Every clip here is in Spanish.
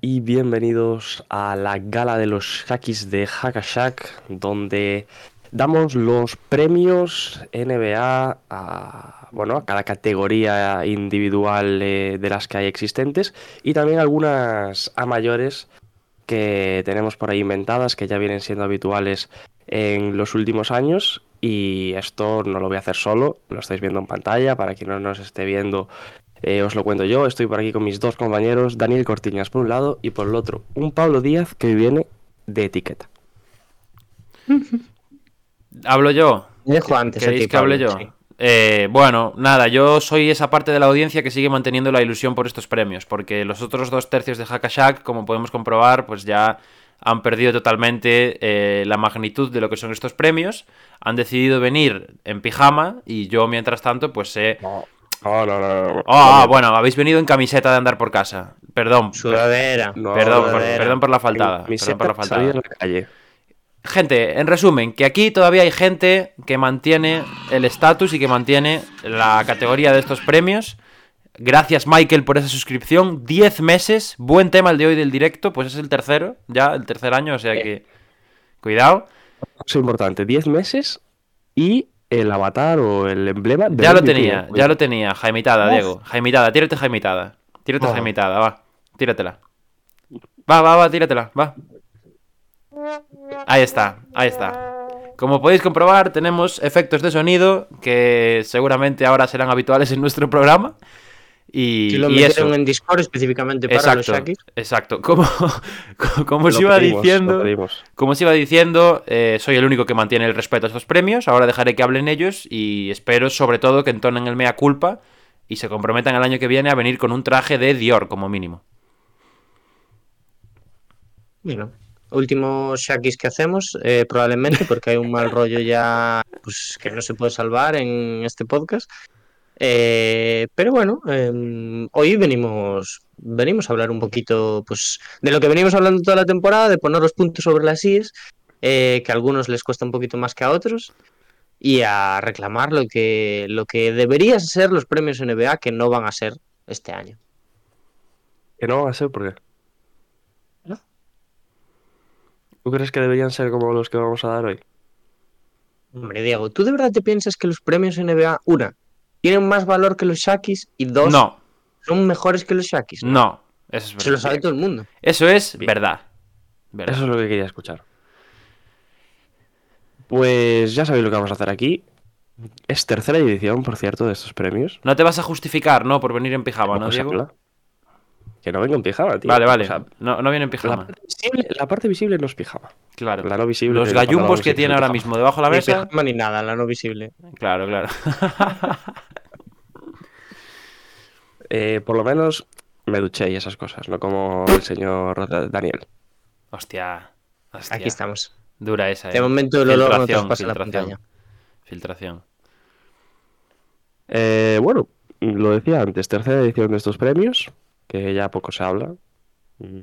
Y bienvenidos a la gala de los Shakis de Hackashack, donde damos los premios NBA a, bueno, a cada categoría individual eh, de las que hay existentes y también algunas a mayores que tenemos por ahí inventadas que ya vienen siendo habituales en los últimos años. Y esto no lo voy a hacer solo, lo estáis viendo en pantalla, para quien no nos esté viendo eh, os lo cuento yo, estoy por aquí con mis dos compañeros, Daniel Cortiñas por un lado y por el otro un Pablo Díaz que viene de etiqueta. Hablo yo. Dejo antes ¿Queréis aquí, que hable Pablo, yo? sí. Eh, bueno, nada, yo soy esa parte de la audiencia que sigue manteniendo la ilusión por estos premios, porque los otros dos tercios de Hackashack, como podemos comprobar, pues ya han perdido totalmente eh, la magnitud de lo que son estos premios, han decidido venir en pijama y yo, mientras tanto, pues he... No, no, no. no, no. Ah, ah, bueno, habéis venido en camiseta de andar por casa. Perdón, per- Sudadera. Perdón, por, sudadera. perdón por la faltada. Mi Perdón por la faltada. a la calle. Gente, en resumen, que aquí todavía hay gente que mantiene el estatus y que mantiene la categoría de estos premios. Gracias, Michael, por esa suscripción. 10 meses. Buen tema el de hoy del directo. Pues es el tercero, ya, el tercer año, o sea que. Cuidado. Es importante, 10 meses y el avatar o el emblema. del Ya lo tenía, ya lo tenía. Jaimitada. Diego. Jaimitada, tírate Jaimitada. Tírate Oh. Jaimitada, va. Tíratela. Va, va, va, tíratela, va. Ahí está, ahí está. Como podéis comprobar, tenemos efectos de sonido que seguramente ahora serán habituales en nuestro programa. Y, lo y metieron eso. en Discord específicamente para los Exacto, Shakis. exacto. Como, como os iba pedimos, diciendo, como os iba diciendo, eh, soy el único que mantiene el respeto a estos premios. Ahora dejaré que hablen ellos y espero sobre todo que entonen el mea culpa y se comprometan el año que viene a venir con un traje de Dior como mínimo. Bueno, últimos Shakis que hacemos, eh, probablemente, porque hay un mal rollo ya pues, que no se puede salvar en este podcast. Eh, pero bueno, em, hoy venimos, venimos a hablar un poquito pues, de lo que venimos hablando toda la temporada, de poner los puntos sobre las IES, eh, que a algunos les cuesta un poquito más que a otros, y a reclamar lo que, lo que deberían ser los premios NBA que no van a ser este año. Que no va a ser porque. ¿No? ¿Tú crees que deberían ser como los que vamos a dar hoy? Hombre, Diego, ¿tú de verdad te piensas que los premios NBA, una, tienen más valor que los Shakis y dos, No, son mejores que los Shakis? no. Eso es Se lo verdad. sabe todo el mundo. Eso es verdad. Verdad. Eso es lo que quería escuchar. Pues ya sabéis lo que vamos a hacer aquí. Es tercera edición, por cierto, de estos premios. No te vas a justificar, ¿no? Por venir en pijama, ¿no, Diego? habla. Que no vengo en pijama, tío. Vale, vale. O sea, No, no viene en la, pijama. parte visible, la parte visible no es pijama. Claro. La no visible. Los gallumbos que tiene ahora pijama. mismo debajo de la Ni mesa. pijama ni nada, la no visible. Claro, claro. Eh, por lo menos me duché y esas cosas, no como el señor Daniel. Hostia. hostia. Aquí estamos. Dura esa, De eh. momento el olor no Filtración, la pantalla. Filtración. Eh, bueno, lo decía antes, tercera edición de estos premios, que ya poco se habla. Mm,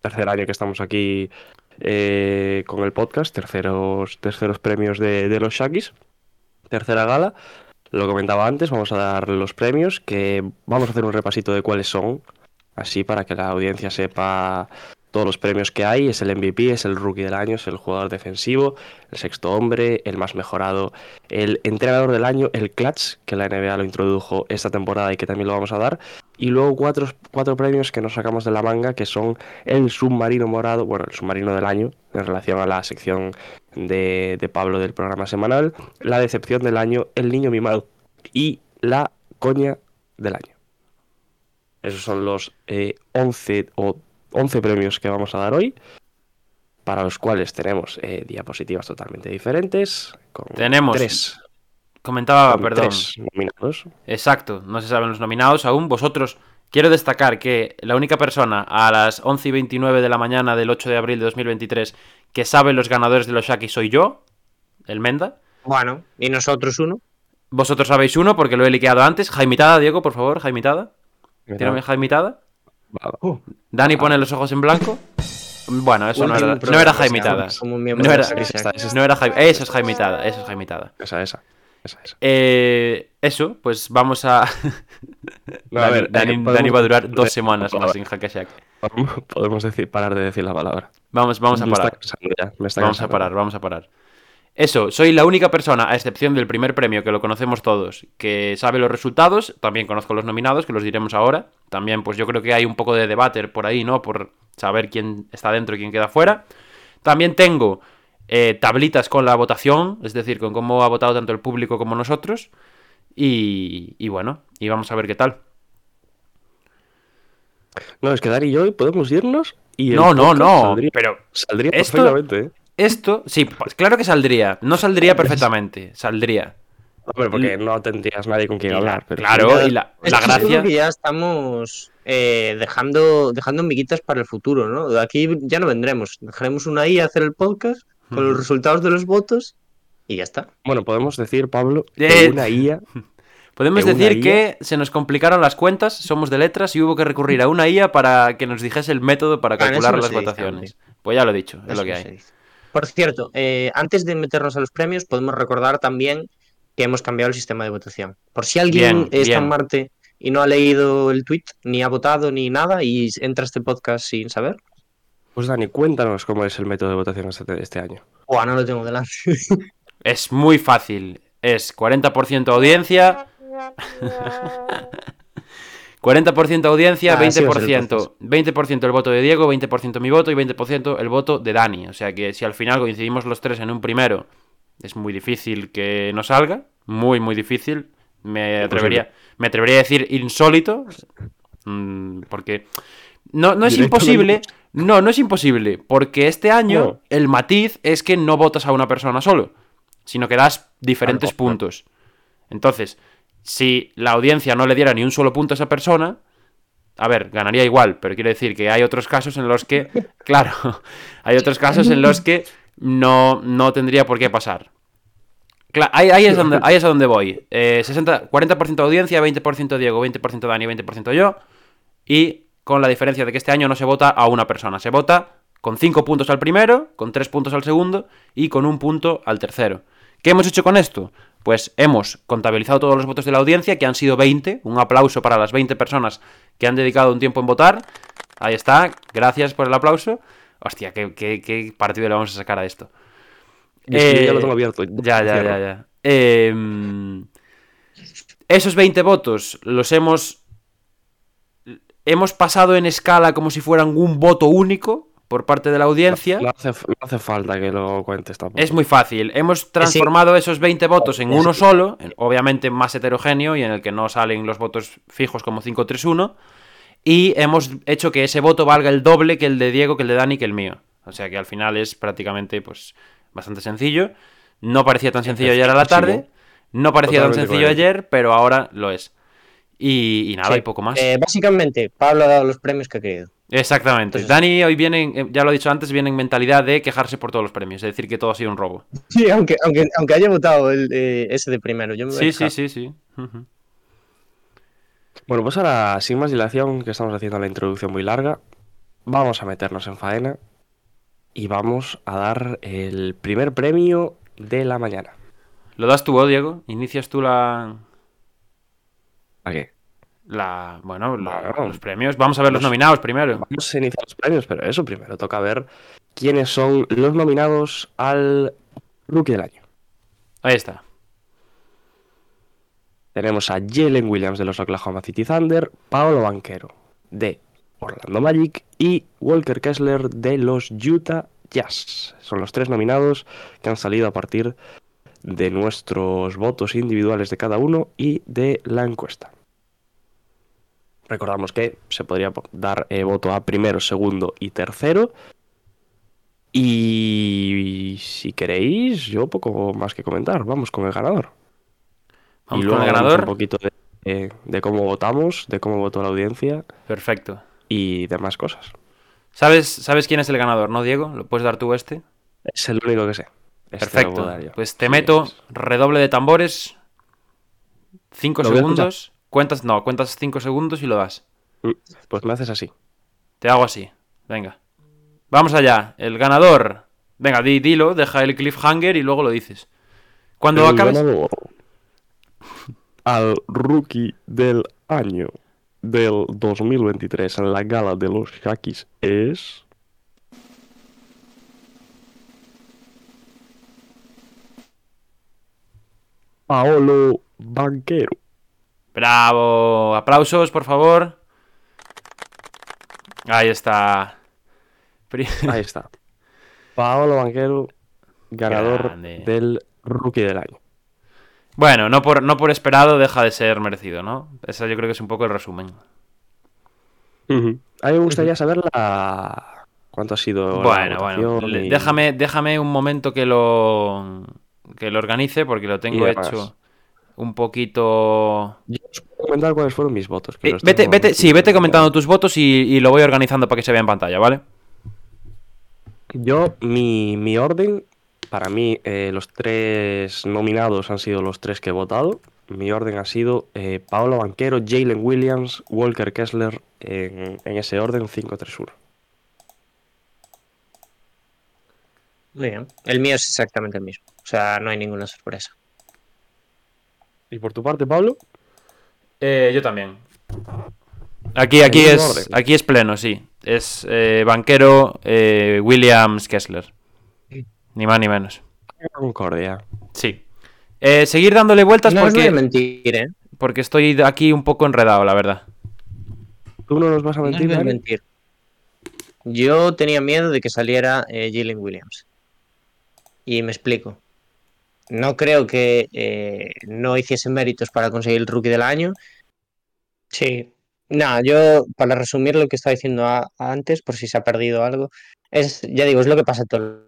Tercer año que estamos aquí eh, con el podcast, terceros, terceros premios de, de los Shakis, tercera gala. Lo comentaba antes, vamos a dar los premios, que vamos a hacer un repasito de cuáles son, así para que la audiencia sepa todos los premios que hay. Es el MVP, es el Rookie del Año, es el jugador defensivo, el sexto hombre, el más mejorado, el entrenador del año, el Clutch, que la NBA lo introdujo esta temporada y que también lo vamos a dar. Y luego cuatro, cuatro premios que nos sacamos de la manga, que son el submarino morado, bueno, el submarino del año, en relación a la sección de, de Pablo del programa semanal, la decepción del año, el niño mimado y la coña del año. Esos son los eh, 11 o 11 premios que vamos a dar hoy, para los cuales tenemos eh, diapositivas totalmente diferentes. Con Tenemos- tres, Comentaba, con perdón. tres nominados. Exacto, no se saben los nominados aún. Vosotros, quiero destacar que la única persona a las 11 y 29 de la mañana del 8 de abril de 2023 que sabe los ganadores de los Shaki soy yo, el Menda. Bueno, y nosotros uno. Vosotros sabéis uno porque lo he liqueado antes. Jaimitada, Diego, por favor, Jaimitada. Tírame Jaimitada. Vale. Dani pone los ojos en blanco. Bueno, eso no era, no era Jaimitada. No era- esa- No era Jaim- Eso es Jaimitada, eso es Jaimitada. esa, esa. Esa, esa. Eh, eso, pues vamos a. No, a Dani, ver, eh, Dani- podemos- Dani va a durar dos semanas más en Hackashack. Podemos decir, parar de decir la palabra. Vamos, vamos a parar. ya, Vamos a parar, vamos a parar. Eso, soy la única persona, a excepción del primer premio, que lo conocemos todos, que sabe los resultados. También conozco los nominados, que los diremos ahora. También, pues yo creo que hay un poco de debate por ahí, ¿no? Por saber quién está dentro y quién queda fuera. También tengo eh, tablitas con la votación, es decir, con cómo ha votado tanto el público como nosotros. Y, y bueno, y vamos a ver qué tal. No, es que Dani y yo podemos irnos y No, no, no, Saldría, pero saldría esto- perfectamente, ¿eh? esto, sí, pues claro que saldría. No saldría perfectamente, saldría. Hombre, porque no tendrías nadie con quien hablar. Pero claro, y la, la gracia. que ya estamos eh, dejando, dejando miguitas para el futuro, ¿no? De aquí ya no vendremos. Dejaremos una I a hacer el podcast con los resultados de los votos y ya está. Bueno, podemos decir, Pablo, Eh, que una IA. Podemos de decir IA. que se nos complicaron las cuentas, somos de letras y hubo que recurrir a una IA para que nos dijese el método para calcular las dice, votaciones. Pues ya lo he dicho, es Eso lo que hay. Por cierto, eh, antes de meternos a los premios, podemos recordar también que hemos cambiado el sistema de votación. Por si alguien Bien, está bien. en Marte y no ha leído el tweet, ni ha votado, ni nada, y entra a este podcast sin saber, Pues Dani, cuéntanos cómo es el método de votación este, este año. o no lo tengo delante. Es muy fácil. Es 40% audiencia. 40% audiencia, Ah, sí, va a ser el 20%, 20% el voto de Diego, 20% mi voto y 20% el voto de Dani. O sea que si al final coincidimos los tres en un primero, es muy difícil que no salga. Muy, muy difícil. Me atrevería, me atrevería a decir insólito. mm, Porque no, no es imposible. No, no es imposible. Porque este año No. el matiz es que no votas a una persona solo, sino que das diferentes Claro, claro. puntos. Entonces, si la audiencia no le diera ni un solo punto a esa persona, a ver, ganaría igual, pero quiero decir que hay otros casos en los que, claro, hay otros casos en los que no, no tendría por qué pasar. Cla- ahí, ahí es donde, ahí es a donde voy. Eh, 60, 40% de audiencia, 20% Diego, 20% Dani, 20% yo. Y con la diferencia de que este año no se vota a una persona, se vota con 5 puntos al primero, con 3 puntos al segundo y con un punto al tercero. ¿Qué hemos hecho con esto? Pues hemos contabilizado todos los votos de la audiencia, que han sido 20. Un aplauso para las 20 personas que han dedicado un tiempo en votar. Ahí está, gracias por el aplauso. Hostia, qué, qué- qué partido le vamos a sacar a esto. Ya Eh, lo tengo abierto. Ya, ya, ya, ya. Eh, esos 20 votos los hemos. Hemos pasado en escala como si fueran un voto único por parte de la audiencia. No hace, no hace falta que lo cuentes tampoco. Es muy fácil. Hemos transformado esos 20 votos en uno solo, en- obviamente más heterogéneo y en el que no salen los votos fijos como 5-3-1. Y hemos hecho que ese voto valga el doble que el de Diego, que el de Dani, que el mío. O sea que al final es prácticamente pues bastante sencillo. No parecía tan sencillo ayer a la tarde. No parecía tan sencillo ayer, pero ahora lo es. Y, y nada, Sí. y poco más. Eh, básicamente, Pablo ha dado los premios que ha querido. Exactamente. entonces- Dani hoy viene, en- eh, ya lo he dicho antes, viene en mentalidad de quejarse por todos los premios. Es decir, que todo ha sido un robo. Sí, aunque, aunque, aunque haya votado el, eh, ese de primero. Yo me Sí, sí, sí, sí. Bueno, pues ahora, sin más dilación, que estamos haciendo la introducción muy larga, vamos a meternos en faena y vamos a dar el primer premio de la mañana. ¿Lo das tú, Diego? ¿Inicias tú la. ¿A qué? La bueno, la- Bueno. los premios? Vamos a ver los Los- nominados primero. Vamos a iniciar los premios, pero eso primero toca ver quiénes son los nominados al Rookie del Año. Ahí está. Tenemos a Jalen Williams de los Oklahoma City Thunder, Paolo Banquero de Orlando Magic y Walker Kessler de los Utah Jazz. Son los tres nominados que han salido a partir de nuestros votos individuales de cada uno y de la encuesta. Recordamos que se podría po- dar eh, voto a primero, segundo y tercero. Y si queréis, yo poco más que comentar. Vamos con el ganador. Vamos y con luego el hablamos ganador. un poquito de, de- de cómo votamos, de cómo votó la audiencia Perfecto. y demás cosas. ¿Sabes, ¿Sabes quién es el ganador, no, Diego? ¿Lo puedes dar tú este? Es el único que sé. Este Perfecto. Pues te Sí, meto es- redoble de tambores. Cinco segundos. Cuentas, no, cuentas cinco segundos y lo das. Pues me haces así. Te hago así. Venga. Vamos allá. El ganador. Venga, di, dilo, deja el cliffhanger y luego lo dices. Cuando El acabes. ganador al rookie del año del 2023 en la gala de los Shakis es... Paolo Banquero. Bravo. Aplausos, por favor. Ahí está. Ahí está. Paolo Banquero, ganador Grande. del rookie del año. Bueno, no por, no por esperado deja de ser merecido, ¿no? Ese yo creo que es un poco el resumen. A mí me gustaría saber la... cuánto ha sido la Bueno, bueno. y- Déjame, déjame un momento que lo que lo organice porque lo tengo hecho un poquito. Yo os puedo comentar cuáles fueron mis votos. que Eh, vete, vete, sí, vete comentando tus votos y, y lo voy organizando para que se vea en pantalla, ¿vale? Yo, mi, mi orden, para mí, eh, los tres nominados han sido los tres que he votado. Mi orden ha sido eh, Paolo Banquero, Jalen Williams, Walker Kessler, en, en ese orden 5-3-1. Muy bien. El mío es exactamente el mismo. O sea, no hay ninguna sorpresa. ¿Y por tu parte, Pablo? yo también. Aquí, aquí, es, aquí es pleno, sí. Es eh, banquero eh, Williams Kessler. Ni más ni menos. Concordia. Sí. Eh, seguir dándole vueltas No os voy a porque, mentir, ¿eh? porque estoy aquí un poco enredado, la verdad. ¿Tú no nos vas a No mentir, voy a mentir. Yo tenía miedo de que saliera eh, Jalen Williams. Y me explico. No creo que eh, no hiciese méritos para conseguir el rookie del año. Sí. Nada, yo, para resumir lo que estaba diciendo a- antes, por si se ha perdido algo, es, ya digo, es lo que pasa todos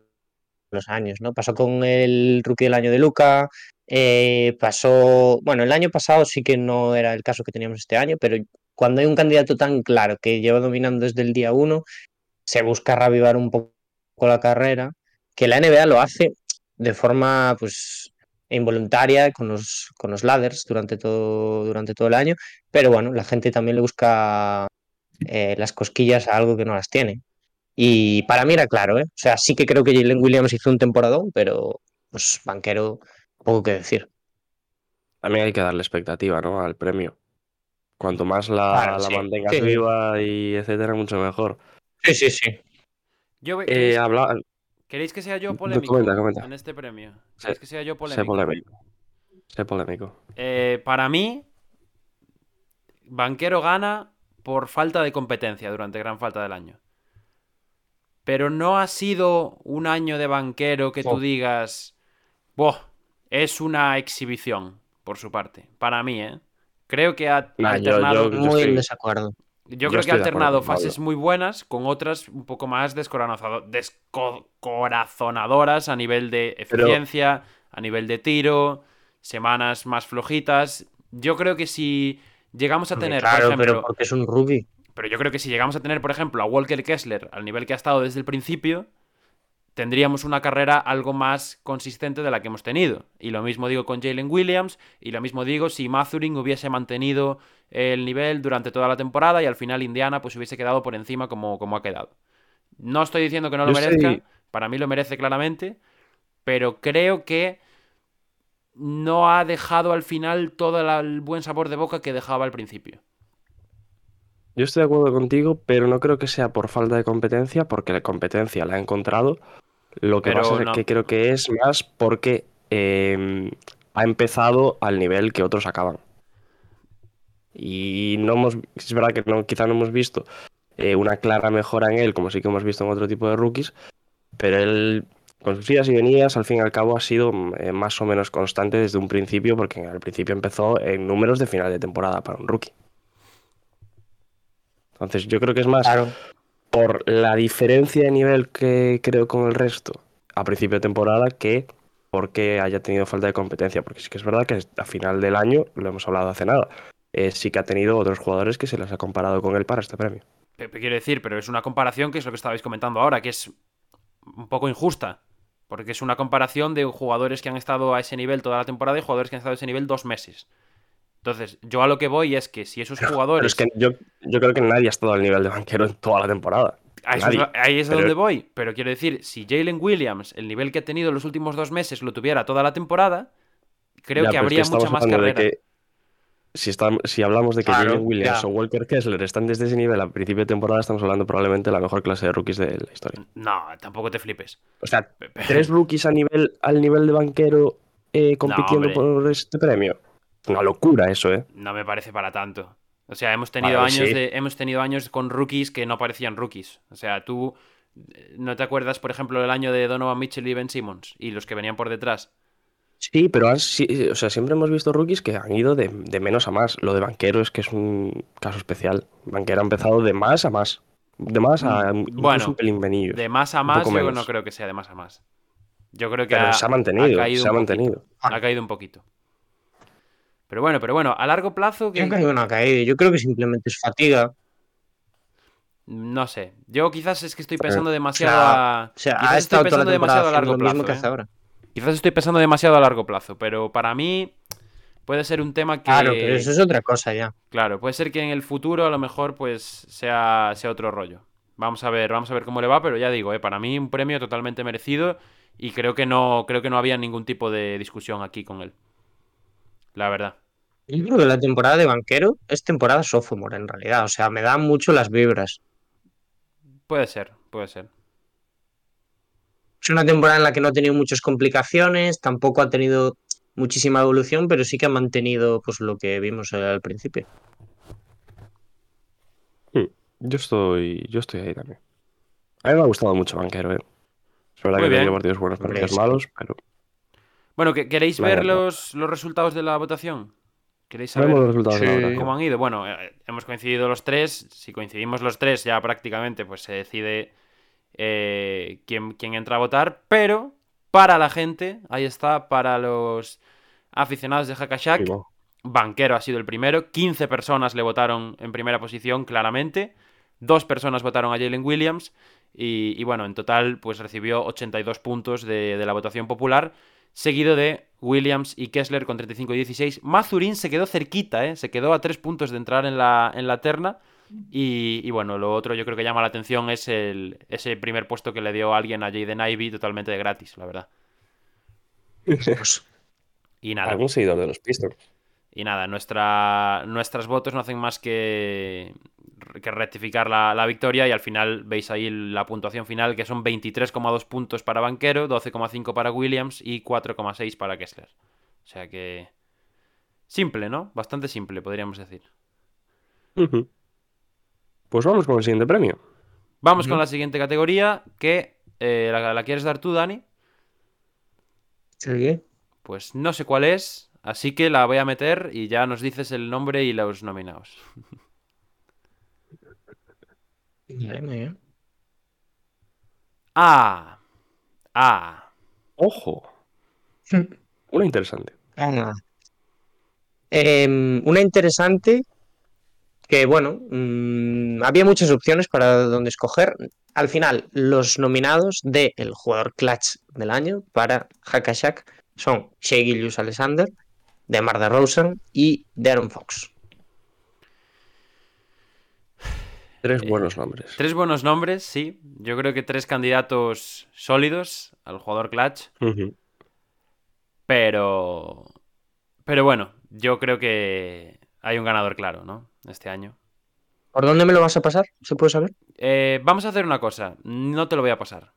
los años, ¿no? Pasó con el rookie del año de Luca, eh, pasó, bueno, el año pasado sí que no era el caso que teníamos este año, pero cuando hay un candidato tan claro que lleva dominando desde el día uno, se busca reavivar un poco la carrera, que la NBA lo hace de forma pues involuntaria con los, con los ladders durante todo, durante todo el año, pero bueno, la gente también le busca eh, las cosquillas a algo que no las tiene. Y para mí era claro, ¿eh? O sea, sí que creo que Jalen Williams hizo un temporadón, pero pues banquero, poco que decir. También hay que darle expectativa, ¿no? Al premio. Cuanto más la, Claro, la sí. mantengas Sí. viva y etcétera, mucho mejor. Sí, sí, sí. Yo, Eh, ¿queréis, habla... queréis que sea yo polémico comenta, comenta. en este premio? Sé- ¿Queréis que sea yo Sé polémico? polémico. Sé polémico. Eh, para mí, Banquero gana por falta de competencia durante gran falta del año. Pero no ha sido un año de Banquero que tú digas, "Buah, es una exhibición por su parte. Para mí, ¿eh? Creo que ha Nah, yo- alternado. yo- Muy en estoy- desacuerdo. Yo, Yo creo que ha alternado fases muy buenas con otras un poco más descorazonado- descorazonadoras a nivel de Pero- eficiencia, a nivel de tiro, semanas más flojitas. Yo creo que si llegamos a tener, claro, por ejemplo, pero porque es un rookie. pero yo creo que si llegamos a tener, por ejemplo, a Walker Kessler al nivel que ha estado desde el principio, tendríamos una carrera algo más consistente de la que hemos tenido. Y lo mismo digo con Jalen Williams, y lo mismo digo si Mathurin hubiese mantenido el nivel durante toda la temporada y al final Indiana pues hubiese quedado por encima como, como ha quedado. No estoy diciendo que no lo Yo merezca, para mí lo merece claramente, pero creo que no ha dejado al final todo el buen sabor de boca que dejaba al principio. Yo estoy de acuerdo contigo, pero no creo que sea por falta de competencia, porque la competencia la ha encontrado. Lo que Pero pasa es que creo que es más porque eh, ha empezado al nivel que otros acaban. Y no hemos, es verdad que no, quizá no hemos visto eh, una clara mejora en él, como sí que hemos visto en otro tipo de rookies, pero él, con sus idas y venidas, al fin y al cabo ha sido eh, más o menos constante desde un principio, porque al principio empezó en números de final de temporada para un rookie. Entonces yo creo que es más Claro. Por la diferencia de nivel que creo con el resto a principio de temporada que porque haya tenido falta de competencia. Porque sí que es verdad que a final del año, lo hemos hablado hace nada, eh, sí que ha tenido otros jugadores que se les ha comparado con él para este premio. Quiero decir, pero es una comparación que es lo que estabais comentando ahora, que es un poco injusta. Porque es una comparación de jugadores que han estado a ese nivel toda la temporada y jugadores que han estado a ese nivel dos meses. Entonces, yo a lo que voy es que si esos Pero jugadores. es que yo, yo creo que nadie ha estado al nivel de banquero en toda la temporada. A eso ahí es a Pero- donde voy. Pero quiero decir, si Jalen Williams, el nivel que ha tenido en los últimos dos meses, lo tuviera toda la temporada, creo Ya, que pero es habría mucha más de carrera. que si, estamos, si hablamos de que Claro, Jalen Williams ya. o Walker Kessler están desde ese nivel a principio de temporada, estamos hablando probablemente de la mejor clase de rookies de la historia. No, tampoco te flipes. O sea, tres rookies a nivel, al nivel de banquero eh, compitiendo por este premio. Una locura eso, ¿eh? No me parece para tanto. O sea, hemos tenido Vale, años sí. de, hemos tenido años con rookies que no parecían rookies. O sea, tú eh, no te acuerdas, por ejemplo, del año de Donovan Mitchell y Ben Simmons y los que venían por detrás. Sí, pero si- o sea, siempre hemos visto rookies que han ido de, de menos a más. Lo de banquero es que es un caso especial. Banquero ha empezado de más a más. De más a Mm, Bueno, un pelín venillo. De más a más, yo menos. no creo que sea de más a más. Yo creo que Pero ha, se ha mantenido, caído se ha poquito. mantenido. Ha caído un poquito. Pero bueno, pero bueno, a largo plazo, que- Yo creo que no ha caído. Yo creo que simplemente es fatiga. no sé. Yo quizás es que estoy pensando O demasiado sea, a. o sea, estoy toda pensando la demasiado a largo lo mismo plazo. que ¿eh? ahora. Quizás estoy pensando demasiado a largo plazo, pero para mí puede ser un tema que. Claro, pero eso es otra cosa ya. Claro, puede ser que en el futuro a lo mejor pues sea, sea otro rollo. Vamos a ver, vamos a ver cómo le va, pero ya digo, eh, para mí un premio totalmente merecido y creo que no, creo que no había ningún tipo de discusión aquí con él. La verdad. Yo creo que la temporada de banquero es temporada sophomore en realidad. O sea, me dan mucho las vibras. Puede ser, puede ser. Es una temporada en la que no ha tenido muchas complicaciones, tampoco ha tenido muchísima evolución, pero sí que ha mantenido pues lo que vimos al principio. Hmm. Yo estoy, yo estoy ahí también. A mí me ha gustado mucho banquero, ¿eh? Es verdad Muy que ha tenido bien. partidos buenos, partidos malos, pero Bueno, ¿que- ¿queréis ver los, los resultados de la votación? ¿Queréis saber sabemos los resultados Sí. ahora. cómo han ido? Bueno, eh, hemos coincidido los tres. Si coincidimos los tres, ya prácticamente pues se decide eh, quién, quién entra a votar. Pero para la gente, ahí está, para los aficionados de Hackashack, Amigo. Banquero ha sido el primero. 15 personas le votaron en primera posición, claramente. Dos personas votaron a Jalen Williams. Y, y bueno, en total, pues recibió 82 puntos de, de la votación popular. Seguido de Williams y Kessler con 35 y 16. Mazurín se quedó cerquita, ¿eh? Se quedó a tres puntos de entrar en la, en la terna. Y, y bueno, lo otro yo creo que llama la atención es el, ese primer puesto que le dio alguien a Jaden Ivy totalmente de gratis, la verdad. Y nada. Algún seguidor de los Pistons. Y nada, nuestra, nuestras votos no hacen más que, que rectificar la, la victoria y al final veis ahí la puntuación final que son 23,2 puntos para Banquero, 12,5 para Williams y 4,6 para Kessler. O sea que... Simple, ¿no? Bastante simple, podríamos decir. Pues vamos con el siguiente premio. Vamos con la siguiente categoría que... eh, ¿la, la quieres dar tú, Dani? ¿sí? Pues no sé cuál es, así que la voy a meter y ya nos dices el nombre y los nominados. Bien. Ah, ah, Ojo. Una interesante. Ah. Em, una interesante que, bueno, mm, había muchas opciones para dónde escoger. Al final, los nominados del jugador clutch del año para Hackashack son Shea Gillius Alexander, DeMar DeRozan y Darren Fox. Tres Eh, buenos nombres. Tres buenos nombres, sí. Yo creo que tres candidatos sólidos al jugador clutch. Pero. Pero bueno, yo creo que hay un ganador claro, ¿no? Este año. ¿Por dónde me lo vas a pasar? ¿Se puede saber? Eh, vamos a hacer una cosa. No te lo voy a pasar.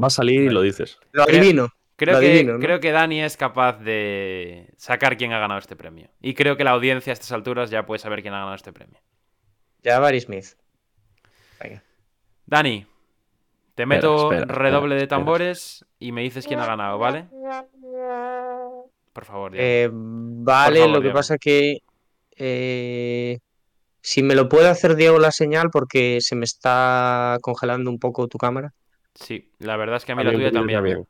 Va a salir y lo dices. Lo adivino. Creo, que, adivino, ¿no? creo que Dani es capaz de sacar quién ha ganado este premio. Y creo que la audiencia a estas alturas ya puede saber quién ha ganado este premio. Jabari Smith. Venga. Dani, te meto espera, espera, redoble de espera. tambores y me dices quién ha ganado, ¿vale? Por favor, Diego. Eh, vale, favor, lo que Diego. pasa que eh, si me lo puede hacer Diego la señal porque se me está congelando un poco tu cámara. Sí, la verdad es que a mí A la tuya también.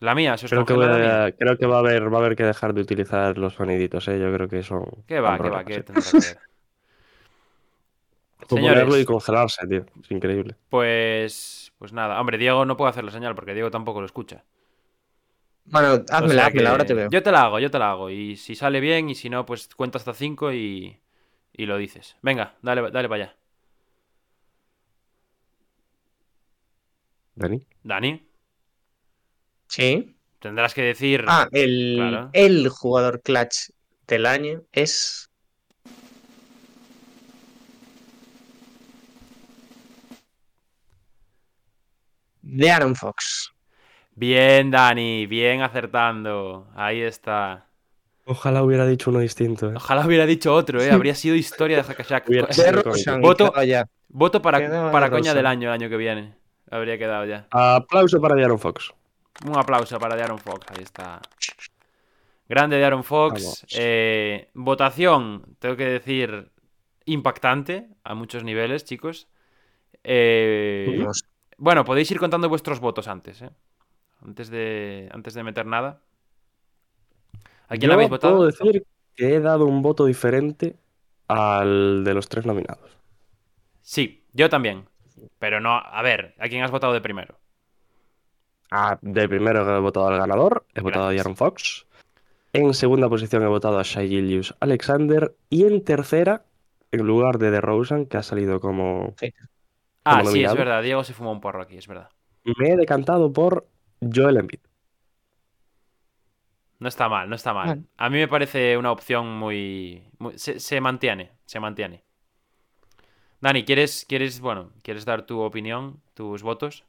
La mía, ¿se os Creo que, voy mía? creo que va a haber, va a haber que dejar de utilizar los soniditos, ¿eh? Yo creo que son. ¿Qué va, qué va, qué tendrá que ver? Señores. y congelarse, tío. Es increíble. Pues, pues nada, hombre, Diego no puedo hacer la señal porque Diego tampoco lo escucha. Bueno, O házmela, sea házmela, que ahora te veo. Yo te la hago, yo te la hago. Y si sale bien y si no, pues cuento hasta 5 y, y lo dices. Venga, dale, dale para allá. Dani. Dani, Sí. tendrás que decir... Ah, el, Claro. el jugador clutch del año es. De Aaron Fox. Bien, Dani, bien acertando. Ahí está. Ojalá hubiera dicho uno distinto. ¿eh? Ojalá hubiera dicho otro, ¿eh? Habría sido historia de Hakashak. Voto-. Voto para, para coña del año, el año que viene. Habría quedado ya. Aplauso para Aaron Fox. Un aplauso para Aaron Fox, ahí está. Grande de Aaron Fox. Eh, votación, tengo que decir, impactante a muchos niveles, chicos. Eh, bueno, podéis ir contando vuestros votos antes, ¿eh? Antes de, antes de meter nada. ¿A quién Yo habéis votado? Puedo decir que he dado un voto diferente al de los tres nominados. Sí, yo también. Pero no, a ver, ¿a quién has votado de primero? Ah, de primero he votado al ganador, he votado a. Aaron Fox. En segunda posición he votado a Shai Gilgeous Alexander. Y en tercera, en lugar de DeRozan, que ha salido como. Ah, sí, es verdad, Diego se fumó un porro aquí, es verdad. Me he decantado por Joel Embiid. No está mal, no está mal. Bueno. A mí me parece una opción muy... muy- se, se mantiene, se mantiene. Dani, ¿quieres, ¿quieres, bueno, ¿quieres dar tu opinión, tus votos?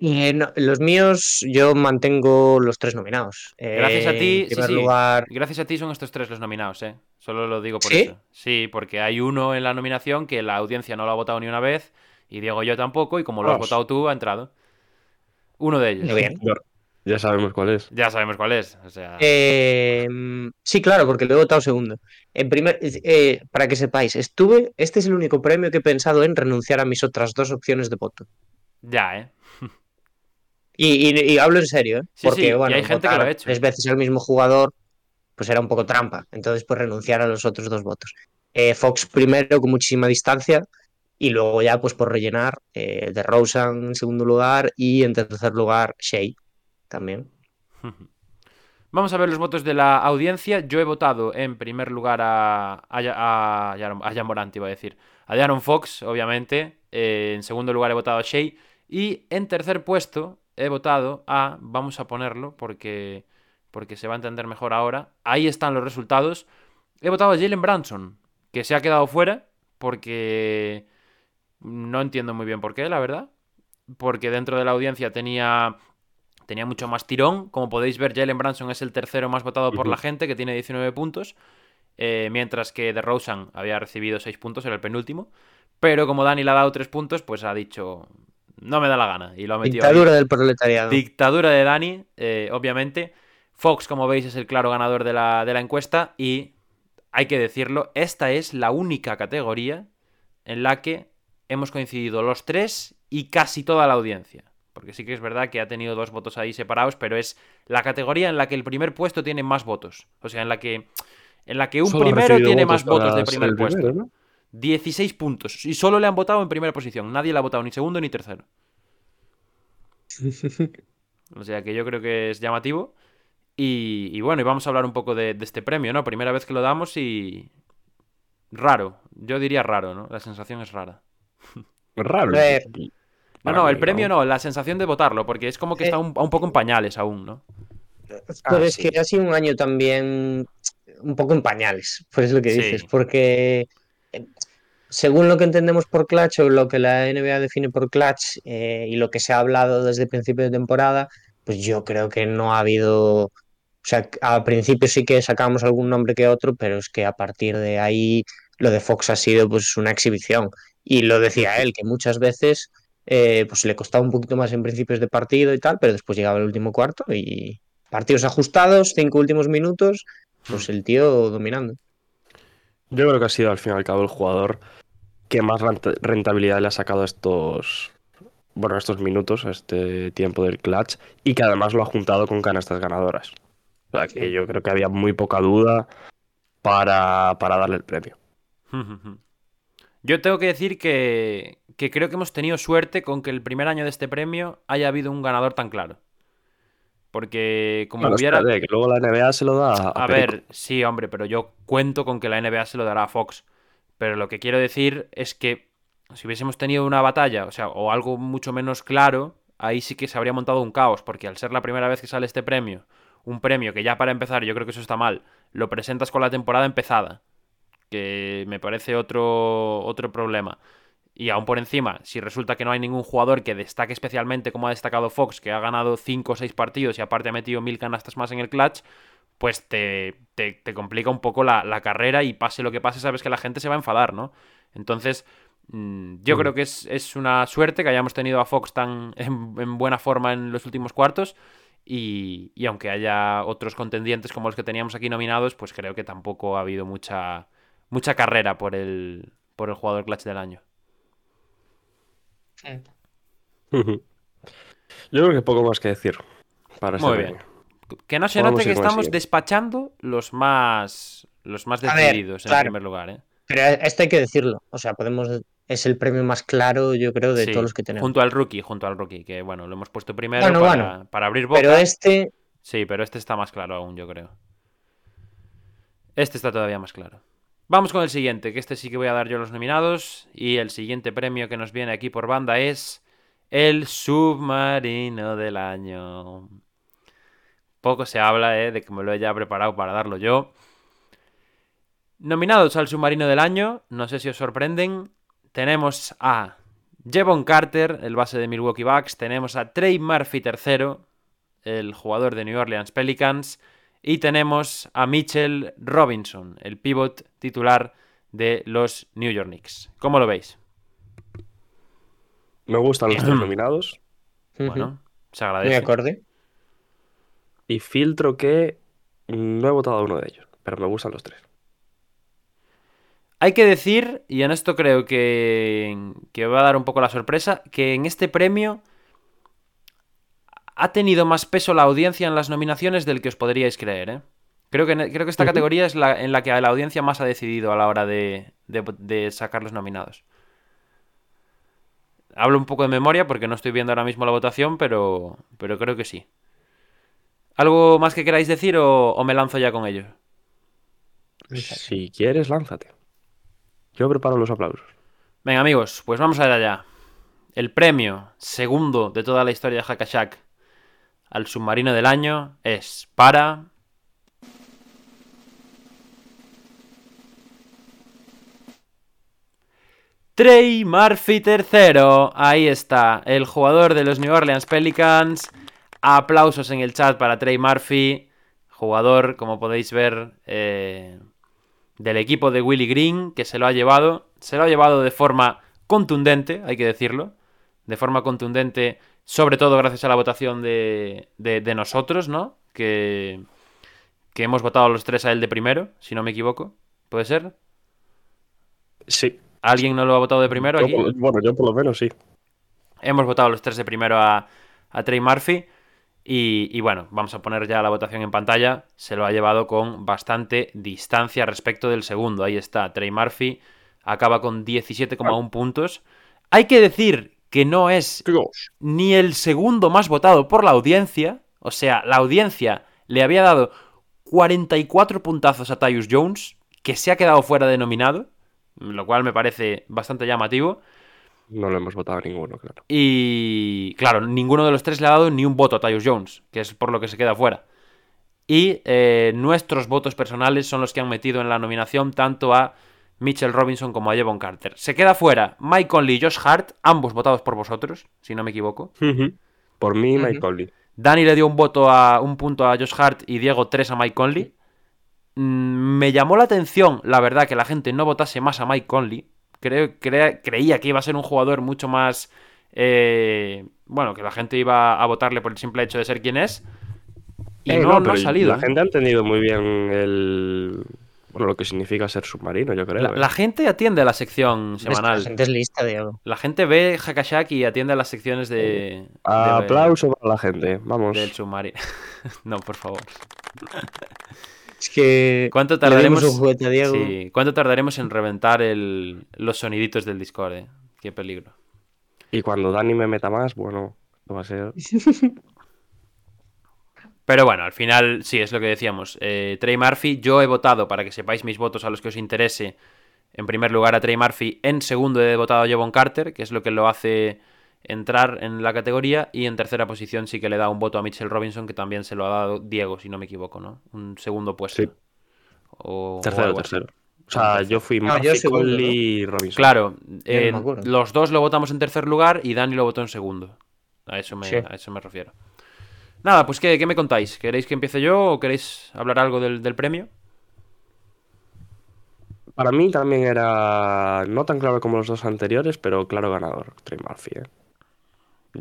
Eh, no, los míos, yo mantengo los tres nominados. Gracias a Eh, ti, En sí, primer sí. lugar, Gracias a ti son estos tres los nominados, ¿eh? Solo lo digo por ¿Sí? eso. Sí, porque hay uno en la nominación que la audiencia no lo ha votado ni una vez y Diego yo tampoco y como lo has votado tú ha entrado. Uno de ellos. muy bien. Ya sabemos cuál es. Ya sabemos cuál es. O sea, Eh, sí, claro, porque lo he votado segundo. En primer, eh, para que sepáis, estuve, este es el único premio que he pensado en renunciar a mis otras dos opciones de voto. ya, ¿eh? Y, y- y hablo en serio, ¿eh? Sí, porque sí, bueno, hay gente que votar lo ha hecho. tres veces al mismo jugador, pues era un poco trampa. Entonces, pues renunciar a los otros dos votos. Eh, Fox primero con muchísima distancia y luego ya, pues por rellenar, eh, de Rosen en segundo lugar y en tercer lugar Shea también. Vamos a ver los votos de la audiencia. Yo he votado en primer lugar a, a, a, Jan Morant, iba a decir. A Aaron Fox, obviamente. Eh, en segundo lugar he votado a Shea. Y en tercer puesto he votado a. Vamos a ponerlo porque, porque se va a entender mejor ahora. Ahí están los resultados. He votado a Jalen Branson, que se ha quedado fuera porque no entiendo muy bien por qué, la verdad. Porque dentro de la audiencia tenía tenía mucho más tirón. Como podéis ver, Jalen Branson es el tercero más votado por la gente, que tiene 19 puntos. eh, mientras que DeRozan había recibido 6 puntos, era el penúltimo. Pero como Dani le ha dado 3 puntos, pues ha dicho, no me da la gana. Y lo ha metido ahí. Dictadura del proletariado. Dictadura de Dani, eh, obviamente. Fox, como veis, es el claro ganador de la, de la encuesta. Y hay que decirlo, esta es la única categoría en la que hemos coincidido los tres y casi toda la audiencia. Porque sí que es verdad que ha tenido dos votos ahí separados, pero es la categoría en la que el primer puesto tiene más votos. O sea, en la que, en la que un Solo primero tiene votos más votos de primer puesto. primero, ¿no? 16 puntos. Y solo le han votado en primera posición. Nadie le ha votado ni segundo ni tercero. O sea que yo creo que es llamativo. Y, y bueno, y vamos a hablar un poco de, de este premio, ¿no? Primera vez que lo damos y. Raro. Yo diría raro, ¿no? La sensación es rara. Raro. A ver. No, no, el premio no, la sensación de votarlo, porque es como que Eh. está un, un poco en pañales aún, ¿no? Pero Ah, es sí. que ha sido un año también un poco en pañales, por eso lo que Sí. dices, porque eh, según lo que entendemos por clutch o lo que la NBA define por clutch eh, y lo que se ha hablado desde el principio de temporada, pues yo creo que no ha habido, o sea, al principio sí que sacamos algún nombre que otro, pero es que a partir de ahí lo de Fox ha sido pues una exhibición y lo decía él, que muchas veces eh, pues le costaba un poquito más en principios de partido y tal, pero después llegaba el último cuarto y partidos ajustados, cinco últimos minutos, pues el tío dominando. Yo creo que ha sido al fin y al cabo el jugador que más renta- rentabilidad le ha sacado a estos, bueno, a estos minutos, a este tiempo del clutch, y que además lo ha juntado con canastas ganadoras. O sea que yo creo que había muy poca duda para, para darle el premio. Yo tengo que decir que, que creo que hemos tenido suerte con que el primer año de este premio haya habido un ganador tan claro. Porque como Bueno, hubiera... espérate, que luego la NBA se lo da a, A ver, sí, hombre, pero yo cuento con que la NBA se lo dará a Fox. Pero lo que quiero decir es que si hubiésemos tenido una batalla, o sea, o algo mucho menos claro, ahí sí que se habría montado un caos, porque al ser la primera vez que sale este premio, un premio que ya para empezar, yo creo que eso está mal, lo presentas con la temporada empezada, que me parece otro, otro problema. Y aún por encima, si resulta que no hay ningún jugador que destaque especialmente como ha destacado Fox, que ha ganado 5 o 6 partidos y aparte ha metido mil canastas más en el clutch, pues te, te, complica un poco la, la, carrera y pase lo que pase, sabes que la gente se va a enfadar, ¿no? Entonces, mm, yo creo que es, es, una suerte que hayamos tenido a Fox tan en, buena forma en los últimos cuartos. Y, y, aunque haya otros contendientes como los que teníamos aquí nominados, pues creo que tampoco ha habido mucha, mucha carrera por el, por el jugador clutch del año. Yo creo que poco más que decir para Muy bien. Que no se note que estamos despachando los más los más decididos en primer lugar, ¿eh? Pero esto hay que decirlo. O sea, podemos. Es el premio más claro, yo creo, de todos los que tenemos. Junto al rookie, junto al rookie, que bueno, lo hemos puesto primero para, para, abrir boca. Pero este. Sí, pero este está más claro aún, yo creo. Este está todavía más claro. Vamos con el siguiente, que este sí que voy a dar yo los nominados. Y el siguiente premio que nos viene aquí por banda es el submarino del año. Poco se habla, ¿eh? De que me lo haya preparado para darlo yo. Nominados al submarino del año, no sé si os sorprenden, tenemos a Jevon Carter, el base de Milwaukee Bucks, tenemos a Trey Murphy III, el jugador de New Orleans Pelicans, y tenemos a Mitchell Robinson, el pivot titular de los New York Knicks. ¿Cómo lo veis? Me gustan los tres nominados. Bueno, se agradece. Me acorde. Y filtro que no he votado a uno de ellos, pero me gustan los tres. Hay que decir, y en esto creo que, que va a dar un poco la sorpresa, que en este premio ha tenido más peso la audiencia en las nominaciones del que os podríais creer. ¿eh? Creo, que, creo que esta categoría es la en la que la audiencia más ha decidido a la hora de, de, sacar los nominados. Hablo un poco de memoria porque no estoy viendo ahora mismo la votación, pero, pero creo que sí. ¿Algo más que queráis decir o, o me lanzo ya con ello? Si quieres, lánzate. Yo preparo los aplausos. Venga, amigos, pues vamos a ver allá. El premio segundo de toda la historia de Hakashak al submarino del año es para. Trey Murphy III. Ahí está, el jugador de los New Orleans Pelicans. Aplausos en el chat para Trey Murphy, jugador, como podéis ver, eh, del equipo de Willy Green, que se lo ha llevado. Se lo ha llevado de forma contundente, hay que decirlo. De forma contundente, sobre todo gracias a la votación de, de, nosotros, ¿no? Que, que hemos votado los tres a él de primero, si no me equivoco. ¿Puede ser? Sí. ¿Alguien no lo ha votado de primero aquí? bueno, yo por lo menos sí. Hemos votado los tres de primero a, a Trey Murphy. Y, bueno, vamos a poner ya la votación en pantalla. Se lo ha llevado con bastante distancia respecto del segundo. Ahí está, Trey Murphy acaba con 17,1 puntos. Hay que decir que no es ni el segundo más votado por la audiencia. O sea, la audiencia le había dado 44 puntazos a Tyus Jones, que se ha quedado fuera de nominado, lo cual me parece bastante llamativo. No lo hemos votado ninguno, claro. Y claro, ninguno de los tres le ha dado ni un voto a Tyus Jones, que es por lo que se queda fuera. Y eh, nuestros votos personales son los que han metido en la nominación tanto a Mitchell Robinson como a Jevon Carter. Se queda fuera Mike Conley y Josh Hart, ambos votados por vosotros, si no me equivoco. Por mí, Mike Conley. Dani le dio un voto a un punto a Josh Hart y Diego tres a Mike Conley. Mm, me llamó la atención, la verdad, que la gente no votase más a Mike Conley creía que iba a ser un jugador mucho más... Eh, bueno, que la gente iba a votarle por el simple hecho de ser quien es. Y eh, no, ha salido. La ¿eh? gente ha entendido muy bien el... Bueno, lo que significa ser submarino, yo creo. La, gente atiende a la sección semanal. La gente es lista, Diego. La gente ve Hakashak y atiende a las secciones de. Aplauso para la gente, vamos. Del submarino. no, por favor. Es que. ¿Cuánto tardaremos, ¿Cuánto tardaremos en reventar los soniditos del Discord? Eh? Qué peligro. Y cuando Dani me meta más, bueno, no va a ser. Pero bueno, al final, sí, es lo que decíamos. Eh, Trey Murphy, yo he votado, para que sepáis mis votos a los que os interese, en primer lugar a Trey Murphy, en segundo he votado a Jevon Carter, que es lo que lo hace entrar en la categoría y en tercera posición sí que le da un voto a Mitchell Robinson que también se lo ha dado Diego, si no me equivoco, ¿no? Un segundo puesto. Sí. O, o Tercero, así. tercero. O sea, yo fui Ah, Murphy, yo segundo, y Robinson. Claro, no los dos lo votamos en tercer lugar y Dani lo votó en segundo. A eso me, Sí. a eso me refiero. Nada, pues ¿qué, qué me contáis? ¿Queréis que empiece yo o queréis hablar algo del, del premio? Para mí también era no tan claro como los dos anteriores, pero claro ganador, Trey Murphy. ¿eh?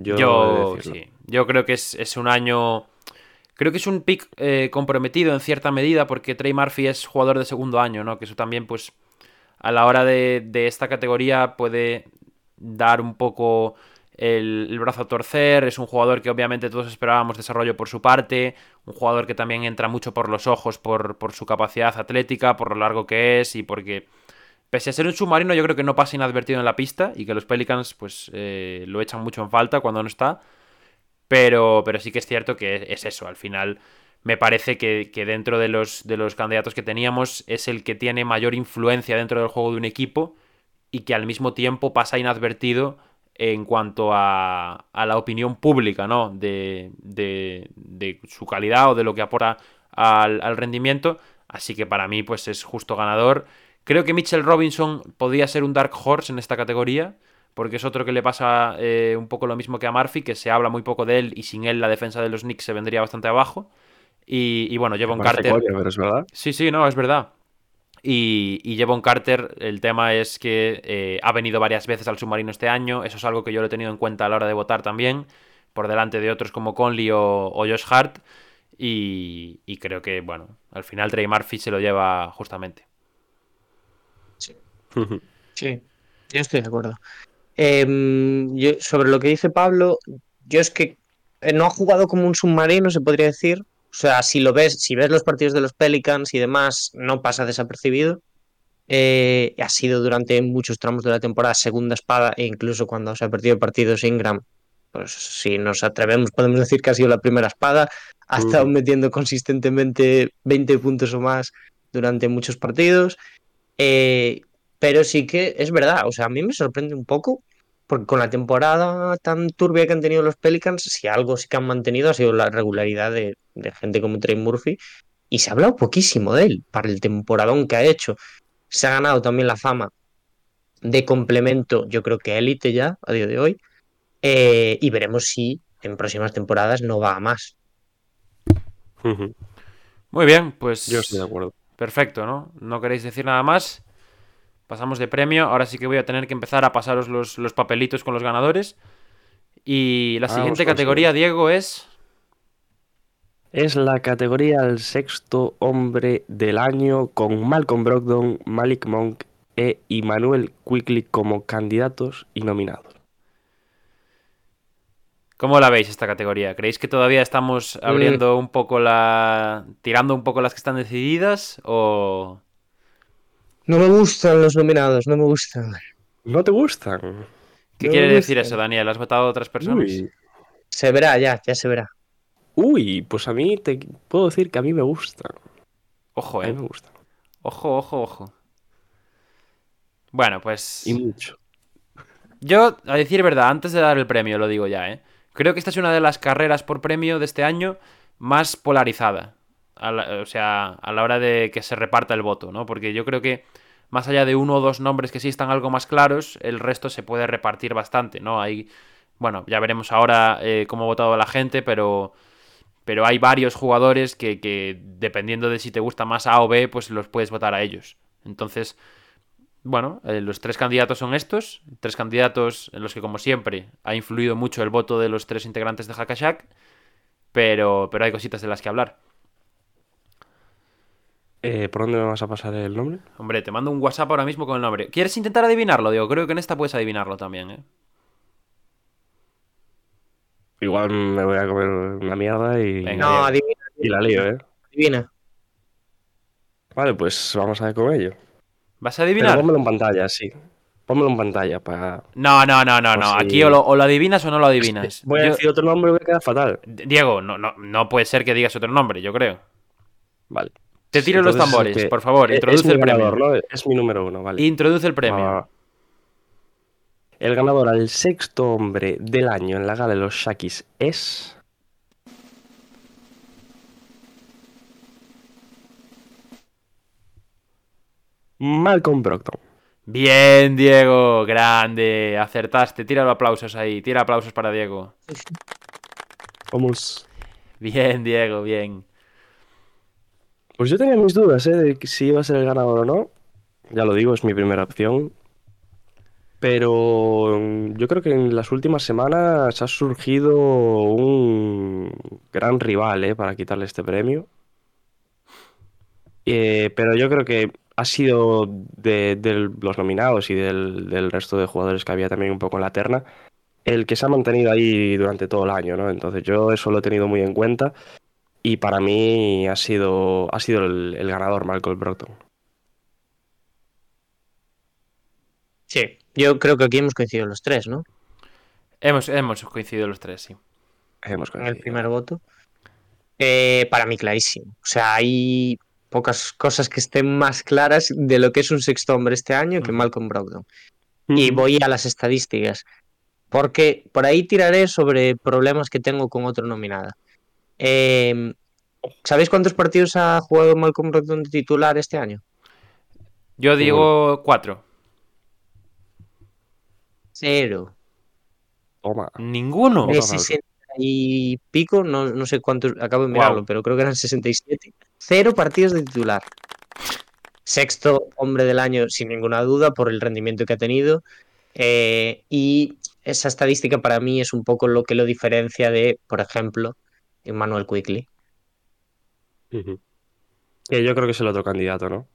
Yo, de sí. Yo creo que es, es un año. Creo que es un pick eh, comprometido en cierta medida porque Trey Murphy es jugador de segundo año, ¿no? Que eso también, pues, a la hora de, de esta categoría puede dar un poco el, el brazo a torcer. Es un jugador que obviamente todos esperábamos desarrollo por su parte. Un jugador que también entra mucho por los ojos, por, por su capacidad atlética, por lo largo que es y porque pese a ser un submarino, yo creo que no pasa inadvertido en la pista y que los Pelicans pues eh, lo echan mucho en falta cuando no está. Pero, pero sí que es cierto que es eso. Al final me parece que, que dentro de los, de los candidatos que teníamos es el que tiene mayor influencia dentro del juego de un equipo y que al mismo tiempo pasa inadvertido en cuanto a, a la opinión pública, ¿no? De, de- de su calidad o de lo que aporta al, al rendimiento. Así que para mí, pues es justo ganador. Creo que Mitchell Robinson podría ser un Dark Horse en esta categoría, porque es otro que le pasa eh, un poco lo mismo que a Murphy, que se habla muy poco de él y sin él la defensa de los Knicks se vendría bastante abajo. Y, y bueno, Jevon Parece Carter. coña, pero es verdad. Sí, sí, no, es verdad. Y, y Jevon Carter, el tema es que eh, ha venido varias veces al submarino este año. Eso es algo que yo lo he tenido en cuenta a la hora de votar también, por delante de otros como Conley o, o Josh Hart. Y, y creo que, bueno, al final Trey Murphy se lo lleva justamente. Sí, yo estoy de acuerdo. Em, yo- sobre lo que dice Pablo, yo es que eh, no ha jugado como un submarino, se podría decir. O sea, si lo ves, si ves los partidos de los Pelicans y demás, no pasa desapercibido. Eh, ha sido durante muchos tramos de la temporada segunda espada e incluso cuando se ha perdido partidos Ingram, pues si nos atrevemos podemos decir que ha sido la primera espada. Ha Ujú. estado metiendo consistentemente 20 puntos o más durante muchos partidos. Eh, pero sí que es verdad, o sea, a mí me sorprende un poco, porque con la temporada tan turbia que han tenido los Pelicans, si algo sí que han mantenido ha sido la regularidad de, de gente como Trey Murphy, y se ha hablado poquísimo de él para el temporadón que ha hecho. Se ha ganado también la fama de complemento, yo creo que élite ya, a día de hoy, eh, y veremos si en próximas temporadas no va a más. Muy bien, pues Yo estoy de acuerdo. perfecto, ¿no? ¿No queréis decir nada más? Pasamos de premio. Ahora sí que voy a tener que empezar a pasaros los, los papelitos con los ganadores. Y la Vamos siguiente categoría, Diego, es... Es la categoría al sexto hombre del año con Malcolm Brogdon, Malik Monk e Emmanuel Quickly como candidatos y nominados. ¿Cómo la veis esta categoría? ¿Creéis que todavía estamos abriendo un poco la... tirando un poco las que están decididas? ¿O...? No me gustan los nominados, no me gustan. ¿No te gustan? ¿Qué No quiere decir eso, Daniel? ¿Has votado a otras personas? Uy. Se verá ya, ya se verá. Uy, pues a mí te puedo decir que a mí me gustan. Ojo, A mí eh. me gustan. Ojo, ojo, ojo. Bueno, pues... Y mucho. Yo, a decir verdad, antes de dar el premio, lo digo ya, ¿eh? Creo que esta es una de las carreras por premio de este año más polarizada. A la- o sea, a la hora de que se reparta el voto, ¿no? Porque yo creo que más allá de uno o dos nombres que sí están algo más claros, el resto se puede repartir bastante, ¿no? Hay, bueno, ya veremos ahora eh, cómo ha votado la gente, pero, pero hay varios jugadores que, que dependiendo de si te gusta más A o B, pues los puedes votar a ellos. Entonces, bueno, eh, los tres candidatos son estos. Tres candidatos en los que, como siempre, ha influido mucho el voto de los tres integrantes de Hakashak. Pero, pero hay cositas de las que hablar. Eh, ¿Por dónde me vas a pasar el nombre? Hombre, te mando un WhatsApp ahora mismo con el nombre. ¿Quieres intentar adivinarlo? Digo, creo que en esta puedes adivinarlo también, ¿eh? Igual me voy a comer una mierda y, Venga. No, adivina, y la lío, ¿eh? adivina. Vale, pues vamos a ver con ello. ¿Vas a Pero adivinar? pónmelo en pantalla, sí. Pónmelo en pantalla para... No, no, no, no, no. Aquí o lo, o lo adivinas o no lo adivinas. Voy a Yo- decir otro nombre y voy a quedar fatal. Diego, no, no, no puede ser que digas otro nombre, yo creo. Vale. Te tiro los tambores, este, por favor. eh, Introduce el premio. Es mi número uno, vale. Introduce el premio. El ganador al sexto hombre del año en la gala de los Shakis es. Malcolm Brogdon. Bien, Diego, grande, acertaste. Tira los aplausos ahí, tira aplausos para Diego. Vamos. Bien, Diego, bien. Pues yo tenía mis dudas, ¿eh? De si iba a ser el ganador o no. Ya lo digo, es mi primera opción. Pero mm, yo creo que en las últimas semanas ha surgido un gran rival, ¿eh? Para quitarle este premio. Eh, pero yo creo que ha sido de, los nominados y del, del resto de jugadores que había también un poco en la terna, el que se ha mantenido ahí durante todo el año, ¿no? Entonces yo eso lo he tenido muy en cuenta y para mí ha sido, ha sido el, el ganador Malcolm Brogdon. Sí, yo creo que aquí hemos coincidido los tres, ¿no? Hemos, hemos coincidido los tres, sí. Hemos En el primer voto. Eh, para mí, clarísimo. O sea, hay pocas cosas que estén más claras de lo que es un sexto hombre este año que. Malcolm Brogdon. Y voy a las estadísticas. Porque por ahí tiraré sobre problemas que tengo con otro nominada. Eh, ¿Sabéis cuántos partidos ha jugado Malcolm Brogdon de titular este año? Yo digo cuatro. Cero. Toma. Ninguno. De Otra 60 y pico, no, no sé cuántos, acabo de Wow. mirarlo, pero creo que eran 67. Cero partidos de titular. Sexto hombre del año, sin ninguna duda, por el rendimiento que ha tenido. Eh, y esa estadística para mí es un poco lo que lo diferencia de, por ejemplo, Emmanuel Quickly. Que yo creo que es el otro candidato, ¿no?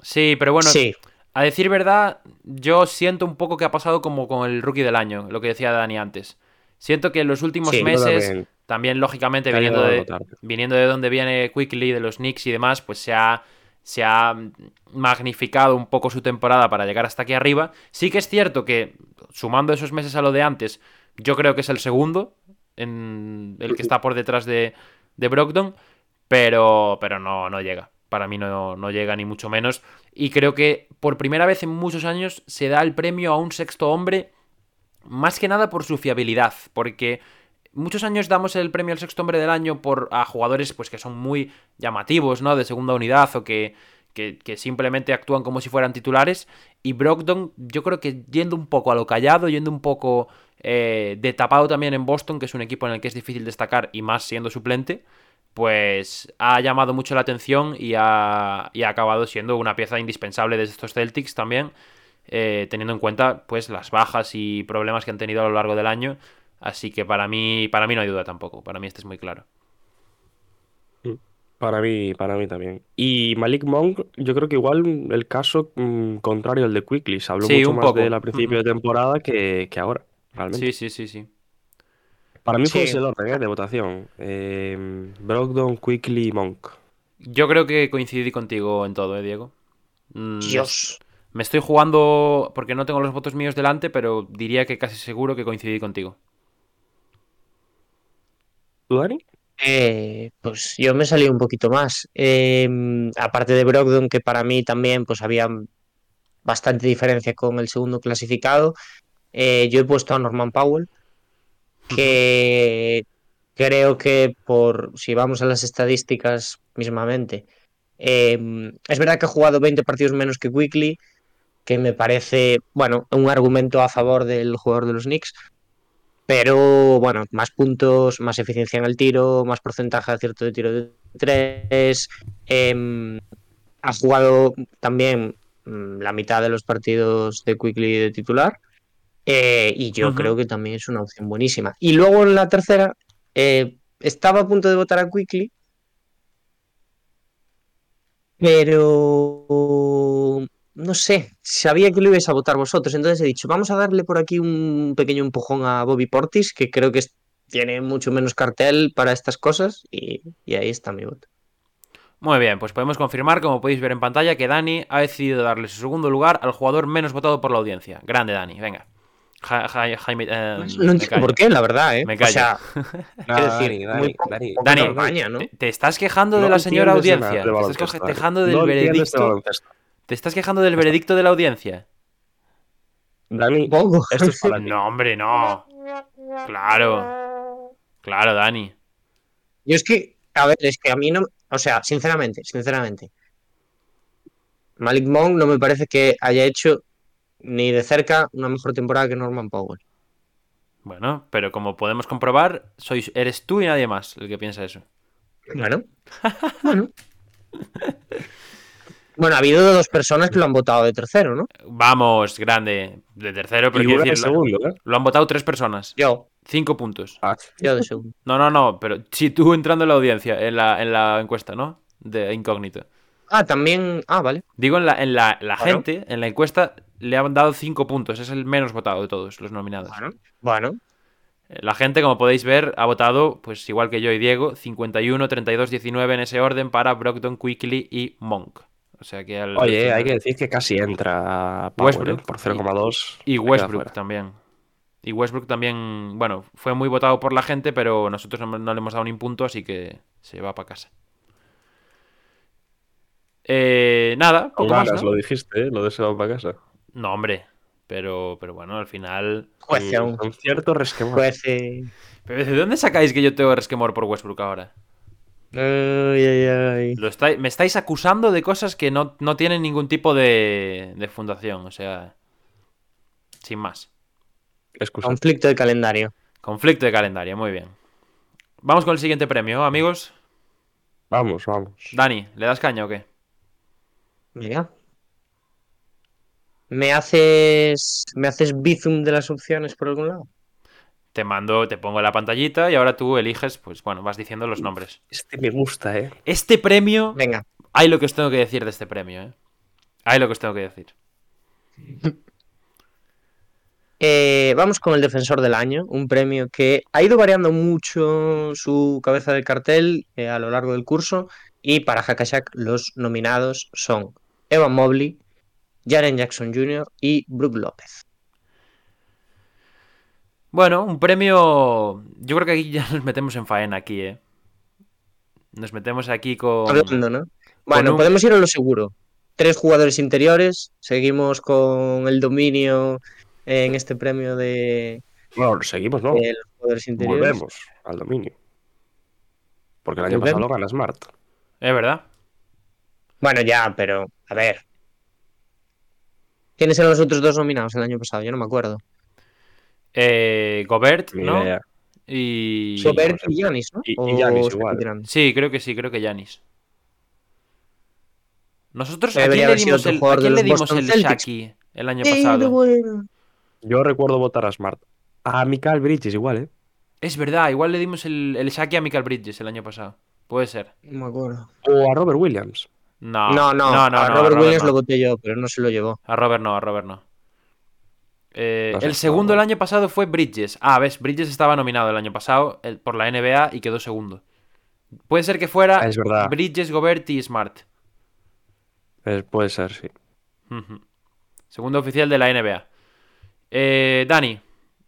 Sí, pero bueno, sí, a decir verdad, yo siento un poco que ha pasado como con el rookie del año, lo que decía Dani antes. Siento que en los últimos Sí, meses, también. también lógicamente viniendo de, viniendo de donde viene Quickly, de los Knicks y demás, pues se ha, se ha magnificado un poco su temporada para llegar hasta aquí arriba. Sí que es cierto que, sumando esos meses a lo de antes, yo creo que es el segundo, en el que está por detrás de, de Brogdon, pero, pero no, no llega. Para mí no, no llega ni mucho menos. Y creo que por primera vez en muchos años se da el premio a un sexto hombre, más que nada por su fiabilidad, porque muchos años damos el premio al sexto hombre del año por a jugadores pues que son muy llamativos, ¿no? De segunda unidad o que, que, que simplemente actúan como si fueran titulares. Y Brogdon, yo creo que yendo un poco a lo callado, yendo un poco eh, de tapado también en Boston, que es un equipo en el que es difícil destacar y más siendo suplente, pues ha llamado mucho la atención y ha, y ha acabado siendo una pieza indispensable de estos Celtics también, eh, teniendo en cuenta pues las bajas y problemas que han tenido a lo largo del año. Así que para mí, para mí no hay duda tampoco. Para mí este es muy claro. Para mí, para mí también. Y Malik Monk, yo creo que igual el caso mm, contrario al de Quickly. Se habló Sí, mucho un más poco. de él principio de temporada que, que ahora, realmente. Sí, sí, sí, sí. Para mí fue Sí. ese el orden ¿eh? de votación. Eh, Brogdon, Quickly y Monk. Yo creo que coincidí contigo en todo, ¿eh, Diego? Mm, Dios. Me estoy jugando porque no tengo los votos míos delante, pero diría que casi seguro que coincidí contigo. ¿Tú, Dani? Eh, pues yo me salí un poquito más. Eh, aparte de Brogdon, que para mí también pues había bastante diferencia con el segundo clasificado, eh, yo he puesto a Norman Powell, que creo que por si vamos a las estadísticas mismamente, eh, es verdad que ha jugado 20 partidos menos que Quickly, que me parece, bueno, un argumento a favor del jugador de los Knicks. Pero bueno, más puntos, más eficiencia en el tiro, más porcentaje de acierto de tiro de tres. em, ha jugado también mm, la mitad de los partidos de Quickly de titular. Eh, y yo creo que también es una opción buenísima. Y luego en la tercera, eh, estaba a punto de votar a Quickly. Pero no sé, sabía que lo ibais a votar vosotros, entonces he dicho, vamos a darle por aquí un pequeño empujón a Bobby Portis, que creo que tiene mucho menos cartel para estas cosas, y, y ahí está mi voto. Muy bien, pues podemos confirmar, como podéis ver en pantalla, que Dani ha decidido darle su segundo lugar al jugador menos votado por la audiencia. Grande, Dani, venga. Ja- ja- Jaime, eh, No entiendo por qué, la verdad, ¿eh? Me O callo. sea, quiero Dani, decir, Dani, muy poco- Dani. poco Dani, campaña, ¿no? ¿Te, te estás quejando de la señora audiencia? ¿Te estás quejando del No veredicto? ¿Te estás quejando del veredicto de la audiencia? Dani, Pongo. esto es para ti. No, hombre, no. Claro. Claro, Dani. Yo es que, a ver, es que a mí no. O sea, sinceramente, sinceramente. Malik Monk no me parece que haya hecho ni de cerca una mejor temporada que Norman Powell. Bueno, pero como podemos comprobar, sois, eres tú y nadie más el que piensa eso. Bueno. bueno. Bueno, ha habido dos personas que lo han votado de tercero, ¿no? Vamos, grande. De tercero, pero Y quiero de segundo, ¿eh? lo han votado tres personas. Yo, Cinco puntos. Ah, yo de segundo. No, no, no, pero si tú entrando en la audiencia, en la, en la encuesta, ¿no? De incógnito. Ah, también. Ah, vale. Digo, en la, en la, la Bueno. gente, en la encuesta, le han dado cinco puntos. Es el menos votado de todos los nominados. Bueno, bueno. La gente, como podéis ver, ha votado, pues igual que yo y Diego, 51, 32, 19 en ese orden para Brogdon, Quickly y Monk. O sea que al- Oye, hay que decir que casi entra Westbrook. ¿eh? por 0,2. Y Westbrook también. Y Westbrook también, bueno, fue muy votado por la gente, pero nosotros no, no le hemos dado ni un punto, así que se va para casa. Eh, nada, Con poco más, lo dijiste, ¿eh? Lo de se va para casa. No, hombre. Pero, pero bueno, al final. Juece aún. Con cierto resquemor. Juece. Pero ¿De dónde sacáis que yo tengo resquemor por Westbrook ahora? Ay, ay, ay. Lo estáis- me estáis acusando de cosas que no, no tienen ningún tipo de, de fundación, o sea. Sin más. Excusa. Conflicto de calendario. Conflicto de calendario, muy bien. Vamos con el siguiente premio, amigos. Vamos, vamos. Dani, ¿le das caña o qué? Mira. ¿Me haces. ¿Me haces bizum de las opciones por algún lado? Te mando, te pongo la pantallita y ahora tú eliges, pues bueno, vas diciendo los nombres. Este me gusta, ¿eh? Este premio, Venga. hay lo que os tengo que decir de este premio, ¿eh? Hay lo que os tengo que decir. Eh, vamos con el defensor del año, un premio que ha ido variando mucho su cabeza de cartel eh, a lo largo del curso. Y para Hakashak los nominados son Evan Mobley, Jaren Jackson Jr. y Brook López. Bueno, un premio. Yo creo que aquí ya nos metemos en faena aquí, ¿eh? Nos metemos aquí con. Hablando, ¿no? Bueno, un- podemos ir a lo seguro. Tres jugadores interiores. Seguimos con el dominio en este premio de, Bueno, seguimos, ¿no? de los jugadores interiores. Volvemos al dominio. Porque el año Volvemos. pasado lo gana Smart. ¿Es verdad? Bueno, ya, pero a ver. ¿Quiénes eran los otros dos nominados el año pasado? Yo no me acuerdo. Eh, Gobert, ¿no? idea. Y. Sobert y Giannis, ¿no? Y- y ¿O Giannis estoy igual. Sí, creo que sí, creo que Yanis. Nosotros, ¿a Debería quién le haber sido dimos el, ¿a quién le dimos el. Shaki el año pasado? bueno. Yo recuerdo votar a Smart. A Mikael Bridges igual, ¿eh? Es verdad, igual le dimos el, el Shaki a Michael Bridges el año pasado. Puede ser. No me acuerdo. O a Robert Williams. No, No, no, no, no, a no, Robert Williams no. lo voté yo, pero no se lo llevó. A Robert no, a Robert no. Eh, No el segundo no. el año pasado fue Bridges. Ah, ves, Bridges estaba nominado el año pasado el- por la NBA y quedó segundo. Puede ser que fuera es verdad. Bridges, Gobert y Smart. Puede ser, sí. Segundo oficial de la NBA. Eh, Dani,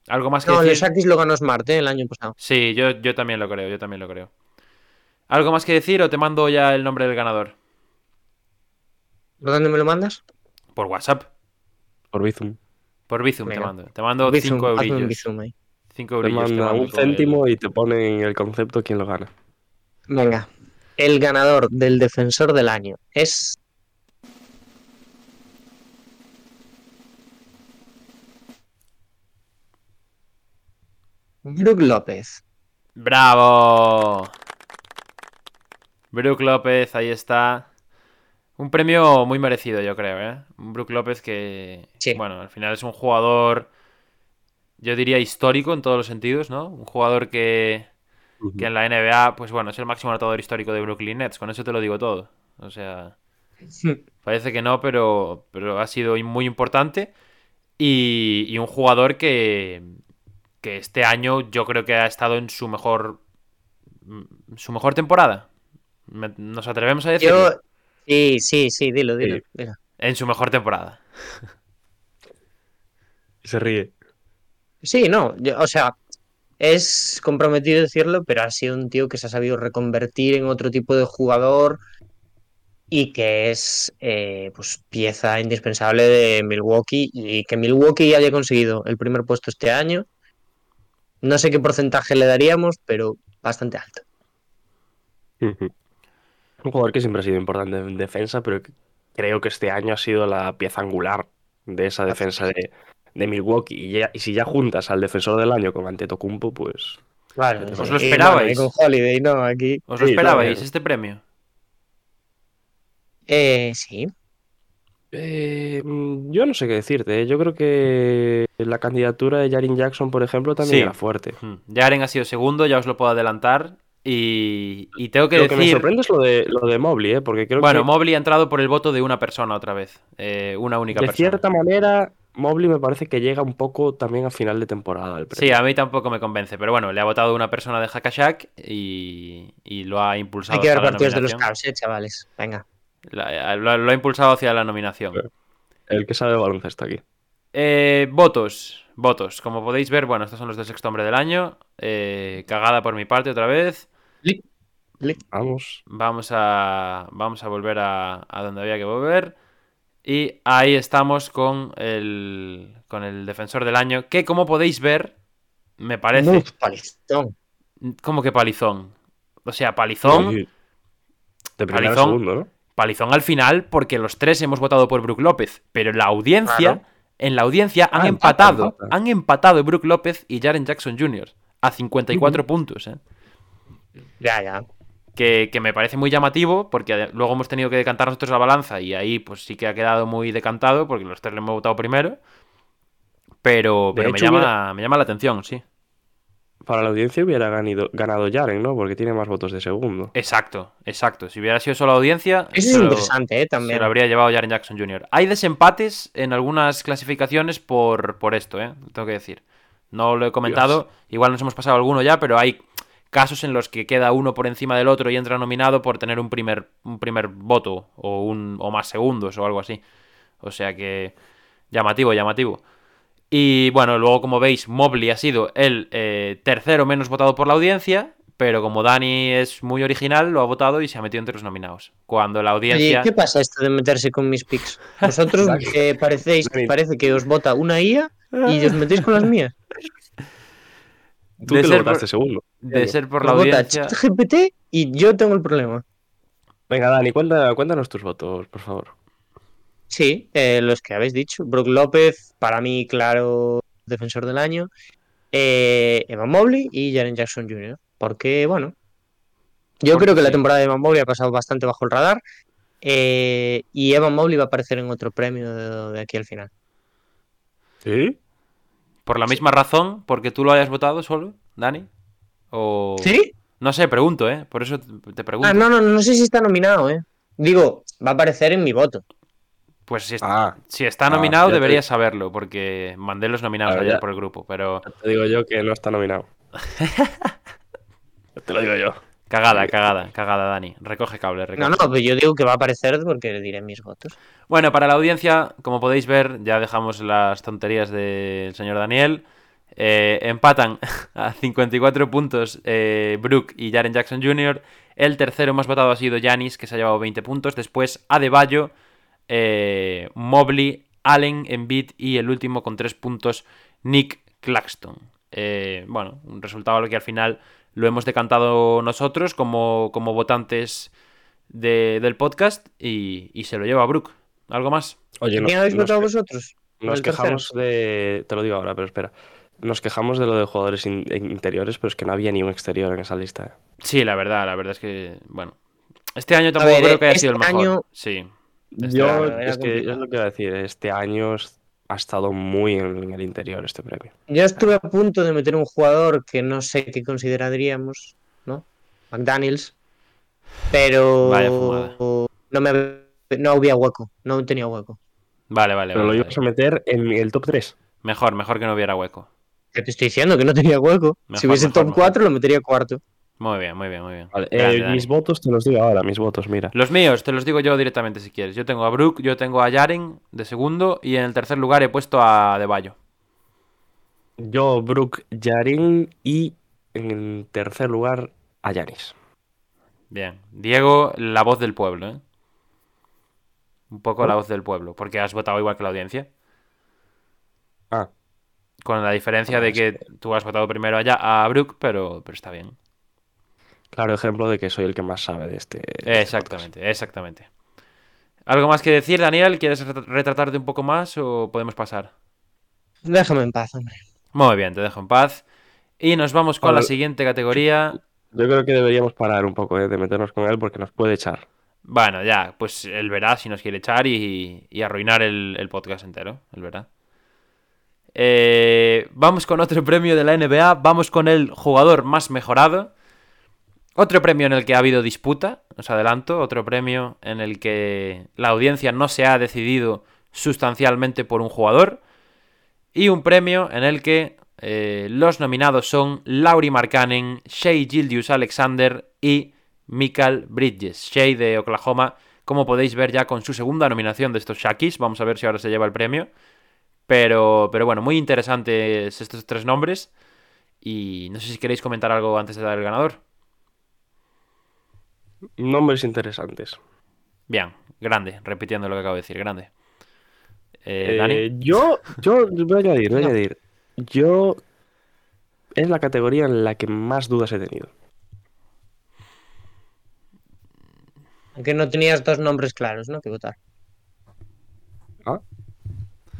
¿algo más que No, el decir? Shakis lo ganó Smart ¿eh? el año pasado. Sí, yo, yo también lo creo, yo también lo creo. ¿Algo más que decir o te mando ya el nombre del ganador? ¿Por dónde me lo mandas? Por WhatsApp. Por Bizum. Por Bizum te mando. Te mando Bizum, 5 hazme un eurillos. bizum ahí. 5 Te manda mando un el- céntimo y te pone en el concepto quién lo gana. Venga. El ganador del defensor del año es. Brook López. ¡Bravo! Brook López, ahí está. Un premio muy merecido, yo creo, ¿eh? Un Brook López que, Sí. bueno, al final es un jugador, yo diría histórico en todos los sentidos, ¿no? Un jugador que, que en la NBA, pues bueno, es el máximo anotador histórico de Brooklyn Nets, con eso te lo digo todo. O sea, parece que no, pero, pero ha sido muy importante. Y, y un jugador que, que este año yo creo que ha estado en su mejor su mejor temporada. Nos atrevemos a decirlo. Yo. Sí, sí, sí, dilo, dilo. Sí. dilo. En su mejor temporada. Se ríe. Sí, no, yo- o sea, es comprometido decirlo, pero ha sido un tío que se ha sabido reconvertir en otro tipo de jugador y que es eh, pues, pieza indispensable de Milwaukee y que Milwaukee haya conseguido el primer puesto este año. No sé qué porcentaje le daríamos, pero bastante alto. Un jugador que siempre ha sido importante en defensa, pero creo que este año ha sido la pieza angular de esa defensa de, de Milwaukee. Y, ya- y si ya juntas al defensor del año con Antetokounmpo, pues Vale, ¿Os lo esperabais? bueno, y con Holiday, no, aquí. ¿Os lo Sí, esperabais este premio? Eh, sí. Eh, mm, yo no sé qué decirte. ¿eh? Yo creo que la candidatura de Jarin Jackson, por ejemplo, también Sí. era fuerte. Hmm. Jaren ha sido segundo, ya os lo puedo adelantar. Y, y tengo que Lo que me decir. sorprende es lo de, lo de Mobley, ¿eh? porque creo Bueno, que Mobley ha entrado por el voto de una persona otra vez. eh, una única de persona. cierta manera Mobley me parece que llega un poco también a final de temporada. El Sí, a mí tampoco me convence, pero bueno, le ha votado una persona de Hackashack y, y lo ha impulsado Hay que ver partidos de los. Cavs, eh, chavales. Venga. La- lo, lo ha impulsado hacia la nominación. El que sabe de baloncesto aquí. Eh, votos. Votos. Como podéis ver, bueno, estos son los del sexto hombre del año. Eh, cagada por mi parte otra vez. Vamos. Vamos a, vamos a volver a, a donde había que volver. Y ahí estamos con el, con el defensor del año, que como podéis ver, me parece palizón. como que palizón. O sea, palizón, Sí. De Palizón. segundo, ¿no? palizón al final, porque los tres hemos votado por Brook López. Pero en la audiencia, Claro. en la audiencia han Ah, empatado. empata, empata. Han empatado Brook López y Jaren Jackson Jr. a 54 puntos, ¿eh? Ya, ya. Que, que me parece muy llamativo, porque luego hemos tenido que decantar nosotros la balanza y ahí pues sí que ha quedado muy decantado, porque los tres le hemos votado primero. Pero, pero me, llama, hubiera- me llama la atención, sí. Para la audiencia hubiera ganado, ganado Jaren, ¿no? Porque tiene más votos de segundo. Exacto, exacto. Si hubiera sido solo audiencia, Eso se es lo- interesante, eh, se también. lo habría llevado Jaren Jackson Jr. Hay desempates en algunas clasificaciones por, por esto, ¿eh? Tengo que decir. No lo he comentado, igual nos hemos pasado alguno ya, pero hay casos en los que queda uno por encima del otro y entra nominado por tener un primer, un primer voto o, un, o más segundos o algo así. O sea que llamativo, llamativo. Y bueno, luego como veis, Mobley ha sido el eh, tercero menos votado por la audiencia, pero como Dani es muy original, lo ha votado y se ha metido entre los nominados. Cuando la Oye, audiencia... ¿qué pasa esto de meterse con mis pics? Vosotros eh, parecéis, parece que os vota una IA y os metéis con las mías. Tú de que ser lo votaste por- segundo. De ser por la audiencia... ChatGPT y yo tengo el problema. Venga, Dani, cuenta- cuéntanos tus votos, por favor. Sí, eh, los que habéis dicho. Brook López, para mí, claro, defensor del año. Eh, Evan Mobley y Jaren Jackson Jr. Porque, bueno, yo Porque creo que la temporada de Evan Mobley ha pasado bastante bajo el radar. eh, y Evan Mobley va a aparecer en otro premio de, de aquí al final. ¿Sí? Por la misma razón, porque tú lo hayas votado solo, Dani. O... ¿Sí? No sé, pregunto, ¿eh? Por eso te pregunto. Ah, no, no, no sé si está nominado, ¿eh? Digo, va a aparecer en mi voto. Pues si, Ah, si está Ah, nominado, te- deberías saberlo, porque mandé los nominados Claro, ayer ya. por el grupo, pero... te digo yo que no está nominado. te lo digo yo. Cagada, cagada, cagada, Dani. Recoge cable, recoge. No, no, pues yo digo que va a aparecer porque le diré mis votos. Bueno, para la audiencia, como podéis ver, ya dejamos las tonterías del señor Daniel. Eh, empatan a 54 puntos eh, Brook y Jaren Jackson Jr. El tercero más votado ha sido Yanis, que se ha llevado 20 puntos. Después Adebayo, eh, Mobley, Allen, Embiid y el último con 3 puntos, Nick Claxton. Eh, bueno, un resultado al que al final lo hemos decantado nosotros como, como votantes de- del podcast y, y se lo lleva Brook. ¿Algo más? Oye, ¿Quién habéis nos, votado vosotros? nos tercero? quejamos de. Te lo digo ahora, pero espera. Nos quejamos de lo de jugadores in- interiores, pero es que no había ni un exterior en esa lista. ¿eh? Sí, la verdad, la verdad es que, bueno, este año tampoco ver, creo que haya este sido el mejor. año- Sí. Este Yo, año- es que es lo que iba a decir. Este año ha estado muy en, en el interior este premio. Yo estuve a punto de meter un jugador que no sé qué consideraríamos, ¿no? McDaniels. Pero no me no había hueco, no tenía hueco. Vale, vale, Pero lo vale, ibas a meter en el top 3. Mejor, mejor que no hubiera hueco. Que te estoy diciendo que no tenía hueco. Mejor, si hubiese mejor, top mejor. 4 lo metería cuarto. Muy bien, muy bien, muy bien. Vale, Grande, eh, mis votos te los digo ahora, mis votos, mira. Los míos, te los digo yo directamente si quieres. Yo tengo a Brook, yo tengo a Jaren de segundo y en el tercer lugar he puesto a Deballo. Yo, Brook, Yarin y en tercer lugar a Yanis. Bien. Diego, la voz del pueblo, ¿eh? Un poco la voz del pueblo, porque has votado igual que la audiencia. Ah, Con la diferencia de que tú has votado primero allá a Brook, pero, pero está bien. claro ejemplo de que soy el que más sabe de este. de este Exactamente, exactamente. ¿Algo más que decir, Daniel? ¿Quieres ret- retratarte un poco más o podemos pasar? Déjame en paz, hombre. Muy bien, te dejo en paz. Y nos vamos con la siguiente categoría. Yo creo que deberíamos parar un poco eh, de meternos con él porque nos puede echar. Bueno, ya, pues él verá si nos quiere echar y, y arruinar el, el podcast entero. Él verá. Eh, vamos con otro premio de la NBA. Vamos con el jugador más mejorado. Otro premio en el que ha habido disputa, os adelanto. Otro premio en el que la audiencia no se ha decidido sustancialmente por un jugador. Y un premio en el que eh, los nominados son Lauri Markkanen, Shea Gildius Alexander y Michael Bridges. Shea de Oklahoma, como podéis ver ya con su segunda nominación de estos Shakis. Vamos a ver si ahora se lleva el premio. Pero, pero bueno, muy interesantes estos tres nombres. Y no sé si queréis comentar algo antes de dar el ganador. Nombres interesantes. Bien, grande, repitiendo lo que acabo de decir, grande. Eh, Eh, Dani. yo, yo voy a añadir, voy a No. añadir. Yo es la categoría en la que más dudas he tenido. Aunque no tenías dos nombres claros, ¿no? Que votar. ¿Ah?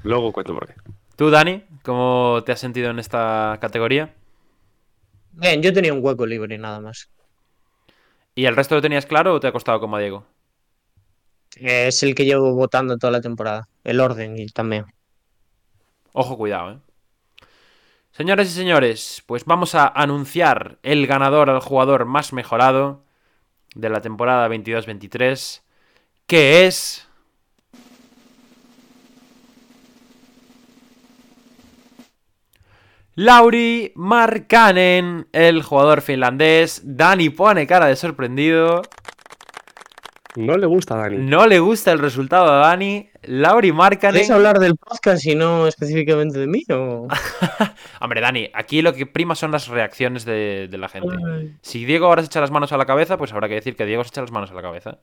Luego cuento por qué. Tú, Dani, ¿cómo te has sentido en esta categoría? Bien, yo tenía un hueco libre nada más. ¿Y el resto lo tenías claro o te ha costado como a Diego? Es el que llevo votando toda la temporada. El orden y también. Ojo, cuidado, ¿eh? Señoras y señores, pues vamos a anunciar el ganador al jugador más mejorado de la temporada 22-23, que es... Lauri Markkanen, el jugador finlandés. Dani pone cara de sorprendido. No le gusta a Dani. No le gusta el resultado a Dani. Lauri Markkanen... ¿Queréis hablar del podcast y no específicamente de mí? O... Hombre, Dani, aquí lo que prima son las reacciones de, de la gente. Si Diego ahora se echa las manos a la cabeza, pues habrá que decir que Diego se echa las manos a la cabeza.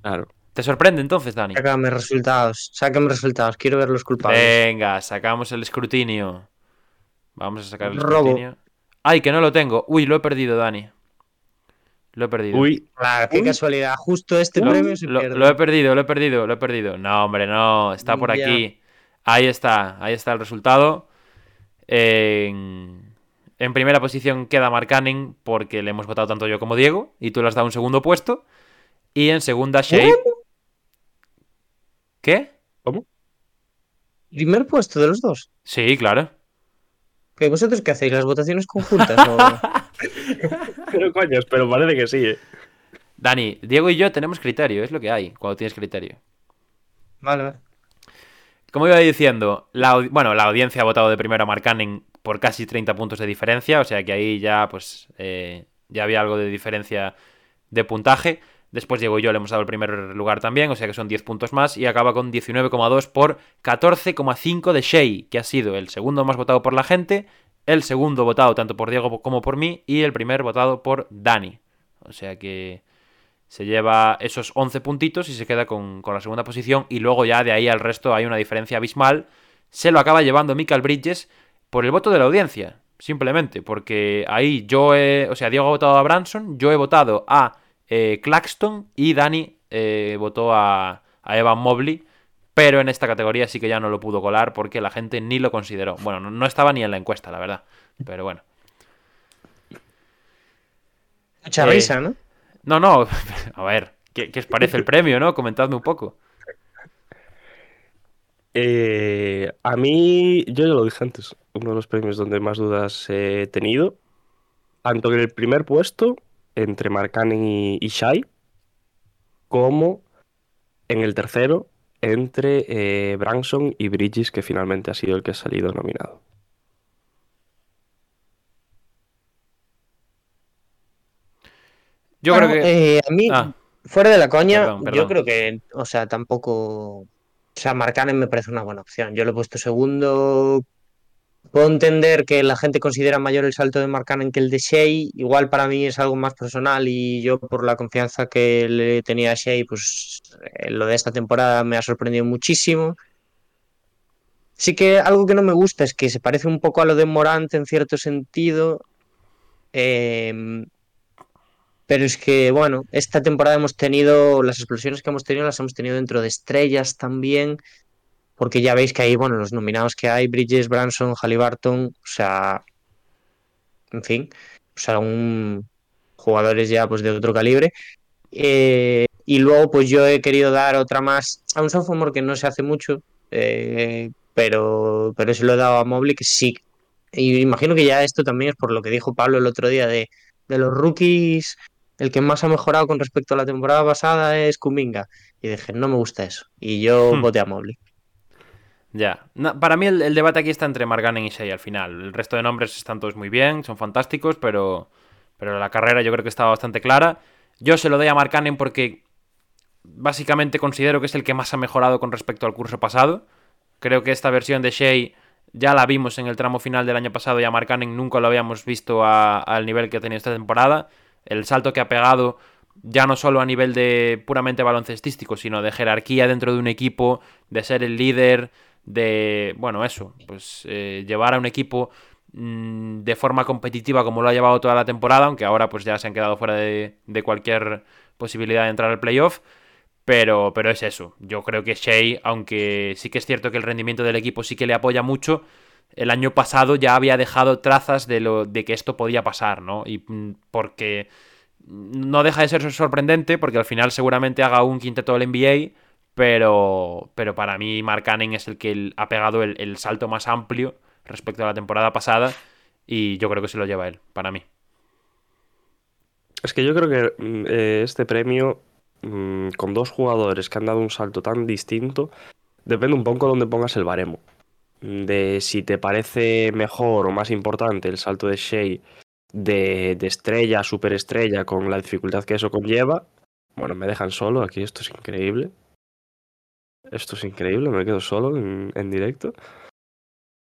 Claro. ¿Te sorprende entonces, Dani? Sácame resultados. Sácame resultados. Quiero ver los culpables. Venga, sacamos el escrutinio. Vamos a sacar el Robo. escrutinio. Ay, que no lo tengo. Uy, lo he perdido, Dani. Lo he perdido. Uy, Claro, qué Uy. casualidad. Justo este Uy. premio se Lo, pierde. lo he perdido, lo he perdido, lo he perdido. No, hombre, no. Está por Ya. aquí. Ahí está, ahí está el resultado. En, en primera posición queda Markkanen porque le hemos votado tanto yo como Diego y tú le has dado un segundo puesto. Y en segunda, Shea. ¿Qué? Primer puesto de los dos. Sí, claro. ¿Que ¿Vosotros qué hacéis? ¿Las votaciones conjuntas? o- pero coño, pero parece que sí, eh. Dani, Diego y yo tenemos criterio, es lo que hay cuando tienes criterio. Vale, vale. Como iba diciendo, la, bueno, la audiencia ha votado de primero a Markkanen por casi 30 puntos de diferencia, o sea que ahí ya, pues, eh, ya había algo de diferencia de puntaje. Después Diego y yo le hemos dado el primer lugar también, o sea que son 10 puntos más, y acaba con 19,2 por 14,5 de Shea, que ha sido el segundo más votado por la gente, el segundo votado tanto por Diego como por mí, y el primer votado por Dani. O sea que se lleva esos 11 puntitos y se queda con, con la segunda posición. Y luego ya de ahí al resto hay una diferencia abismal. Se lo acaba llevando Michael Bridges por el voto de la audiencia. Simplemente, porque ahí yo he. O sea, Diego ha votado a Branson, yo he votado a eh, Claxton y Dani eh, votó a, a Evan Mobley. Pero en esta categoría sí que ya no lo pudo colar porque la gente ni lo consideró. Bueno, no, no estaba ni en la encuesta, la verdad. Pero bueno. Mucha Eh, risa, ¿no? No, no, a ver, ¿qué, qué os parece el premio, no? Comentadme un poco. Eh, a mí, yo ya lo dije antes, uno de los premios donde más dudas he tenido, tanto en el primer puesto, entre Markkanen y, y Shai, como en el tercero, entre eh, Branson y Bridges, que finalmente ha sido el que ha salido nominado. Yo Bueno, creo que... eh, a mí, Ah, fuera de la coña, Perdón, perdón. yo creo que, o sea, tampoco. O sea, Markkanen me parece una buena opción. Yo lo he puesto segundo puedo entender que la gente considera mayor el salto de Markkanen que el de Shea. Igual para mí es algo más personal y yo por la confianza que le tenía a Shea, pues eh, lo de esta temporada me ha sorprendido muchísimo. Sí que algo que no me gusta es que se parece un poco a lo de Morant en cierto sentido. Em, pero es que, bueno, esta temporada hemos tenido, las explosiones que hemos tenido las hemos tenido dentro de estrellas también, porque ya veis que ahí, bueno, los nominados que hay, Bridges, Branson, Halliburton, o sea, en fin, o sea, un jugadores ya pues de otro calibre. Eh, y luego, pues yo he querido dar otra más a un sophomore que no se hace mucho, eh, pero, pero se lo he dado a Mobley que sí. Y imagino que ya esto también es por lo que dijo Pablo el otro día de, de los rookies, el que más ha mejorado con respecto a la temporada pasada es Kuminga. Y dije, no me gusta eso. Y yo Hmm. voté a Mobley. Ya. Para mí el, debate aquí está entre Marganen y Shea al final. El resto de nombres están todos muy bien, son fantásticos, pero, pero la carrera yo creo que estaba bastante clara. Yo se lo doy a Markkanen porque básicamente considero que es el que más ha mejorado con respecto al curso pasado. Creo que esta versión de Shea ya la vimos en el tramo final del año pasado y a Markkanen nunca lo habíamos visto al nivel que ha tenido esta temporada. El salto que ha pegado ya no solo a nivel de puramente baloncestístico, sino de jerarquía dentro de un equipo, de ser el líder, de, bueno, eso, pues eh, llevar a un equipo mm, de forma competitiva como lo ha llevado toda la temporada, aunque ahora pues ya se han quedado fuera de, de cualquier posibilidad de entrar al playoff. Pero, pero es eso. Yo creo que Shea, aunque sí que es cierto que el rendimiento del equipo sí que le apoya mucho, el año pasado ya había dejado trazas de lo de que esto podía pasar, ¿no? Y mm, porque no deja de ser sorprendente, porque al final seguramente haga un quinteto del NBA, pero, pero para mí Mark Cannon es el que ha pegado el, salto más amplio respecto a la temporada pasada y yo creo que se lo lleva él, para mí. Es que yo creo que mm, eh, este premio, mm, con dos jugadores que han dado un salto tan distinto, depende un poco de dónde pongas el baremo. De si te parece mejor o más importante el salto de Shea de, de estrella a superestrella con la dificultad que eso conlleva. Bueno, me dejan solo aquí, esto es increíble. Esto es increíble, me quedo solo en, en directo.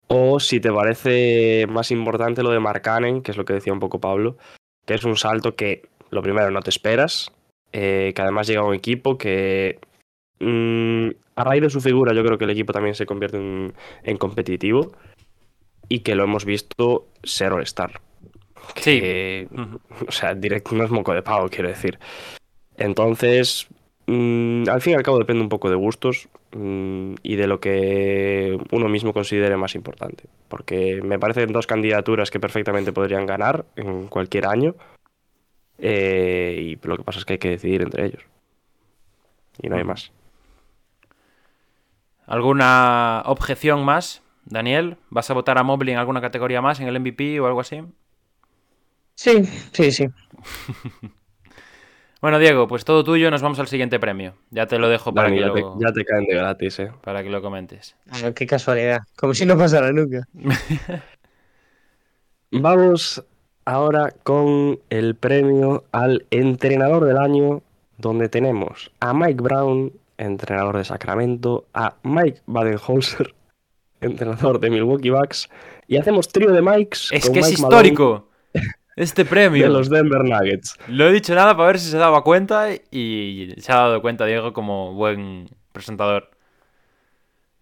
O si te parece más importante lo de Markkanen, que es lo que decía un poco Pablo, que es un salto que, lo primero, no te esperas, eh, que además llega a un equipo que, mm, a raíz de su figura, yo creo que el equipo también se convierte en, en competitivo y que lo hemos visto ser All-Star. Sí. Que, o sea, directo no es moco de pavo, quiero decir. Entonces, mm, al fin y al cabo depende un poco de gustos mm, y de lo que uno mismo considere más importante. Porque me parecen dos candidaturas que perfectamente podrían ganar en cualquier año. eh, y lo que pasa es que hay que decidir entre ellos. Y no hay más. ¿Alguna objeción más, Daniel? ¿Vas a votar a Mobley en alguna categoría más, en el MVP o algo así? Sí, sí, sí. Bueno, Diego, pues todo tuyo, nos vamos al siguiente premio. Ya te lo dejo para, Dani, que, ya, te, lo, ya te caen de gratis, eh. para que lo comentes. Qué casualidad. Como si no pasara nunca. Vamos ahora con el premio al entrenador del año, donde tenemos a Mike Brown, entrenador de Sacramento, a Mike Badenholzer, entrenador de Milwaukee Bucks, y hacemos trío de Mikes. Es con que es Malone histórico este premio. De los Denver Nuggets. Lo he dicho nada para ver si se daba cuenta y se ha dado cuenta Diego como buen presentador.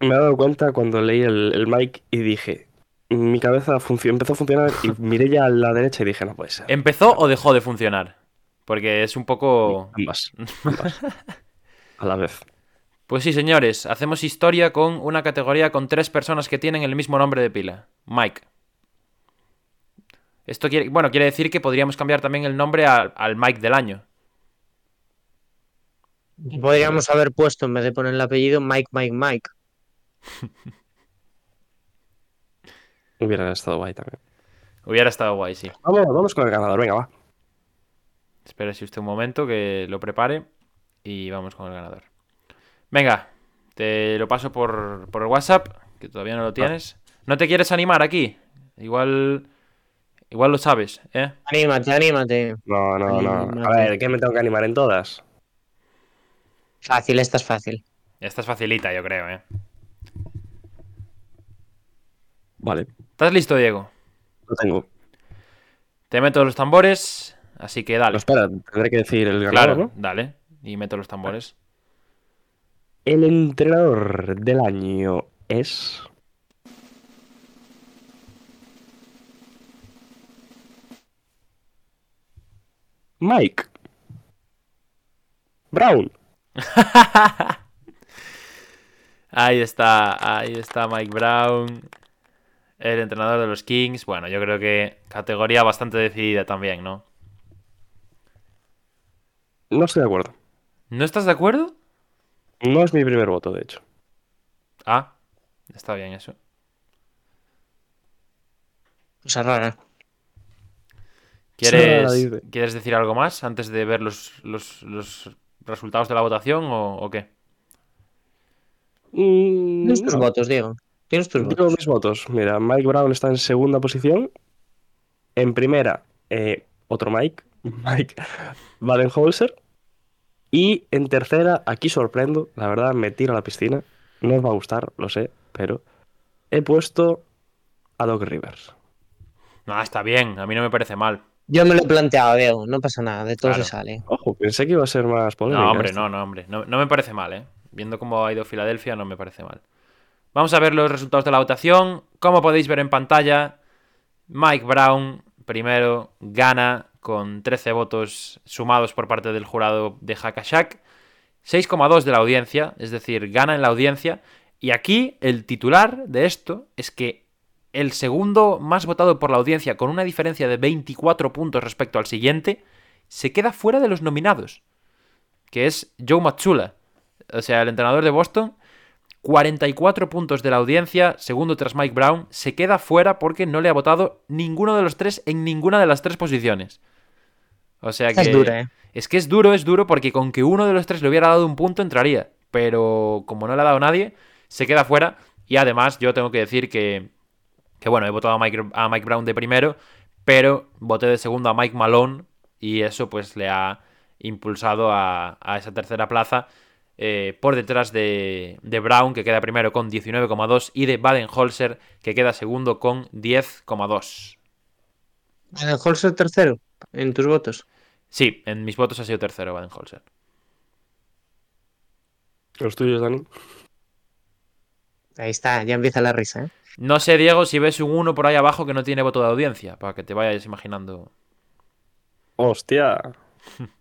Me he dado cuenta cuando leí el, el mic y dije, mi cabeza empezó a funcionar y miré ya a la derecha y dije, no puede ser. ¿Empezó o dejó de funcionar? Porque es un poco... Ambas, ambas. A la vez. Pues sí, señores, hacemos historia con una categoría con tres personas que tienen el mismo nombre de pila. Mike. Esto quiere, bueno, quiere decir que podríamos cambiar también el nombre al, al Mike del año. Podríamos haber puesto, en vez de poner el apellido, Mike, Mike, Mike. Hubiera estado guay también. Hubiera estado guay, sí. Vamos, vamos con el ganador, venga, va. Espérese usted un momento que lo prepare y vamos con el ganador. Venga, te lo paso por, por el WhatsApp, que todavía no lo tienes. ¿No te quieres animar aquí? Igual... Igual lo sabes, ¿eh? Anímate, anímate. No, no, no. A ver, ¿qué me tengo que animar en todas? Fácil, esta es fácil. Esta es facilita, yo creo, ¿eh? Vale, ¿Estás listo, Diego? lo tengo. Te meto los tambores, así que Pero dale. espera, tendré que decir el ganador, Claro, ¿no? dale. Y meto los tambores. El entrenador del año es. Mike. Brown. Ahí está, ahí está Mike Brown, el entrenador de los Kings. Bueno, yo creo que categoría bastante decidida también, ¿no? No estoy de acuerdo. ¿No estás de acuerdo? No es mi primer voto, de hecho. Ah, está bien eso. Cosa rara. ¿Quieres, dice. ¿quieres decir algo más antes de ver los, los- los resultados de la votación o, o qué? Mm, Tienes tus no. votos, Diego. Tienes tus Digo votos. mis votos. Mira, Mike Brown está en segunda posición. En primera, eh, otro Mike, Mike Badenholzer. Y en tercera, aquí sorprendo, la verdad, me tiro a la piscina. No os va a gustar, lo sé, pero he puesto a Doc Rivers. No, está bien, a mí no me parece mal. Yo me lo he planteado, Diego. No pasa nada, de todo Claro. se sale. Ojo, pensé que iba a ser más polémica. No, hombre, no, no, hombre. No, no me parece mal, ¿eh? Viendo cómo ha ido Filadelfia, no me parece mal. Vamos a ver los resultados de la votación. Como podéis ver en pantalla, Mike Brown, primero, gana con 13 votos sumados por parte del jurado de Hakashak. 6,2 de la audiencia, es decir, gana en la audiencia. Y aquí el titular de esto es que el segundo más votado por la audiencia, con una diferencia de 24 puntos respecto al siguiente, se queda fuera de los nominados, que es Joe Matsula, o sea, el entrenador de Boston. 44 puntos de la audiencia, segundo tras Mike Brown, se queda fuera porque no le ha votado ninguno de los tres en ninguna de las tres posiciones. O sea que Es dura, ¿eh? es que es duro, es duro porque con que uno de los tres le hubiera dado un punto entraría. Pero como no le ha dado nadie, se queda fuera. Y además yo tengo que decir que, que bueno, he votado a Mike, a Mike Brown de primero, pero voté de segundo a Mike Malone y eso pues le ha impulsado a, a esa tercera plaza eh, por detrás de, de Brown, que queda primero con 19,2, y de Baden-Holzer, que queda segundo con 10,2. Holzer tercero en tus votos. Sí, en mis votos ha sido tercero Baden-Holzer. Los tuyos, Dani. Ahí está, ya empieza la risa, ¿eh? No sé, Diego, si ves un 1 por ahí abajo que no tiene voto de audiencia, para que te vayas imaginando. Hostia.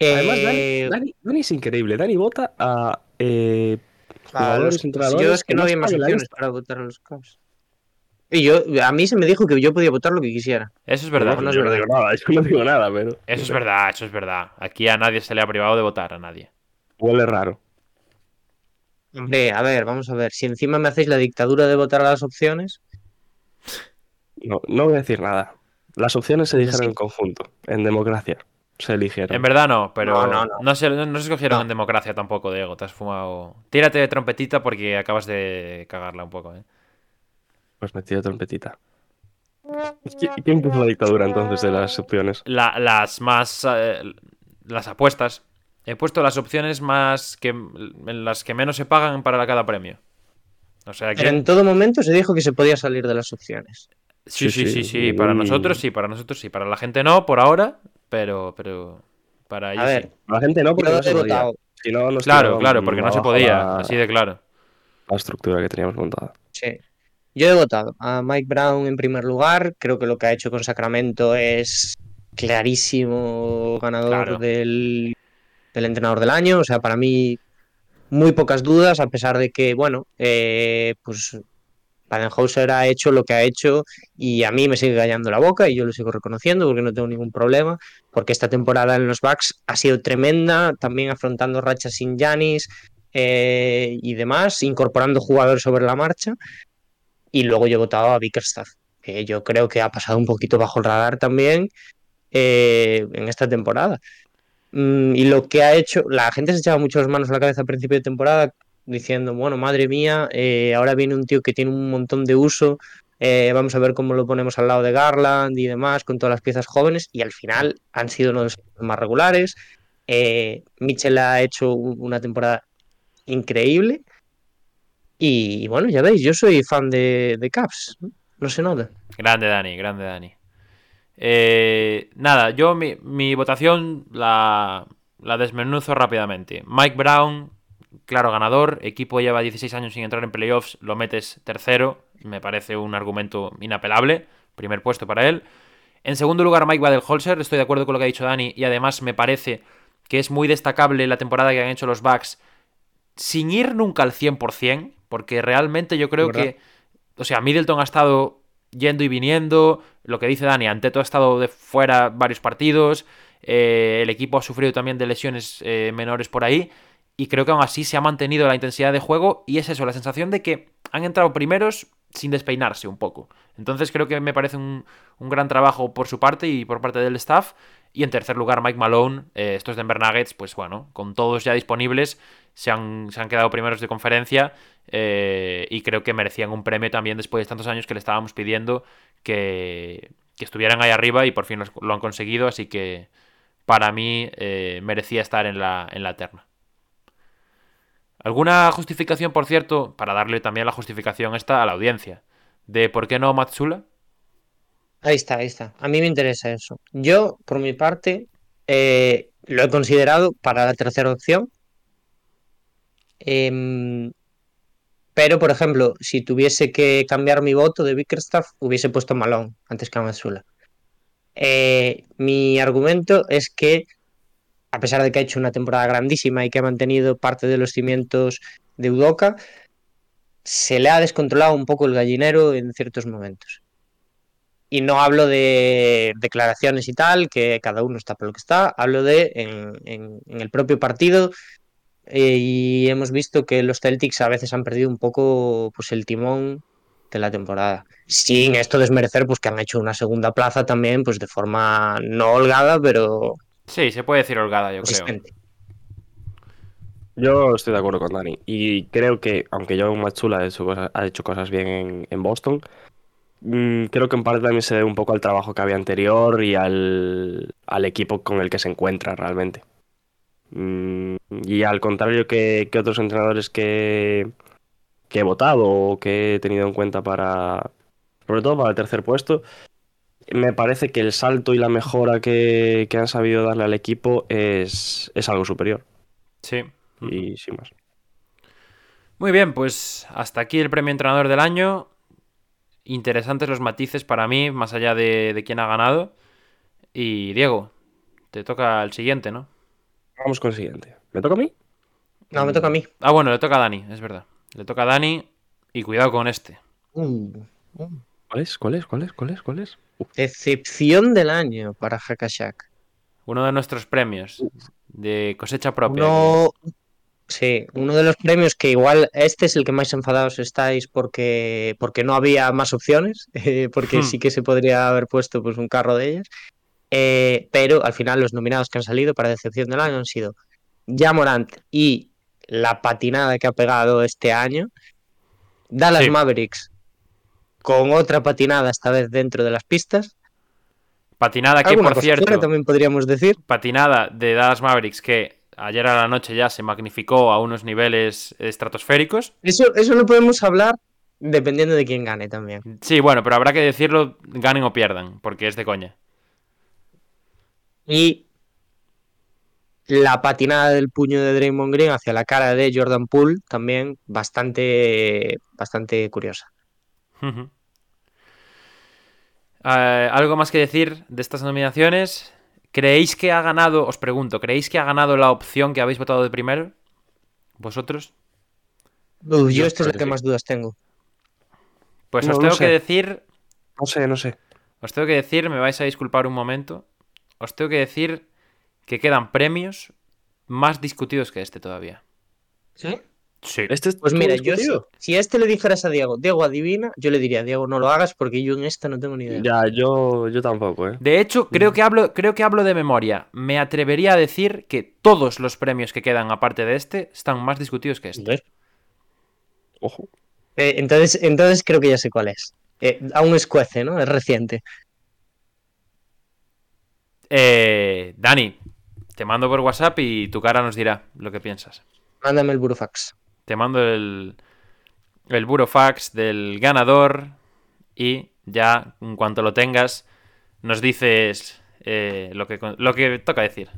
Además, Dani, Eh, Dani- Dani es increíble. Dani vota a eh, a los- entrenadores yo es que no había más opciones para votar a los Cavs. Y yo, a mí se me dijo que yo podía votar lo que quisiera. Eso es verdad. No, yo no digo nada, yo no digo nada, pero. Eso es verdad, eso es verdad. Aquí a nadie se le ha privado de votar, a nadie. Huele raro. Hombre, a ver, vamos a ver. Si encima me hacéis la dictadura de votar a las opciones, No, no voy a decir nada. Las opciones se Yo dijeron sí. en conjunto, en democracia. Se eligieron. En verdad no, pero No, no, no, no. se, no se escogieron No. en democracia tampoco, Diego. Te has fumado. Tírate de trompetita porque acabas de cagarla un poco, ¿eh? Pues me tiro trompetita. ¿Qui- ¿Quién puso la dictadura entonces de las opciones? La- las más. eh, las apuestas. He puesto las opciones más que. en las que menos se pagan para cada premio. O sea que. pero en todo momento se dijo que se podía salir de las opciones. Sí, sí, Sí, sí, sí. sí. Para Mm. nosotros sí, para nosotros sí. Para la gente no, por ahora, pero. pero para ellos A sí. ver, La gente no, porque no se he podía. votado. Si no, nos Claro, claro, porque no se podía. La, Así de claro. la estructura que teníamos montada. Sí. Yo he votado a Mike Brown en primer lugar. Creo que lo que ha hecho con Sacramento es clarísimo ganador Claro. del, del entrenador del año. O sea, para mí, muy pocas dudas, a pesar de que, bueno, eh, pues Badenhauser ha hecho lo que ha hecho y a mí me sigue callando la boca y yo lo sigo reconociendo porque no tengo ningún problema. Porque esta temporada en los Bucks ha sido tremenda, también afrontando rachas sin Yanis y demás, incorporando jugadores sobre la marcha. Y luego yo he votado a Bickerstaff, que yo creo que ha pasado un poquito bajo el radar también eh, en esta temporada. Mm, y lo que ha hecho, la gente se echaba mucho las manos a la cabeza a principio de temporada diciendo, bueno, madre mía, eh, ahora viene un tío que tiene un montón de uso, eh, vamos a ver cómo lo ponemos al lado de Garland y demás, con todas las piezas jóvenes, y al final han sido uno de los más regulares. Eh, Mitchell ha hecho una temporada increíble. Y bueno, ya veis, yo soy fan de, de Caps. No sé nada. Grande Dani, grande Dani. Eh, nada, yo mi, mi votación la, la desmenuzo rápidamente. Mike Brown, claro ganador. Equipo lleva 16 años sin entrar en playoffs, lo metes tercero. Me parece un argumento inapelable. Primer puesto para él. En segundo lugar, Mike Badelholzer. Estoy de acuerdo con lo que ha dicho Dani. Y además me parece que es muy destacable la temporada que han hecho los Bucks sin ir nunca al 100%. Porque realmente yo creo ¿Verdad? que. O sea, Middleton ha estado yendo y viniendo. Lo que dice Dani, Anteto ha estado de fuera varios partidos. eh, el equipo ha sufrido también de lesiones eh, menores por ahí. Y creo que aún así se ha mantenido la intensidad de juego. Y es eso, la sensación de que han entrado primeros sin despeinarse un poco. Entonces creo que me parece un, un gran trabajo por su parte y por parte del staff. Y en tercer lugar, Mike Malone. eh, estos Denver Nuggets, pues bueno, con todos ya disponibles, se han, se han quedado primeros de conferencia. eh, y creo que merecían un premio también después de tantos años que le estábamos pidiendo que, que estuvieran ahí arriba y por fin lo han conseguido. Así que para mí eh, merecía estar en la, en la terna. ¿Alguna justificación, por cierto, para darle también la justificación esta a la audiencia? De por qué no Matsula? Ahí está, ahí está. A mí me interesa eso. Yo, por mi parte, eh, lo he considerado para la tercera opción. Em, pero, por ejemplo, si tuviese que cambiar mi voto de Bickerstaff, hubiese puesto Malone antes que a. Eh, mi argumento es que, a pesar de que ha hecho una temporada grandísima y que ha mantenido parte de los cimientos de Udoka, se le ha descontrolado un poco el gallinero en ciertos momentos. Y no hablo de declaraciones y tal, que cada uno está por lo que está, hablo de en, en- en el propio partido. eh, y hemos visto que los Celtics a veces han perdido un poco pues, el timón de la temporada. Sin esto desmerecer, pues que han hecho una segunda plaza también, pues de forma no holgada, pero Sí, se puede decir holgada, yo creo. Yo estoy de acuerdo con Dani. Y creo que, aunque John Machula ha hecho cosas, ha hecho cosas bien en, en Boston, creo que en parte también se debe un poco al trabajo que había anterior y al, al equipo con el que se encuentra realmente. Mm, y al contrario que, que otros entrenadores que, que he votado o que he tenido en cuenta para, sobre todo para el tercer puesto, me parece que el salto y la mejora que, que han sabido darle al equipo es, es algo superior. Sí. Y sin más. Muy bien, pues hasta aquí el premio entrenador del año. Interesantes los matices para mí, más allá de, de quién ha ganado. Y Diego, te toca el siguiente, ¿no? Vamos con el siguiente. ¿Me toca a mí? No, me toca a mí. Ah, bueno, le toca a Dani, es verdad. Le toca a Dani y cuidado con este. Uh, ¿Cuál es? ¿Cuál es? ¿Cuál es? ¿Cuál es? ¿Cuál es? Uh, decepción del año para Hakashak. Uno de nuestros premios de cosecha propia. Uno, sí, uno de los premios que igual este es el que más enfadados estáis porque, porque no había más opciones, eh, porque Hmm. sí que se podría haber puesto pues, un carro de ellas. Eh, pero al final los nominados que han salido para decepción del año han sido Ja Morant y la patinada que ha pegado este año, Dallas Sí. Mavericks con otra patinada esta vez dentro de las pistas. Patinada que, por cierto, también podríamos decir. patinada de Dallas Mavericks que ayer a la noche ya se magnificó a unos niveles estratosféricos. Eso, eso lo podemos hablar dependiendo de quién gane también. Sí, bueno, pero habrá que decirlo, ganen o pierdan, porque es de coña. Y la patinada del puño de Draymond Green hacia la cara de Jordan Poole también bastante, bastante curiosa. Eh, ¿Algo más que decir de estas nominaciones? ¿Creéis que ha ganado, os pregunto, ¿creéis que ha ganado la opción que habéis votado de primero? ¿Vosotros? Uf, yo esta es la que más dudas tengo. Pues No, os no tengo sé. que decir, No sé, no sé. os tengo que decir, me vais a disculpar un momento, os tengo que decir que quedan premios más discutidos que este todavía. ¿Sí? Sí. ¿Este es Pues mira, yo si a este le dijeras a Diego, Diego adivina, yo le diría, Diego, no lo hagas porque yo en esta no tengo ni idea. Ya, yo, yo tampoco, ¿eh? De hecho, creo que, hablo, creo que hablo de memoria. Me atrevería a decir que todos los premios que quedan aparte de este están más discutidos que este. Ojo. Eh, entonces, entonces creo que ya sé cuál es. Eh, aún es cuece, ¿no? Es reciente. Eh, Dani, te mando por WhatsApp y tu cara nos dirá lo que piensas. Mándame el Burofax. Te mando el, el burofax del ganador y ya, en cuanto lo tengas, nos dices eh, lo, que, lo que toca decir.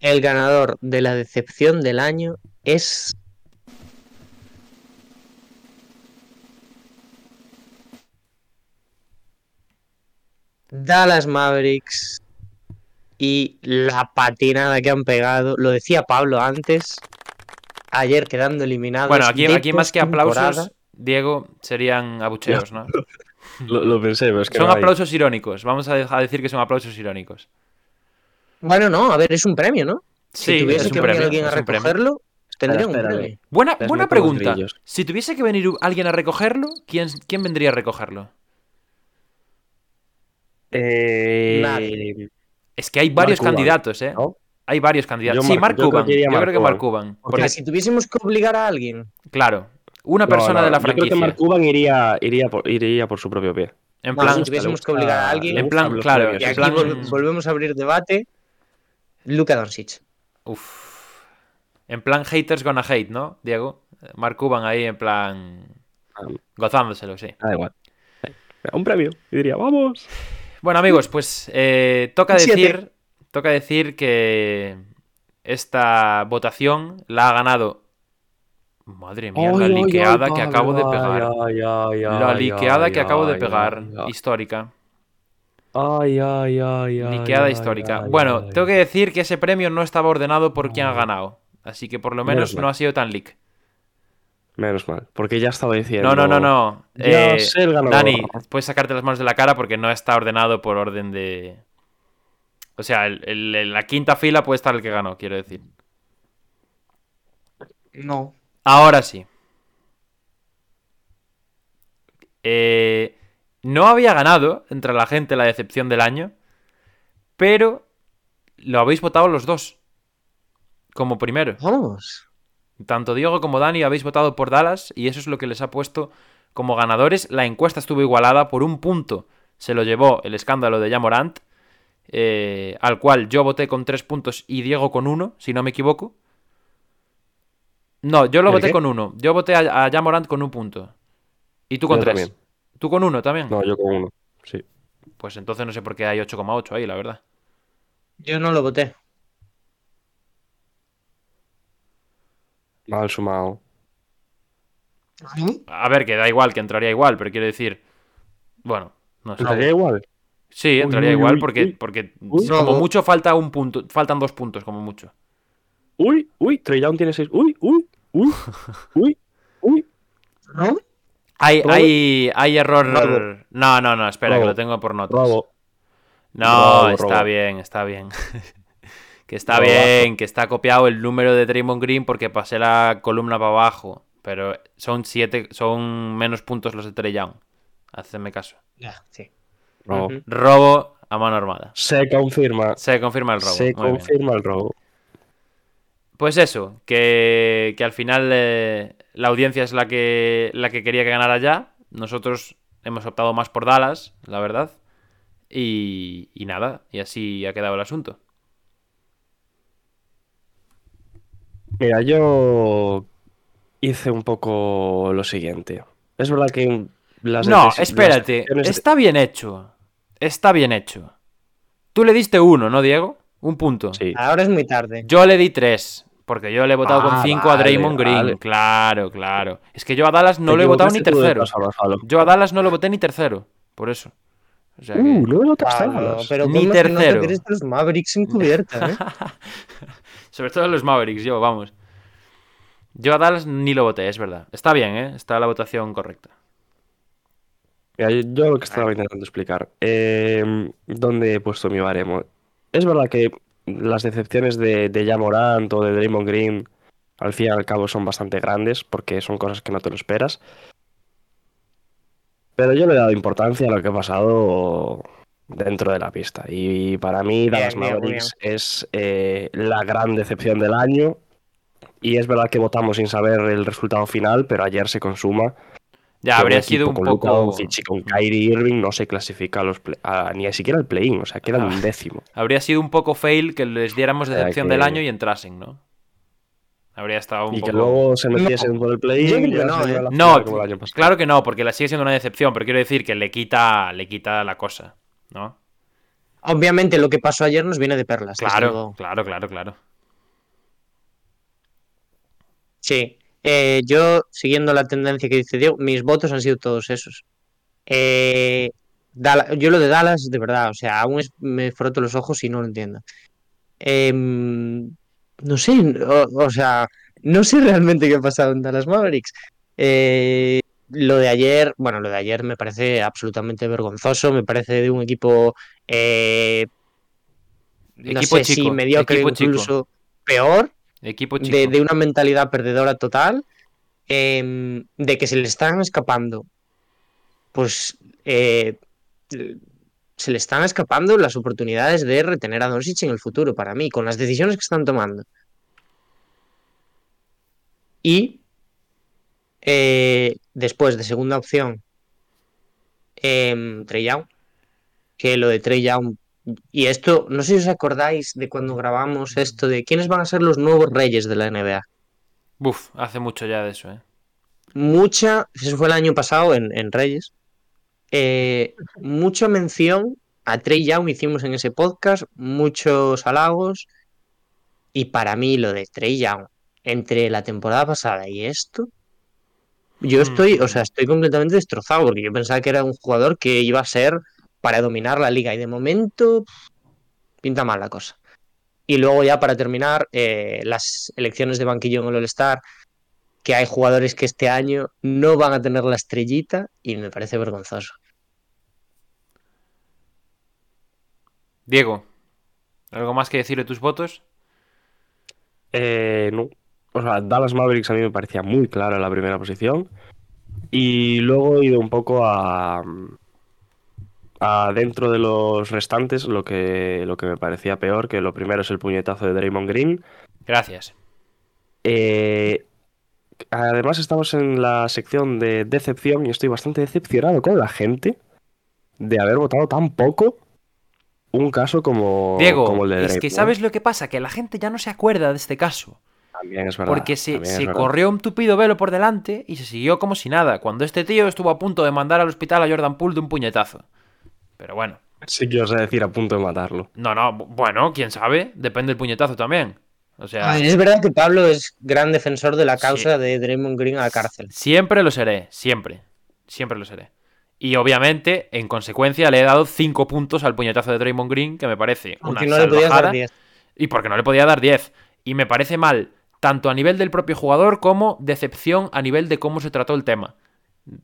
El ganador de la decepción del año es. Dallas Mavericks y la patinada que han pegado. Lo decía Pablo antes. Ayer quedando eliminados. Bueno, aquí, aquí más que aplausos, Diego, serían abucheos, ¿no? Lo, lo pensé, pero es que Son no aplausos irónicos. Vamos a decir que son aplausos irónicos. Bueno, no, a ver, es un premio, ¿no? Sí, si tuviese es un que premio, venir alguien a premio. recogerlo, tendría un espérale. premio. Buena, buena pregunta. Si tuviese que venir alguien a recogerlo, ¿quién, quién vendría a recogerlo? Eh, Nadie. Es que hay varios candidatos, ¿eh? ¿no? Hay varios candidatos. Yo sí, Mark- Mark yo creo Cuban. que Yo Mark creo que Mark Cuban. Porque, si tuviésemos que obligar a alguien. claro, una persona no, de la Yo creo franquicia. que Mark Cuban iría, iría, por, iría por su propio pie. En No, plan, si tuviésemos que obligar a alguien. En plan, claro, Y aquí plan- volvemos a abrir debate. Luka Doncic. Uf. En plan haters gonna hate, ¿no, Diego? Mark Cuban ahí en plan gozándoselo, sí. da igual. Un premio. Y diría, vamos. Bueno, amigos, pues eh, toca decir. Toca decir que esta votación la ha ganado. Madre mía, la Ay, liqueada ay, que acabo de pegar. La liqueada que acabo de pegar. Histórica. Ay, ay, ay, ay. Liqueada histórica. bueno, tengo que decir que ese premio no estaba ordenado por quien ha ganado. Así que por lo menos Menos no ha sido tan leak. Menos mal, porque ya estaba diciendo. No, no, no, no. Eh. Dani, puedes sacarte las manos de la cara porque no está ordenado por orden de. O sea, el- el- en la quinta fila puede estar el que ganó, quiero decir. No. Ahora sí. Eh, no había ganado entre la gente la decepción del año, pero lo habéis votado los dos. Como primero. Vamos. Tanto Diego como Dani habéis votado por Dallas y eso es lo que les ha puesto como ganadores. La encuesta estuvo igualada por un punto. Se lo llevó el escándalo de Jamorant, eh, al cual yo voté con tres puntos y Diego con uno, si no me equivoco. No, yo lo ¿El voté qué? con uno. Yo voté a, a Jamorant con un punto. Y tú con Yo tres. también. ¿Tú con uno también? No, yo con uno. Sí. Pues entonces no sé por qué hay 8,8 ahí, la verdad. Yo no lo voté. Mal sumado. A ver, que da igual, que entraría igual, pero quiero decir. Bueno, no sé. ¿Entraría igual? Sí, entraría uy, igual uy, porque, uy. porque Uy. como No. mucho falta un punto, faltan dos puntos como mucho. Uy, uy, Trey Young tiene seis. Uy, uy, uy, uy, uy. ¿No? Hay, hay, hay error. Robo. No, no, no, espera, Robo. que lo tengo por notas. Bravo. No, está bien, está bien. que está bien, que está copiado el número de Draymond Green porque pasé la columna para abajo. Pero son siete, son menos puntos los de Trey Young. Hacedme caso. Ya, sí. Robo a mano armada. Se confirma. Se confirma el robo. Se Muy bien. confirma el robo. Pues eso, que, que al final eh, la audiencia es la que, la que quería que ganara ya. Nosotros hemos optado más por Dallas, la verdad. Y, y nada, y así ha quedado el asunto. Mira, yo hice un poco lo siguiente. Es verdad que las no, las espérate, está bien hecho. Está bien hecho. Tú le diste uno, ¿no, Diego? Un punto. Sí. Ahora es muy tarde. Yo le di tres, porque yo le he votado con Ah, cinco a Draymond Green. vale. Claro, claro. Es que yo a Dallas no Te le he votado ni tercero. Yo a Dallas no le voté ni tercero, por eso. O sea que- Uh, no lo votaste a Pablo, Dallas. pero Ni ¿cómo es que no tercero. los Mavericks encubierta, ¿eh? Sobre todo los Mavericks, yo, vamos. Yo a Dallas ni lo voté, es verdad. Está bien, ¿eh? Está la votación correcta. Mira, yo, yo lo que estaba intentando explicar. eh, ¿Dónde he puesto mi baremo? Es verdad que las decepciones de, de Jamorant o de Draymond Green, al fin y al cabo, son bastante grandes porque son cosas que no te lo esperas. Pero yo le he dado importancia a lo que ha pasado dentro de la pista. Y para mí, Dallas bien, Mavericks es eh, la gran decepción del año. Y es verdad que votamos sin saber el resultado final, pero ayer se consuma. Ya, habría sido un con Luka poco. Doncic y con Kyrie Irving no se clasifica a los play- a- ni siquiera al play-in, o sea, queda Ah. un décimo. Habría sido un poco fail que les diéramos decepción que- del año y entrasen, ¿no? Habría estado un Y poco... que luego se metiesen por el play Yo creo que no, ¿eh? No, claro que no, porque la sigue siendo una decepción, pero quiero decir que le quita, le quita la cosa, ¿no? Obviamente lo que pasó ayer nos viene de perlas. Claro, claro, claro, claro. Sí. Eh, yo, siguiendo la tendencia que dice Diego, mis votos han sido todos esos. Eh, yo lo de Dallas, de verdad, o sea, aún es- me froto los ojos y no lo entiendo. Em, no sé, o, o sea, no sé realmente qué ha pasado en Dallas Mavericks. Eh, lo de ayer, bueno, lo de ayer me parece absolutamente vergonzoso, me parece de un equipo, eh, no Equipo sé si chico, mediocre, equipo chico. incluso peor Equipo chico. de, de una mentalidad perdedora total, em, de que se le están escapando, pues eh, se le están escapando las oportunidades de retener a Doncic en el futuro, para mí, con las decisiones que están tomando. Y eh, después de segunda opción, em, Trey Young, que lo de Trey Young, y esto, no sé si os acordáis de cuando grabamos esto de quiénes van a ser los nuevos reyes de la NBA. Buf, hace mucho ya de eso, ¿eh? mucha, eso fue el año pasado en, en Reyes, eh, mucha mención a Trey Young hicimos en ese podcast, muchos halagos, y para mí lo de Trey Young entre la temporada pasada y esto, yo estoy, o sea, estoy completamente destrozado, porque yo pensaba que era un jugador que iba a ser para dominar la liga, y de momento pinta mal la cosa. Y luego ya para terminar, eh, las elecciones de banquillo en el All-Star, que hay jugadores que este año no van a tener la estrellita y me parece vergonzoso. Diego, ¿algo más que decir de tus votos? Eh, no. O sea, Dallas Mavericks a mí me parecía muy claro en la primera posición. Y luego he ido un poco a, a dentro de los restantes lo que, lo que me parecía peor, que lo primero es el puñetazo de Draymond Green. Gracias. Eh, además estamos en la sección de decepción y estoy bastante decepcionado con la gente de haber votado tan poco un caso como, Diego, como el de es que Draymond. ¿sabes lo que pasa? Que la gente ya no se acuerda de este caso. También es verdad. Porque se, se verdad. corrió un tupido velo por delante y se siguió como si nada, cuando este tío estuvo a punto de mandar al hospital a Jordan Poole de un puñetazo. Pero bueno, Sí que os de decir a punto de matarlo. no, no, bu- bueno, quién sabe, depende del puñetazo también. O sea, A ver, es verdad que Pablo es gran defensor de la Sí. causa de Draymond Green a la cárcel. siempre lo seré, siempre, siempre lo seré. Y obviamente, en consecuencia, le he dado 5 puntos al puñetazo de Draymond Green, que me parece una Aunque no le podías salvajada. dar 10. Y porque no le podía dar 10. Y me parece mal, tanto a nivel del propio jugador como decepción a nivel de cómo se trató el tema.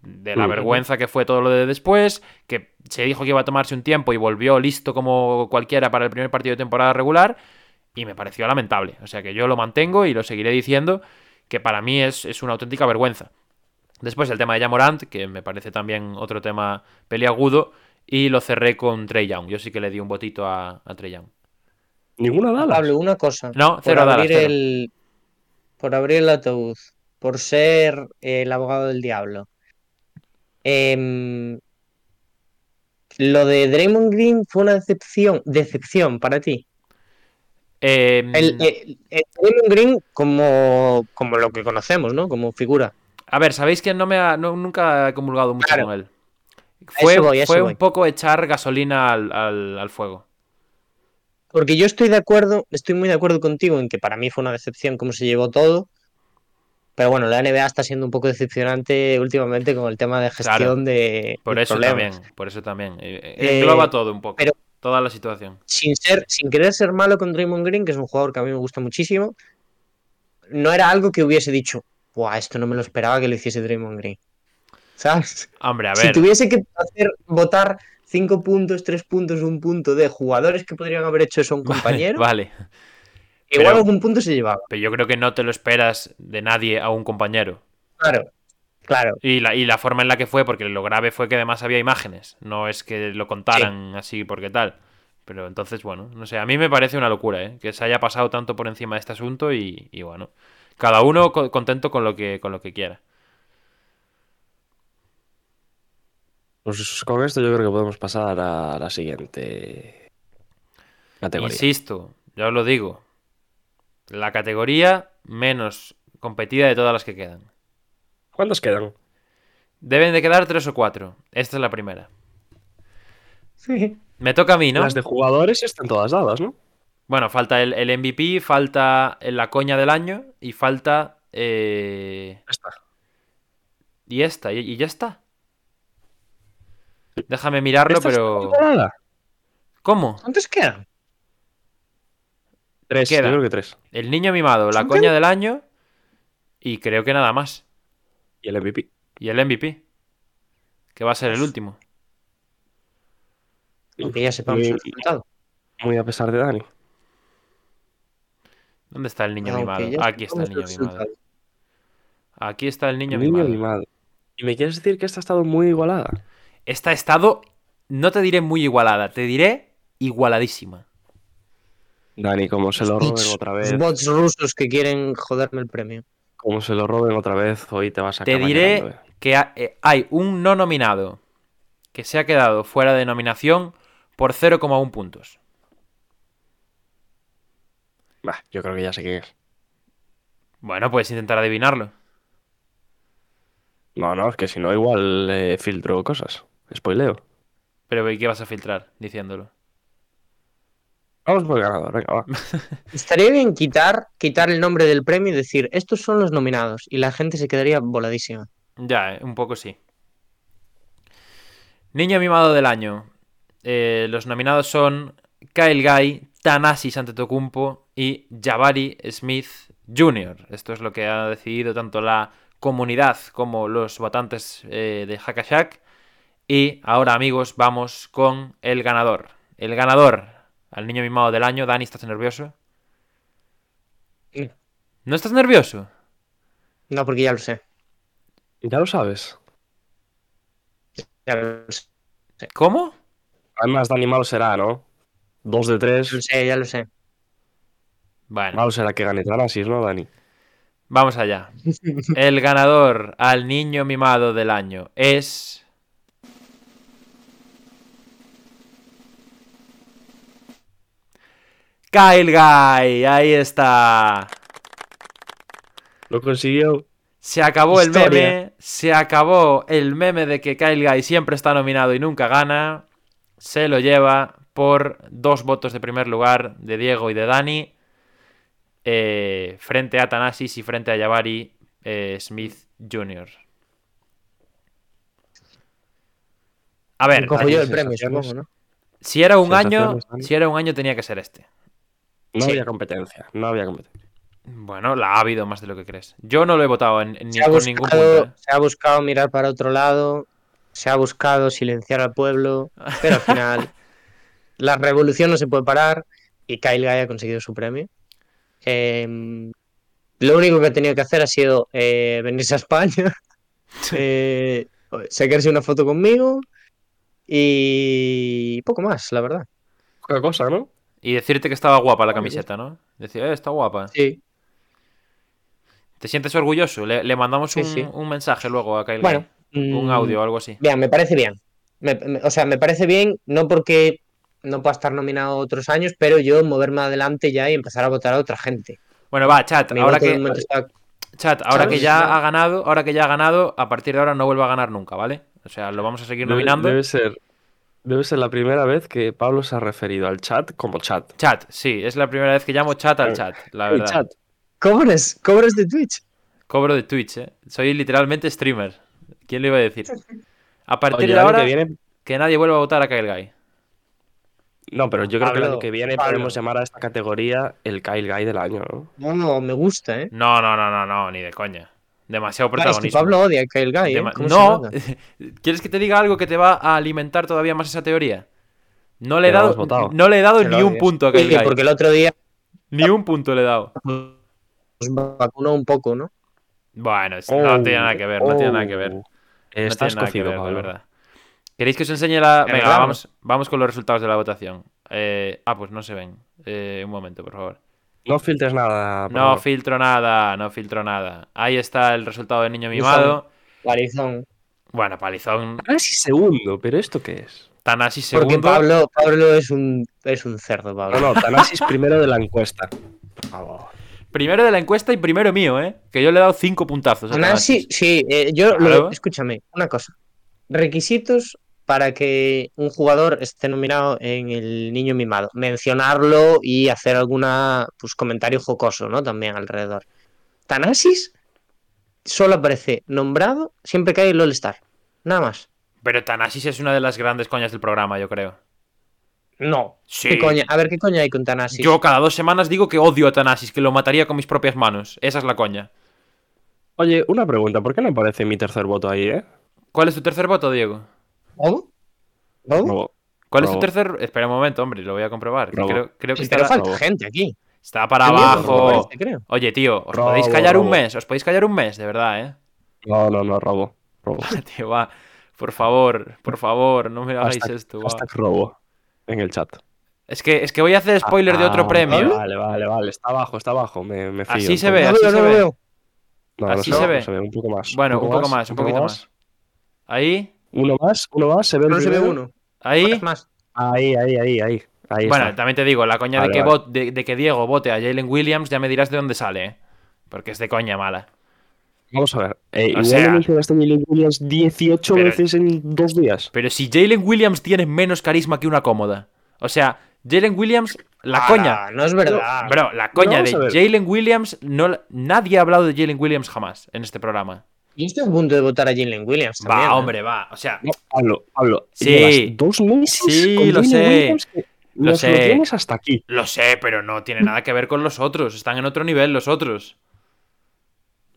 De la vergüenza que fue todo lo de después, que se dijo que iba a tomarse un tiempo y volvió listo como cualquiera para el primer partido de temporada regular. Y me pareció lamentable. O sea que yo lo mantengo y lo seguiré diciendo, que para mí es, es una auténtica vergüenza. Después el tema de Jamorant, que me parece también otro tema peliagudo. Y lo cerré con Trey Young. Yo sí que le di un botito a, a Trey Young. Ninguna Dallas. Pablo, una cosa. No, por cero Dallas, abrir cero. el por abrir el ataúd, por ser el abogado del diablo. Em, lo de Draymond Green fue una decepción, decepción para ti. Eh, El, el- el Draymond Green como, como lo que conocemos, ¿no? Como figura. A ver, sabéis que no me ha, no- nunca he comulgado mucho Claro. con él. Fue, voy, fue un poco echar gasolina al, al- al fuego. Porque yo estoy de acuerdo, estoy muy de acuerdo contigo en que para mí fue una decepción cómo se llevó todo. Pero bueno, la NBA está siendo un poco decepcionante últimamente con el tema de gestión Claro. de, Por de eso problemas. también, por eso también. Eh, eh, Eh, engloba todo un poco. pero- Toda la situación. Sin ser, sin querer ser malo con Draymond Green, que es un jugador que a mí me gusta muchísimo, no era algo que hubiese dicho, Buah, esto no me lo esperaba que lo hiciese Draymond Green. ¿Sabes? Hombre, a Si tuviese que hacer votar cinco puntos, tres puntos, un punto de jugadores que podrían haber hecho eso a un compañero, Vale. Igual pero- algún punto se llevaba. Pero yo creo que no te lo esperas de nadie a un compañero. Claro, claro. Y la, y la forma en la que fue, porque lo grave fue que además había imágenes. No es que lo contaran así porque tal. Pero entonces, bueno, no sé, a mí me parece una locura, ¿eh? Que se haya pasado tanto por encima de este asunto y, y bueno. Cada uno co- contento con lo que, con lo que quiera. Pues con esto yo creo que podemos pasar a la siguiente categoría. Insisto, ya os lo digo. La categoría menos competida de todas las que quedan. ¿Cuántos quedan? Deben de quedar tres o cuatro. Esta es la primera. Me toca a mí, ¿no? Las de jugadores están todas dadas, ¿no? Bueno, falta el, el MVP, falta la coña del año y falta. eh. Y esta, y, y ya está. Déjame mirarlo, ¿Esta está pero. ¿Cómo? ¿Cuántos quedan? Tres, Queda. yo creo que tres. El niño mimado, la ¿Son coña del año y creo que nada más. Y el MVP. Y el MVP, que va a ser el último. Aunque ya sepamos Muy- el resultado. Muy a pesar de Dani. ¿Dónde está el niño Aunque mimado? Aquí está el niño mimado. Aquí está el niño, Niño mimado. mimado. ¿Y me quieres decir que esta ha estado muy igualada? Esta ha estado, no te diré muy igualada, te diré igualadísima. Dani, como se lo roben otra los vez, bots rusos que quieren joderme el premio. como se lo roben otra vez, hoy te vas a Te diré eh. que eh, hay un no nominado que se ha quedado fuera de nominación por 0,1 puntos. Bah, yo creo que ya sé quién es. Bueno, puedes intentar adivinarlo. No, no, es que si no, igual eh, filtro cosas. Spoileo. Pero ¿y qué vas a filtrar diciéndolo? Vamos por el ganador, venga, va. Estaría bien quitar, quitar el nombre del premio y decir, estos son los nominados. Y la gente se quedaría voladísima. Ya, eh, un poco sí. Niño mimado del año. Eh, los nominados son Kyle Guy, Tanasi Antetokounmpo y Jabari Smith Jr. Esto es lo que ha decidido tanto la comunidad como los votantes eh, de Hackashack. Y ahora, amigos, vamos con el ganador. El ganador al niño mimado del año. Dani, ¿estás nervioso? ¿No estás nervioso? No, porque ya lo sé. Ya lo sabes. Ya lo sé, ¿Cómo? Además, Dani malo será, ¿no? Dos de ya lo tres. sé, ya lo sé. Bueno. Malo será que gane ¿no, Dani? Vamos allá. El ganador al niño mimado del año es. Kyle Guy, ahí está. Lo consiguió. Se acabó el meme, se acabó el meme de que Kyle Guy siempre está nominado y nunca gana. Se lo lleva por dos votos de primer lugar de Diego y de Dani. eh, frente a Tanasis y frente a Jabari eh, Smith Jr. A ver, Cojo Dani, yo el premio, sensaciones. supongo, ¿no? si era un año, si era un año tenía que ser este. No Sí. había competencia. No había competencia. Bueno, la ha habido más de lo que crees. Yo no lo he votado en, en- ni Se ha, con ningún punto. ¿eh? se ha buscado mirar para otro lado, se ha buscado silenciar al pueblo, pero al final la revolución no se puede parar y Kyle Guy ha conseguido su premio. Eh, lo único que ha tenido que hacer ha sido eh, venirse a España, eh, sacarse una foto conmigo y poco más, la verdad. Poca cosa, ¿no? Y decirte que estaba guapa la camiseta, ¿no? Decir, eh, está guapa. Sí. ¿Te sientes orgulloso? Le, le mandamos Sí, un, sí. un mensaje luego a Kyle Bueno, Guy. Un mm, audio o algo así. Bien, me parece bien. Me- me- o sea, me parece bien, no porque no pueda estar nominado otros años, pero yo moverme adelante ya y empezar a votar a otra gente. Bueno, va, chat. Mi Ahora que, momento está- chat, ahora que ya ha ganado, ahora que ya ha ganado, a partir de ahora no vuelva a ganar nunca, ¿vale? O sea, lo vamos a seguir Debe, nominando. debe ser, debe ser la primera vez que Pablo se ha referido al chat como chat. Chat, sí, es la primera vez que llamo chat al Eh, chat, la verdad. chat. ¿Cobres? ¿Cobres de Twitch? Cobro de Twitch, ¿eh? Soy literalmente streamer. ¿Quién lo iba a decir? A partir Oye, de ahora, que viene. que nadie vuelva a votar a Kyle Guy. No, pero yo creo que el año que viene Pablo. podemos llamar a esta categoría el Kyle Guy del año, ¿no? No, no, me gusta, ¿eh? No, no, no, no, no, ni de coña. Demasiado Claro, es que protagonismo. Pablo odia a Kyle Guy, ¿eh? Dema- ¿Cómo se no? ¿quieres que te diga algo que te va a alimentar todavía más esa teoría? No le he dado, votado. no le he dado ni un punto a Sí, Kyle Guy. porque el otro día Ni un punto le he dado. nos vacunó un poco, ¿no? Bueno, es- no tiene nada que ver, no tiene nada que ver. Oh. No Estás cocido, ver, de verdad. ¿Queréis que os enseñe la...? ¿De Venga, vamos, vamos con los resultados de la votación. Eh, Ah, pues no se ven. Eh, un momento, por favor. No filtres nada. No favor. filtro nada, no filtro nada. Ahí está el resultado del niño mimado. Parizón. Bueno, palizón. Casi segundo, pero ¿esto qué es? Tanasi Porque segundo. Pablo, Pablo es un, es un cerdo, Pablo. No, no, Tanasis primero de la encuesta. Por favor. Primero de la encuesta y primero mío, ¿eh? Que yo le he dado cinco puntazos. a Tanasi, sí, eh, yo lo- escúchame, una cosa. Requisitos para que un jugador esté nominado en el niño mimado. Mencionarlo y hacer alguna pues comentario jocoso, ¿no? También alrededor. Tanasis solo aparece nombrado siempre que hay el All-Star. Nada más. Pero Tanasis es una de las grandes coñas del programa, yo creo. No. Sí. ¿Qué coña? A ver, ¿qué coña hay con Tanasis? Yo cada dos semanas digo que odio a Tanasis, que lo mataría con mis propias manos. Esa es la coña. Oye, una pregunta, ¿por qué no aparece mi tercer voto ahí, eh? ¿Cuál es tu tercer voto, Diego? ¿Cómo? No, ¿Cuál es tu tercer? Espera un momento, hombre, lo voy a comprobar. Creo, creo que pero está, falta gente aquí. está para abajo. me parece, creo. Oye, tío, ¿os podéis callar un mes? ¿Os podéis callar un mes? De verdad, ¿eh? no, no, no, robo. Robo. Tío, va. Por favor, por favor, no me hagáis Hashtag- esto. va. hashtag robo en el chat. Es que, es que voy a hacer spoiler de otro Ah, premio. Vale, vale, vale. Está abajo, está abajo. Me, me fío. Así se ve, así se no ve. veo. No, no así se, se ve, se ve. Un poco más. Bueno, un poco más, un poquito más. Ahí, Uno más, uno más. Se ve se uno. ahí. Más. Ahí, ahí, ahí, ahí. Ahí Bueno, está. también te digo, la coña de, que vale. vot- de, de que Diego vote a Jalen Williams, ya me dirás de dónde sale, ¿eh? Porque es de coña mala. Vamos a ver. Eh, O igual sea- le mencionaste a Jalen Williams 18 Pero- veces en dos días. Pero si Jalen Williams tiene menos carisma que una cómoda. O sea, Jalen Williams, la Ah, coña. No es verdad. Bro, la coña de. Jalen Williams, no, nadie ha hablado de Jalen Williams jamás en este programa. Yo estoy a punto de votar a Jalen Williams también. Va, ¿eh? hombre, va. O sea, No, Pablo, Pablo. Sí. llevas dos meses Sí, con lo Jalen sé. Williams que Lo nos sé. lo tienes hasta aquí. lo sé, pero no tiene nada que ver con los otros. Están en otro nivel los otros.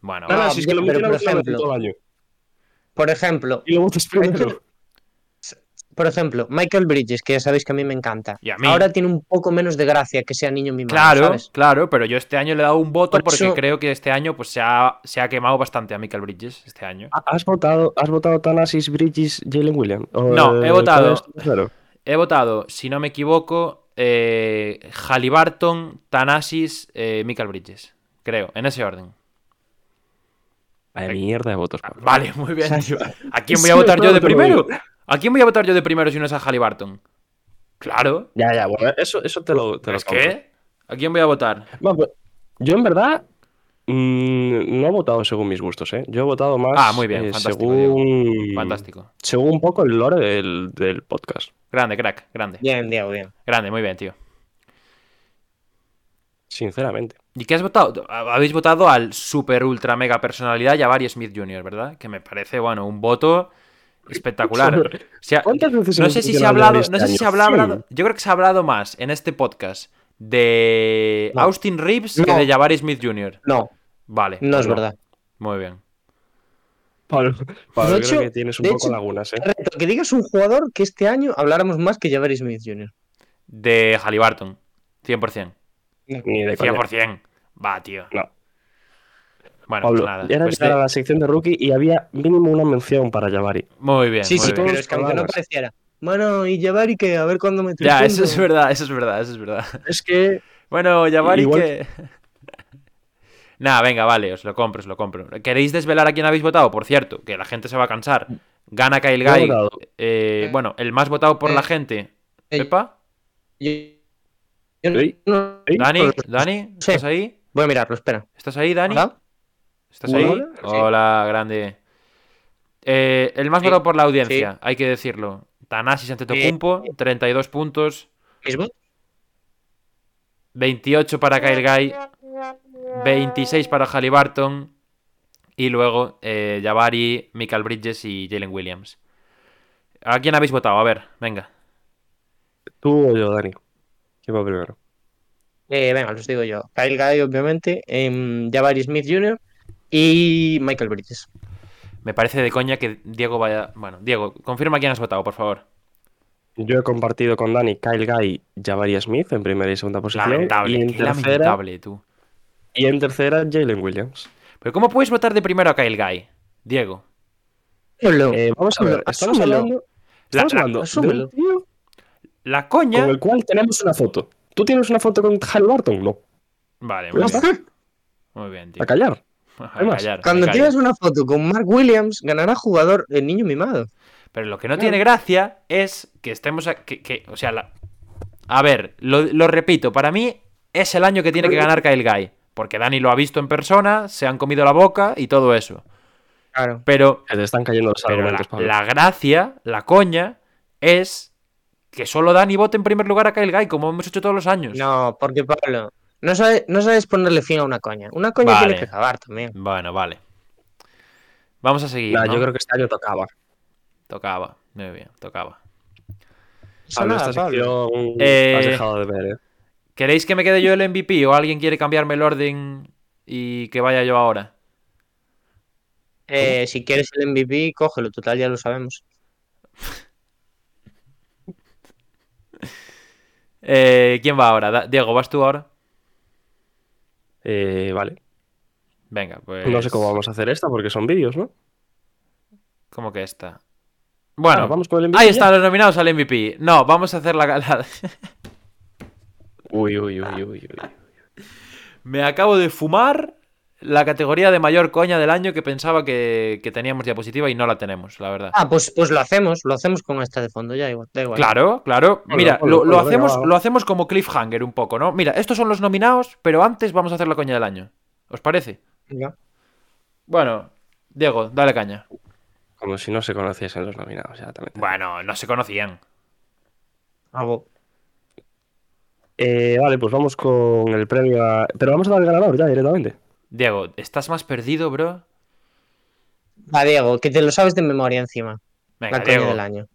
Bueno, No, va. no, si es que lo pero, por ejemplo- todo el año. Por ejemplo, Y lo votas primero. Por ejemplo, Michael Bridges, que ya sabéis que a mí me encanta. Y a mí. Ahora tiene un poco menos de gracia que sea niño mimado, Claro, ¿sabes? claro, pero yo este año le he dado un voto Por porque eso- creo que este año pues se ha, se ha quemado bastante a Michael Bridges este año. ¿Has votado, has votado Thanasis, Bridges, Jalen Williams? No, he eh, votado-. He votado, si no me equivoco, eh, Halliburton, Thanasis, eh, Michael Bridges. Creo, en ese orden. Vaya mierda de votos. Pablo. Vale, muy bien. ¿A quién voy a votar yo de primero? ¿A quién voy a votar yo de primero si no es a Halliburton? Claro. Ya, ya, bueno, eso, eso te lo, te lo ¿Es compro. que? ¿A quién voy a votar? Bueno, pues, yo en verdad mm, no he votado según mis gustos, ¿eh? Yo he votado más Ah, muy bien, eh, fantástico, según, Fantástico. según un poco el lore del, del podcast. Grande, crack, grande. Bien, Diego, bien. Grande, muy bien, tío. Sinceramente. ¿Y qué has votado? Habéis votado al super ultra mega personalidad Jabari Smith Jr., ¿verdad? Que me parece, bueno, un voto espectacular. O sea, ¿Cuántas veces no sé si se ha hablado, este no sé si año? se ha hablado, yo creo que se ha hablado más en este podcast de No. Austin Reeves que No. de Jabari Smith Jr. No, Vale. no es pues verdad. Muy bien. Pablo, Pablo, De creo hecho- que tienes un poco hecho- lagunas, ¿eh? Reto, que digas un jugador que este año habláramos más que Jabari Smith Jr. De Halliburton. 100%. Ni de coña. 100%. Va, tío. No. Bueno, Pablo, pues nada. era pues llegar de- a la sección de rookie y había mínimo una mención para Jabari. Muy bien, Sí, muy sí, bien. pero es que aunque no pareciera. Bueno, y Jabari que a ver cuándo me Ya, eso es verdad, eso es verdad, eso es verdad. Es que Bueno, Jabari Igual- que... Nada, venga, vale, os lo compro, os lo compro. ¿Queréis desvelar a quién habéis votado? Por cierto, que la gente se va a cansar. Gana Kyle Guy. votado. eh, bueno, el más votado por Eh, la gente. eh, ¿Pepa? Yo- yo Ey, no- ey, ¿Dani? ¿Dani? Sí. ¿Estás ahí? Voy a mirarlo, espera. ¿Estás ahí, Dani? ¿Hola? ¿Estás Hola, ahí? hola, sí. Grande. Eh, el más Sí, votado por la audiencia, hay que decirlo. Tanasis Antetokounmpo, 32 puntos. ¿Mismo? 28 para Kyle Guy, 26 para Halliburton y luego eh, Jabari, Michael Bridges y Jalen Williams. ¿A quién habéis votado? A ver, venga. tú o yo, Dani. ¿Quién va primero? Eh, venga, los digo yo. Kyle Guy, obviamente. em, Jabari Smith Jr. y Michael Bridges. Me parece de coña que Diego vaya... Bueno, Diego, confirma quién has votado, por favor. Yo he compartido con Dani Kyle Guy, Jabari Smith en primera y segunda posición. Lamentable, y en qué tercera, lamentable tú. y en tercera Jalen Williams. Pero ¿cómo puedes votar de primero a Kyle Guy? Diego. Eh, vamos a ver, estamos Asúmelo. hablando, La- estamos la- hablando de asúmelo. un tío La coña... con el cual tenemos una foto. ¿Tú tienes una foto con Halliburton? No. Vale, muy bien. Muy bien, tío. a callar. Callar, Cuando tienes una foto con Mark Williams, ganará jugador el niño mimado. Pero lo que no tiene gracia es que estemos. a- que, que- o sea, la- a ver, lo, lo repito, para mí es el año que tiene que ganar Kyle Guy. Porque Dani lo ha visto en persona, se han comido la boca y todo eso. Claro. Pero, Que te están cayendo los la, argumentos, Pablo. la gracia, la coña, es que solo Dani vote en primer lugar a Kyle Guy, como hemos hecho todos los años. No, porque Pablo, no sabes, no sabes ponerle fin a una coña. Una coña Vale. tiene que acabar también. Bueno, vale. Vamos a seguir. Nah, ¿no? Yo creo que este año tocaba. Tocaba. Muy bien, tocaba. Pablo, nada, esta Pablo. sección Eh, has dejado de ver, ¿eh? ¿Queréis que me quede yo el MVP o alguien quiere cambiarme el orden y que vaya yo ahora? Eh, si quieres el MVP, cógelo, total, ya lo sabemos. Eh, ¿Quién va ahora? Diego, ¿vas tú ahora? Eh, Vale. Venga, pues. No sé cómo vamos a hacer esta porque son vídeos, ¿no? ¿Cómo que esta? Bueno, Ah, vamos con el MVP ahí ya. están los nominados al MVP. No, vamos a hacer la. la- Uy, uy, uy, uy, uy. Me acabo de fumar la categoría de mayor coña del año que pensaba que, que teníamos diapositiva y no la tenemos, la verdad. Ah, pues, pues lo hacemos, lo hacemos con esta de fondo, ya igual, da igual. Claro, claro. Mira, lo, hacemos, lo hacemos como cliffhanger un poco, ¿no? Mira, estos son los nominados, pero antes vamos a hacer la coña del año. ¿Os parece? Venga. Bueno, Diego, dale caña. Como si no se conociesen los nominados, ya también. Bueno, no se conocían. Hago. Eh, vale, pues vamos con el premio a... Pero vamos a dar el ganador ya directamente. Diego, ¿estás más perdido, bro? Va, Diego, que te lo sabes de memoria encima. Venga, la coña Diego. del año.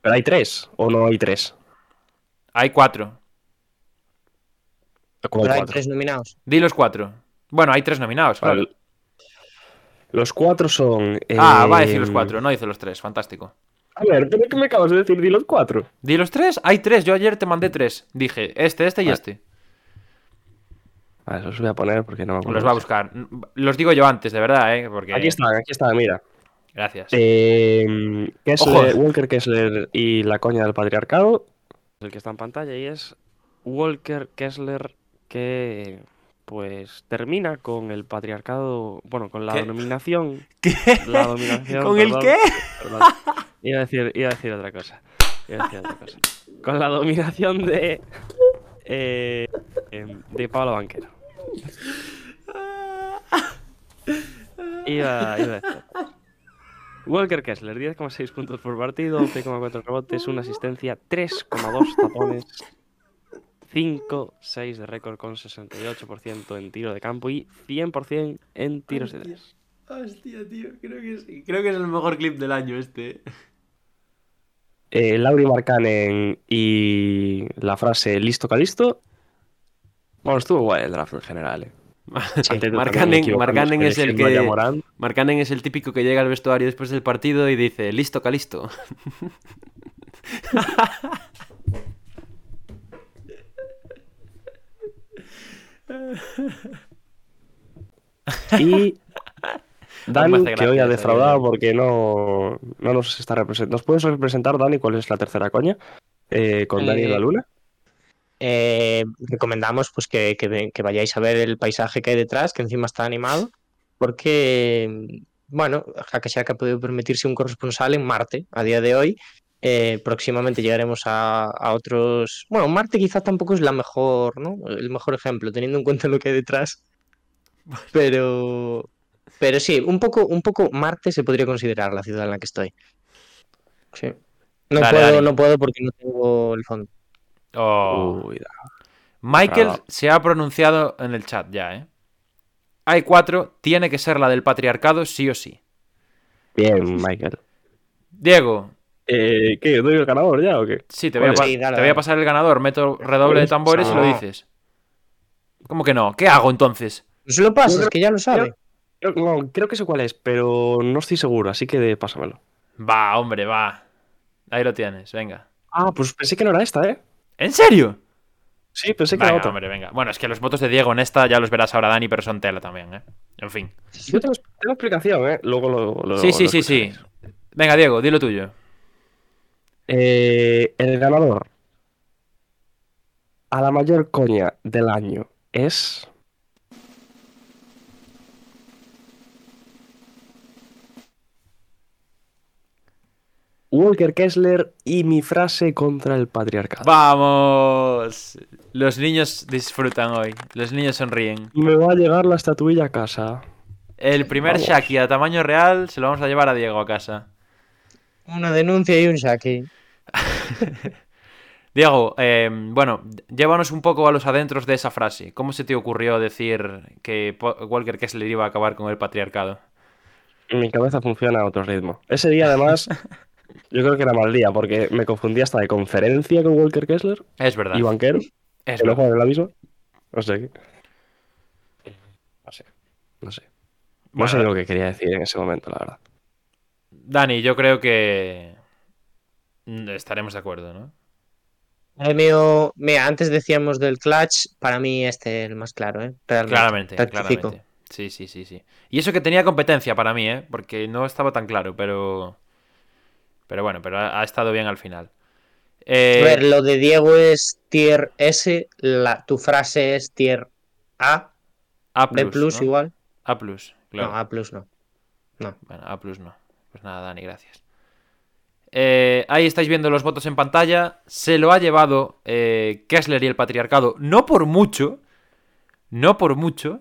¿Pero hay tres o no hay tres? Hay cuatro. ¿Cómo Pero hay cuatro? tres nominados. Di los cuatro. Bueno, hay tres nominados, claro. Vale. Los cuatro son... Ah, eh, va a decir los cuatro, no dice los tres. Fantástico. A ver, ¿pero qué me acabas de decir? Di los cuatro. ¿Di los tres? Hay tres. Yo ayer te mandé tres. Dije este, este y Vale. este. Vale, los voy a poner porque no me acuerdo. Los va a buscar. Los digo yo antes, de verdad, ¿eh? Porque... Aquí están, aquí están, mira. Gracias. Eh, Kessler. Walker Kessler y la coña del patriarcado. El que está en pantalla y es Walker Kessler que pues termina con el patriarcado, bueno, con la ¿Qué? dominación. ¿Qué? La dominación. ¿Con el qué? perdón. Iba a decir, iba a decir otra cosa. Iba a decir otra cosa. Con la dominación de eh, em, de Pablo Banquero. Iba, iba a decir. Walker Kessler, 10,6 puntos por partido, 11,4 rebotes, una asistencia, 3,2 tapones, 5, 6 de récord con 68% en tiro de campo y 100% en tiros de tres. Hostia, tío. Creo que sí. Creo que es el mejor clip del año este. Eh, Lauri Markkanen y la frase listo calisto. Bueno, estuvo guay el draft en general. Eh. Markkanen, Markkanen es el que... Markkanen es el típico que llega al vestuario después del partido y dice, listo, calisto. Y Dani, que hoy ha defraudado porque no, no nos está representando. ¿Nos puedes representar, Dani, cuál es la tercera coña? Eh, con Dani Eh, de la Luna. Eh, recomendamos pues que, que que vayáis a ver el paisaje que hay detrás, que encima está animado, porque, bueno, Hackashack ha podido permitirse un corresponsal en Marte a día de hoy. Eh, próximamente llegaremos a, a otros. Bueno, Marte quizá tampoco es la mejor, ¿no? El mejor ejemplo, teniendo en cuenta lo que hay detrás. Pero, pero sí, un poco, un poco Marte se podría considerar la ciudad en la que estoy. Sí. No Dale, puedo, no puedo porque no tengo el fondo. Oh. Uy, Michael Bravo. se ha pronunciado en el chat ya, ¿eh? Hay cuatro, tiene que ser la del patriarcado sí o sí. Bien, Michael. Diego, Eh, ¿Qué? ¿Doy el ganador ya o qué? sí, te voy, a, Pues pa- sí, dale, te voy a pasar el ganador, meto redoble de tambores y lo No. dices. ¿Cómo que no? ¿Qué hago entonces? No se lo pasas, que ya lo sabe. Creo, no, creo que sé cuál es, pero no estoy seguro, así que de- pásamelo. Va, hombre, va. Ahí lo tienes, venga. Ah, pues pensé que no era esta, ¿eh? ¿En serio? Sí, pensé que Venga, era otra. hombre, venga. Bueno, es que los votos de Diego en esta ya los verás ahora, Dani, pero son tela también, ¿eh? En fin. Yo tengo, tengo explicación, ¿eh? Luego lo. lo- Sí, sí, lo sí, sí. Venga, Diego, dilo tuyo. Eh, el ganador a la mayor coña del año es. Walker Kessler y mi frase contra el patriarcado. ¡Vamos! Los niños disfrutan hoy. Los niños sonríen. Me va a llegar la estatuilla a casa. El primer Vamos. Shaki a tamaño real se lo vamos a llevar a Diego a casa. Una denuncia y un Shaki. Diego, eh, bueno, llévanos un poco a los adentros de esa frase. ¿Cómo se te ocurrió decir que Walker Kessler iba a acabar con el patriarcado? Mi cabeza funciona a otro ritmo. Ese día, además, yo creo que era mal día, porque me confundí hasta de conferencia con Walker Kessler Es verdad. y banquero, es no juegan en la misma. No sé. No sé. No sé. No Bueno, sé lo que quería decir en ese momento, la verdad. Dani, yo creo que estaremos de acuerdo, ¿no? El mío, mira, antes decíamos del clutch, para mí este es el más claro, ¿eh? Realmente. Claramente, claramente. Sí, sí, sí, sí. Y eso que tenía competencia para mí, ¿eh? Porque no estaba tan claro, pero... Pero bueno, pero ha, ha estado bien al final. Eh, A ver, lo de Diego es tier S, la, tu frase es tier A, A+, B plus ¿no? igual. A+, claro. No, A plus no. Bueno, A plus no. Pues nada, Dani, gracias. Eh, ahí estáis viendo los votos en pantalla. Se lo ha llevado eh, Kessler y el patriarcado. No por mucho. No por mucho.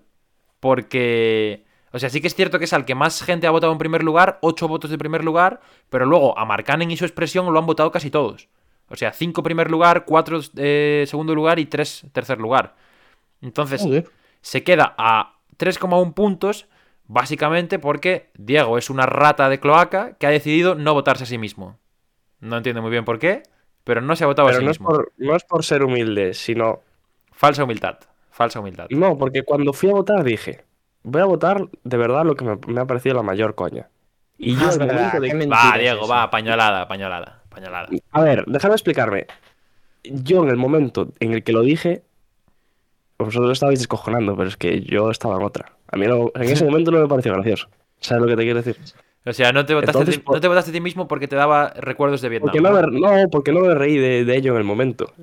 Porque. O sea, sí que es cierto que es al que más gente ha votado en primer lugar. Ocho votos de primer lugar. Pero luego a Marcanen y su expresión lo han votado casi todos. O sea, cinco primer lugar, cuatro eh, segundo lugar y tres tercer lugar. Entonces, Joder. se queda a 3,1 puntos, básicamente porque Diego es una rata de cloaca que ha decidido no votarse a sí mismo. No entiendo muy bien por qué, pero no se ha votado a sí no es, mismo. por, no es por ser humilde, sino. Falsa humildad. Falsa humildad. No, porque cuando fui a votar dije: Voy a votar de verdad lo que me, me ha parecido la mayor coña. Y yo, Ah, es verdad, de Va, es Diego, eso. va, pañolada, pañolada, pañolada. A ver, déjame explicarme. Yo en el momento en el que lo dije, vosotros estabais descojonando, pero es que yo estaba en otra. A mí no- en ese momento no me pareció gracioso. ¿Sabes lo que te quiero decir? O sea, no te votaste, Entonces, por- no te votaste a ti mismo porque te daba recuerdos de Vietnam. Porque no, ¿no? me, no, porque no me reí de, de ello en el momento.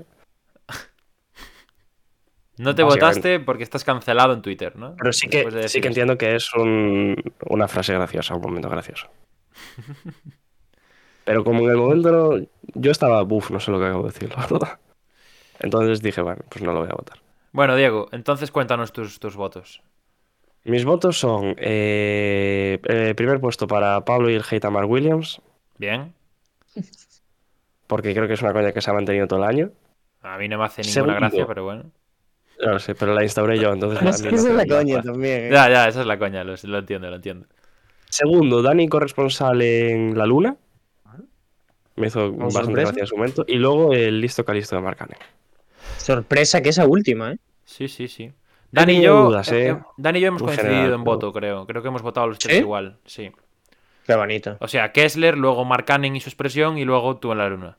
No te votaste porque estás cancelado en Twitter, ¿no? Pero sí que, de sí que entiendo que es un- una frase graciosa, un momento gracioso. Pero como en el momento yo estaba, buf, no sé lo que acabo de decir, la verdad. Entonces dije, bueno, pues no lo voy a votar. Bueno, Diego, entonces cuéntanos tus, tus votos. Mis votos son, eh, eh, primer puesto para Pablo y el hate a Mark Williams, Bien. porque creo que es una coña que se ha mantenido todo el año. A mí no me hace ninguna Segundo. gracia, pero bueno. No lo sé, pero la instauré yo, entonces... Es a que mí no esa es la coña también. ¿eh? Ya, ya, esa es la coña, lo, lo entiendo, lo entiendo. Segundo, Dani corresponsal en La Luna. Me hizo ¿Con bastante sorpresa? gracia en su momento. Y luego el listo calisto de Marcane. Sorpresa que esa última, ¿eh? Sí, sí, sí. Dani y yo, dudas, ¿eh? eh, Dani y yo hemos En coincidido general, en pero- voto, creo. Creo que hemos votado los tres ¿Sí? igual, sí. Qué bonito. O sea, Kessler, luego Marcanen y su expresión, y luego tú en la luna.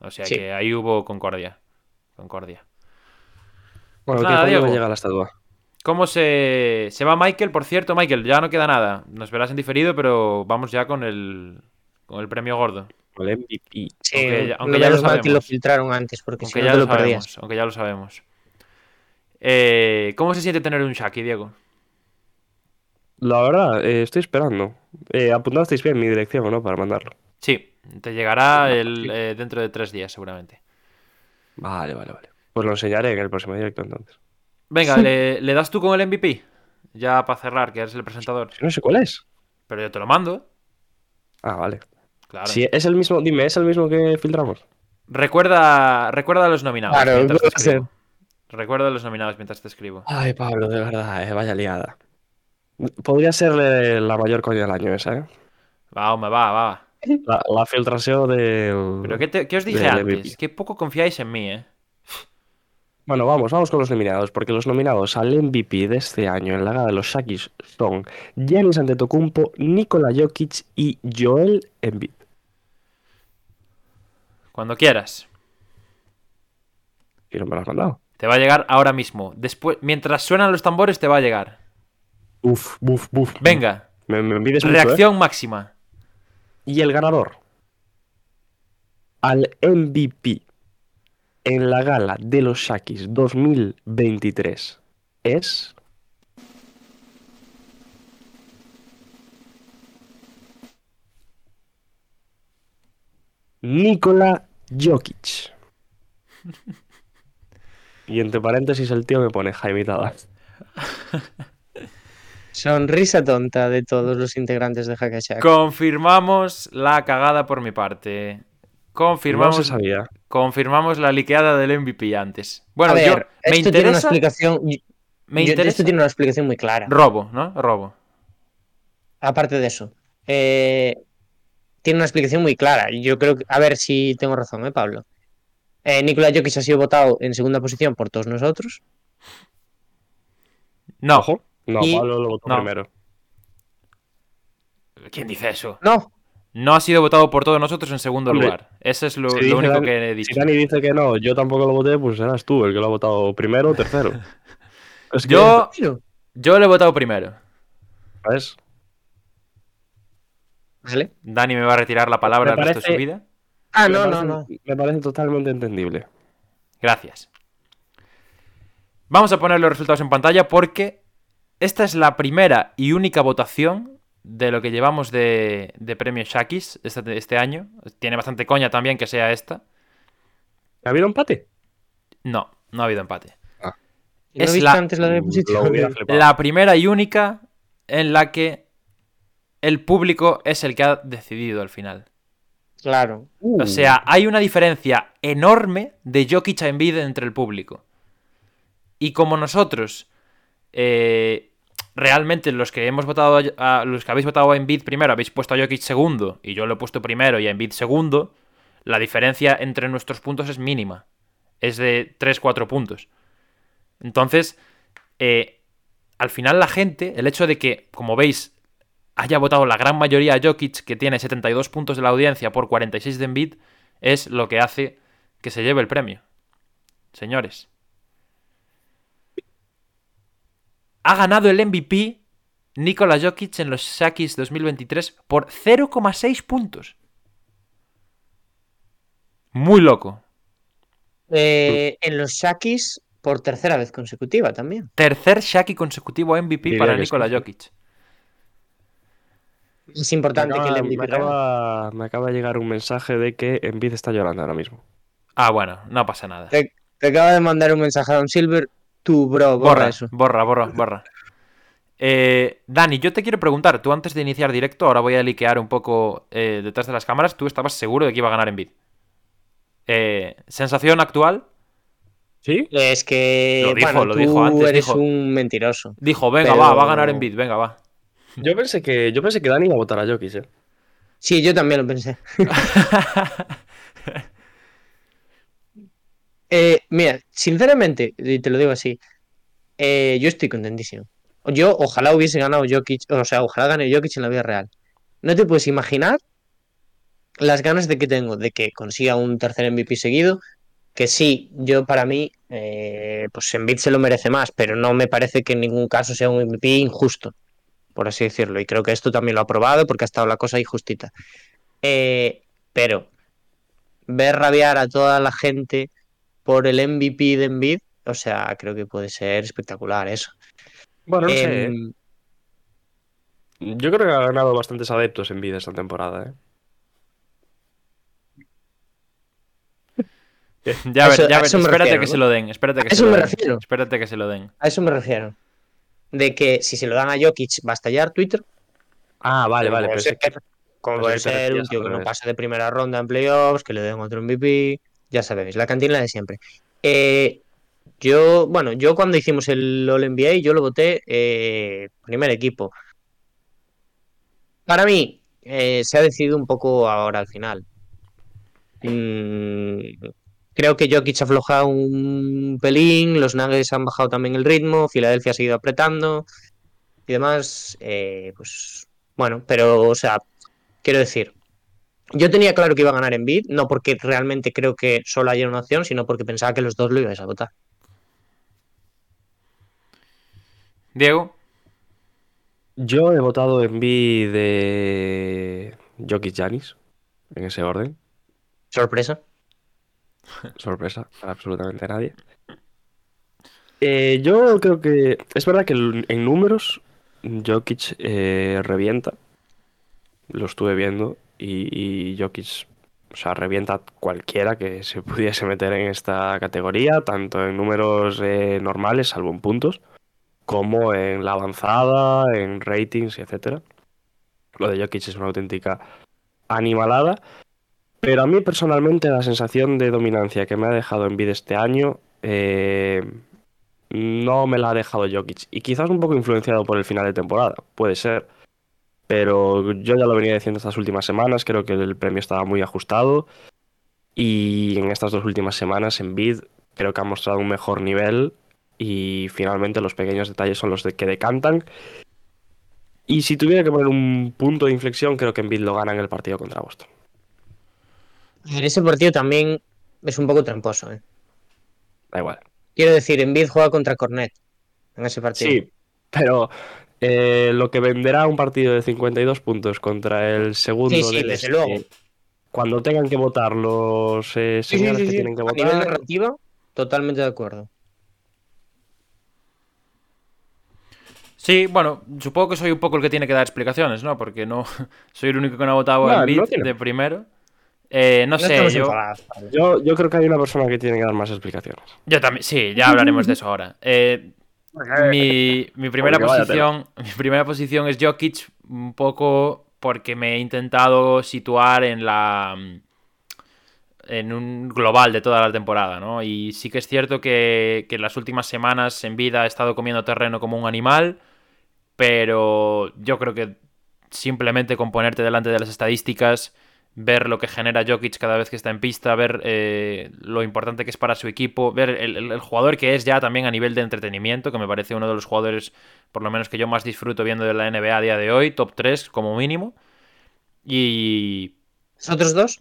O sea Sí. que ahí hubo concordia. Concordia. Bueno, Pues ¿qué nada, Diego. llega la estatua? ¿Cómo se, se va Michael? Por cierto, Michael, ya no queda nada. Nos verás en diferido, pero vamos ya con el, con el premio gordo. El MVP. Sí, Aunque ya- aunque no ya lo que lo sabemos. filtraron antes, porque Aunque si ya no te lo lo perdías. sabemos. Aunque ya lo sabemos. Eh, ¿Cómo se siente tener un Shaki, Diego? La verdad, eh, estoy esperando. Eh, apuntasteis bien mi dirección, ¿no? Para mandarlo. Sí, te llegará el, eh, dentro de tres días, seguramente. Vale, vale, vale. Pues lo enseñaré en el próximo directo entonces. Venga, ¿le, le das tú con el MVP? Ya para cerrar, que eres el presentador. No sé cuál es. Pero yo te lo mando. Ah, vale. Claro. Si es el mismo, dime, ¿es el mismo que filtramos? Recuerda, recuerda a los nominados. Claro, te ser. escribo. Recuerda a los nominados mientras te escribo. Ay, Pablo, de verdad, eh, vaya liada. Podría ser la mayor coña del año esa, ¿eh? Va, hombre, va, va. La, la filtración del... Pero ¿qué, te- qué os dije antes? Que poco confiáis en mí, ¿eh? Bueno, vamos, vamos con los nominados, porque los nominados al MVP de este año en la gala de los Shakis son Giannis Antetokounmpo, Nikola Jokic y Joel Embiid. Cuando quieras. Y no me lo has mandado. Te va a llegar ahora mismo. Después, mientras suenan los tambores, te va a llegar. Uf, buf, buf. Venga, Me, me envidias mucho, ¿eh? reacción máxima. Y el ganador al MVP en la gala de los Shakis 2023 es... Nikola Jokic. Y entre paréntesis el tío me pone Jaime Tada. Sonrisa tonta de todos los integrantes de Hackashack. Confirmamos la cagada por mi parte. No Confirmamos, se sabía. Confirmamos la liqueada del MVP antes. Bueno, a ver, yo me esto tiene una interesa. explicación. Me yo- interesa. Esto tiene una explicación muy clara. Robo, ¿no? Robo. Aparte de eso, eh, tiene una explicación muy clara. Yo creo que, a ver si tengo razón, ¿eh, Pablo? Eh, Nikola Jokic ha sido votado en segunda posición por todos nosotros. No. Ojo. No, Y- Pablo lo votó No. primero. ¿Quién dice eso? No, No ha sido votado por todos nosotros en segundo Hombre, lugar. Ese es lo, si lo dice único Dani- que he dicho. Si Dani dice que no, yo tampoco lo voté, pues eras tú el que lo ha votado primero o tercero. Es que, Yo, yo lo he votado primero. ¿sabes? ¿Vale? Dani me va a retirar la palabra el resto de su vida. Ah, no, no, no. Me parece totalmente entendible. Gracias. Vamos a poner los resultados en pantalla porque esta es la primera y única votación de lo que llevamos de, de premio Shakis este, este año. Tiene bastante coña también que sea esta. ¿Ha habido empate? No, no ha habido empate. ¿No Es la- antes la. La primera y única en la que el público es el que ha decidido al final. Claro. Uh, O sea, hay una diferencia enorme de Jokic a Embiid entre el público. Y como nosotros, eh, realmente los que hemos votado los que habéis votado a Embiid primero habéis puesto a Jokic segundo y yo lo he puesto primero y a Embiid segundo, la diferencia entre nuestros puntos es mínima. Es de 3-4 puntos. Entonces, eh, al final la gente, el hecho de que, como veis, haya votado la gran mayoría a Jokic, que tiene 72 puntos de la audiencia por 46 de Embiid, es lo que hace que se lleve el premio. Señores. Ha ganado el MVP Nikola Jokic en los Shakis 2023 por 0,6 puntos. Muy loco. Eh, en los Shakis por tercera vez consecutiva también. Tercer Shaki consecutivo MVP Diría para Nikola sí. Jokic. Es me importante acaba, que el MVP acaba- me acaba de llegar un mensaje de que Envid está llorando ahora mismo. Ah, bueno, no pasa nada. Te, te acaba de mandar un mensaje a Don Silver. Tú, bro, borra, Borra, eso. borra, borra, borra. Eh, Dani, yo te quiero preguntar, tú antes de iniciar directo, ahora voy a liquear un poco eh, detrás de las cámaras, tú estabas seguro de que iba a ganar en Eh, ¿Sensación actual? ¿Sí? Es que Lo dijo, bueno, lo tú dijo antes, eres dijo. un mentiroso. Dijo, venga, Pero- va, va a ganar en venga, va. Yo pensé que, yo pensé que Dani iba a votar a Jokic, ¿eh? Sí, yo también lo pensé. Eh, mira, sinceramente, y te lo digo así, eh, yo estoy contentísimo. Yo ojalá hubiese ganado Jokic, o sea, ojalá gane Jokic en la vida real. No te puedes imaginar las ganas de que tengo de que consiga un tercer MVP seguido. Que sí, yo para mí, eh, pues Embiid se lo merece más, pero no me parece que en ningún caso sea un MVP injusto, por así decirlo. Y creo que esto también lo ha probado porque ha estado la cosa ahí justita. Eh, pero ver rabiar a toda la gente por el MVP de Embiid, o sea, creo que puede ser espectacular eso. Bueno, no sé, ¿eh? Em, Yo creo que ha ganado bastantes adeptos en vida esta temporada, ¿eh? Ya A ver, ya a ver, espérate refiero, que ¿no? se lo den, espérate que A se eso lo me den. refiero. Espérate que se lo den. a eso me refiero. De que si se lo dan a Jokic va a estallar Twitter. Ah, vale, como vale. puede ser, que... como puede que te ser un tío que no pasa de primera ronda en playoffs, que le den otro MVP, ya sabéis, la cantina de siempre. Eh, yo, bueno, yo cuando hicimos el All NBA, yo lo voté eh, primer equipo. Para mí, eh, se ha decidido un poco ahora al final. Mm, creo que Jokic ha aflojado un pelín, los Nuggets han bajado también el ritmo, Filadelfia ha seguido apretando y demás. eh, pues bueno, pero, o sea, quiero decir, yo tenía claro que iba a ganar en bid, no porque realmente creo que solo haya una opción, sino porque pensaba que los dos lo ibais a votar. Diego, Yo he votado en B de Jokic Janis, en ese orden. Sorpresa. Sorpresa para absolutamente nadie. Eh, yo creo que es verdad que en números Jokic eh, revienta. Lo estuve viendo y, y Jokic O sea, revienta cualquiera que se pudiese meter en esta categoría, tanto en números eh, normales, salvo en puntos, como en la avanzada, en ratings, etcétera. Lo de Jokic es una auténtica animalada. Pero a mí personalmente la sensación de dominancia que me ha dejado Embiid este año eh, no me la ha dejado Jokic. Y quizás un poco influenciado por el final de temporada, puede ser. Pero yo ya lo venía diciendo estas últimas semanas, creo que el premio estaba muy ajustado. Y en estas dos últimas semanas Embiid creo que ha mostrado un mejor nivel. Y finalmente los pequeños detalles son los de que decantan. Y si tuviera que poner un punto de inflexión, creo que Embiid lo gana en el partido contra Boston. Ver, ese partido también es un poco tramposo, ¿eh? Da igual. Quiero decir, Embiid juega contra Cornet en ese partido. Sí, pero eh, lo que venderá un partido de 52 puntos contra el segundo Sí, sí, del desde este, luego. cuando tengan que votar los eh, Sí, sí, señores sí, que sí. tienen que A nivel votar, narrativa, totalmente de acuerdo. Sí, bueno, supongo que soy un poco el que tiene que dar explicaciones, ¿no? Porque no soy el único que no ha votado No, en no beat de primero. Eh, no, No sé, yo, yo, yo creo que hay una persona que tiene que dar más explicaciones. yo también, sí, ya hablaremos de eso ahora. Eh, mi, mi primera Porque posición, mi primera posición es Jokic, un poco porque me he intentado situar en la en un global de toda la temporada, ¿no? Y sí que es cierto que, que en las últimas semanas en vida ha estado comiendo terreno como un animal, pero yo creo que simplemente con ponerte delante de las estadísticas, ver lo que genera Jokic cada vez que está en pista, ver eh, lo importante que es para su equipo, ver el, el- el jugador que es ya también a nivel de entretenimiento, que me parece uno de los jugadores, por lo menos que yo más disfruto viendo de la NBA a día de hoy, top 3 como mínimo. Y, ¿Los otros dos?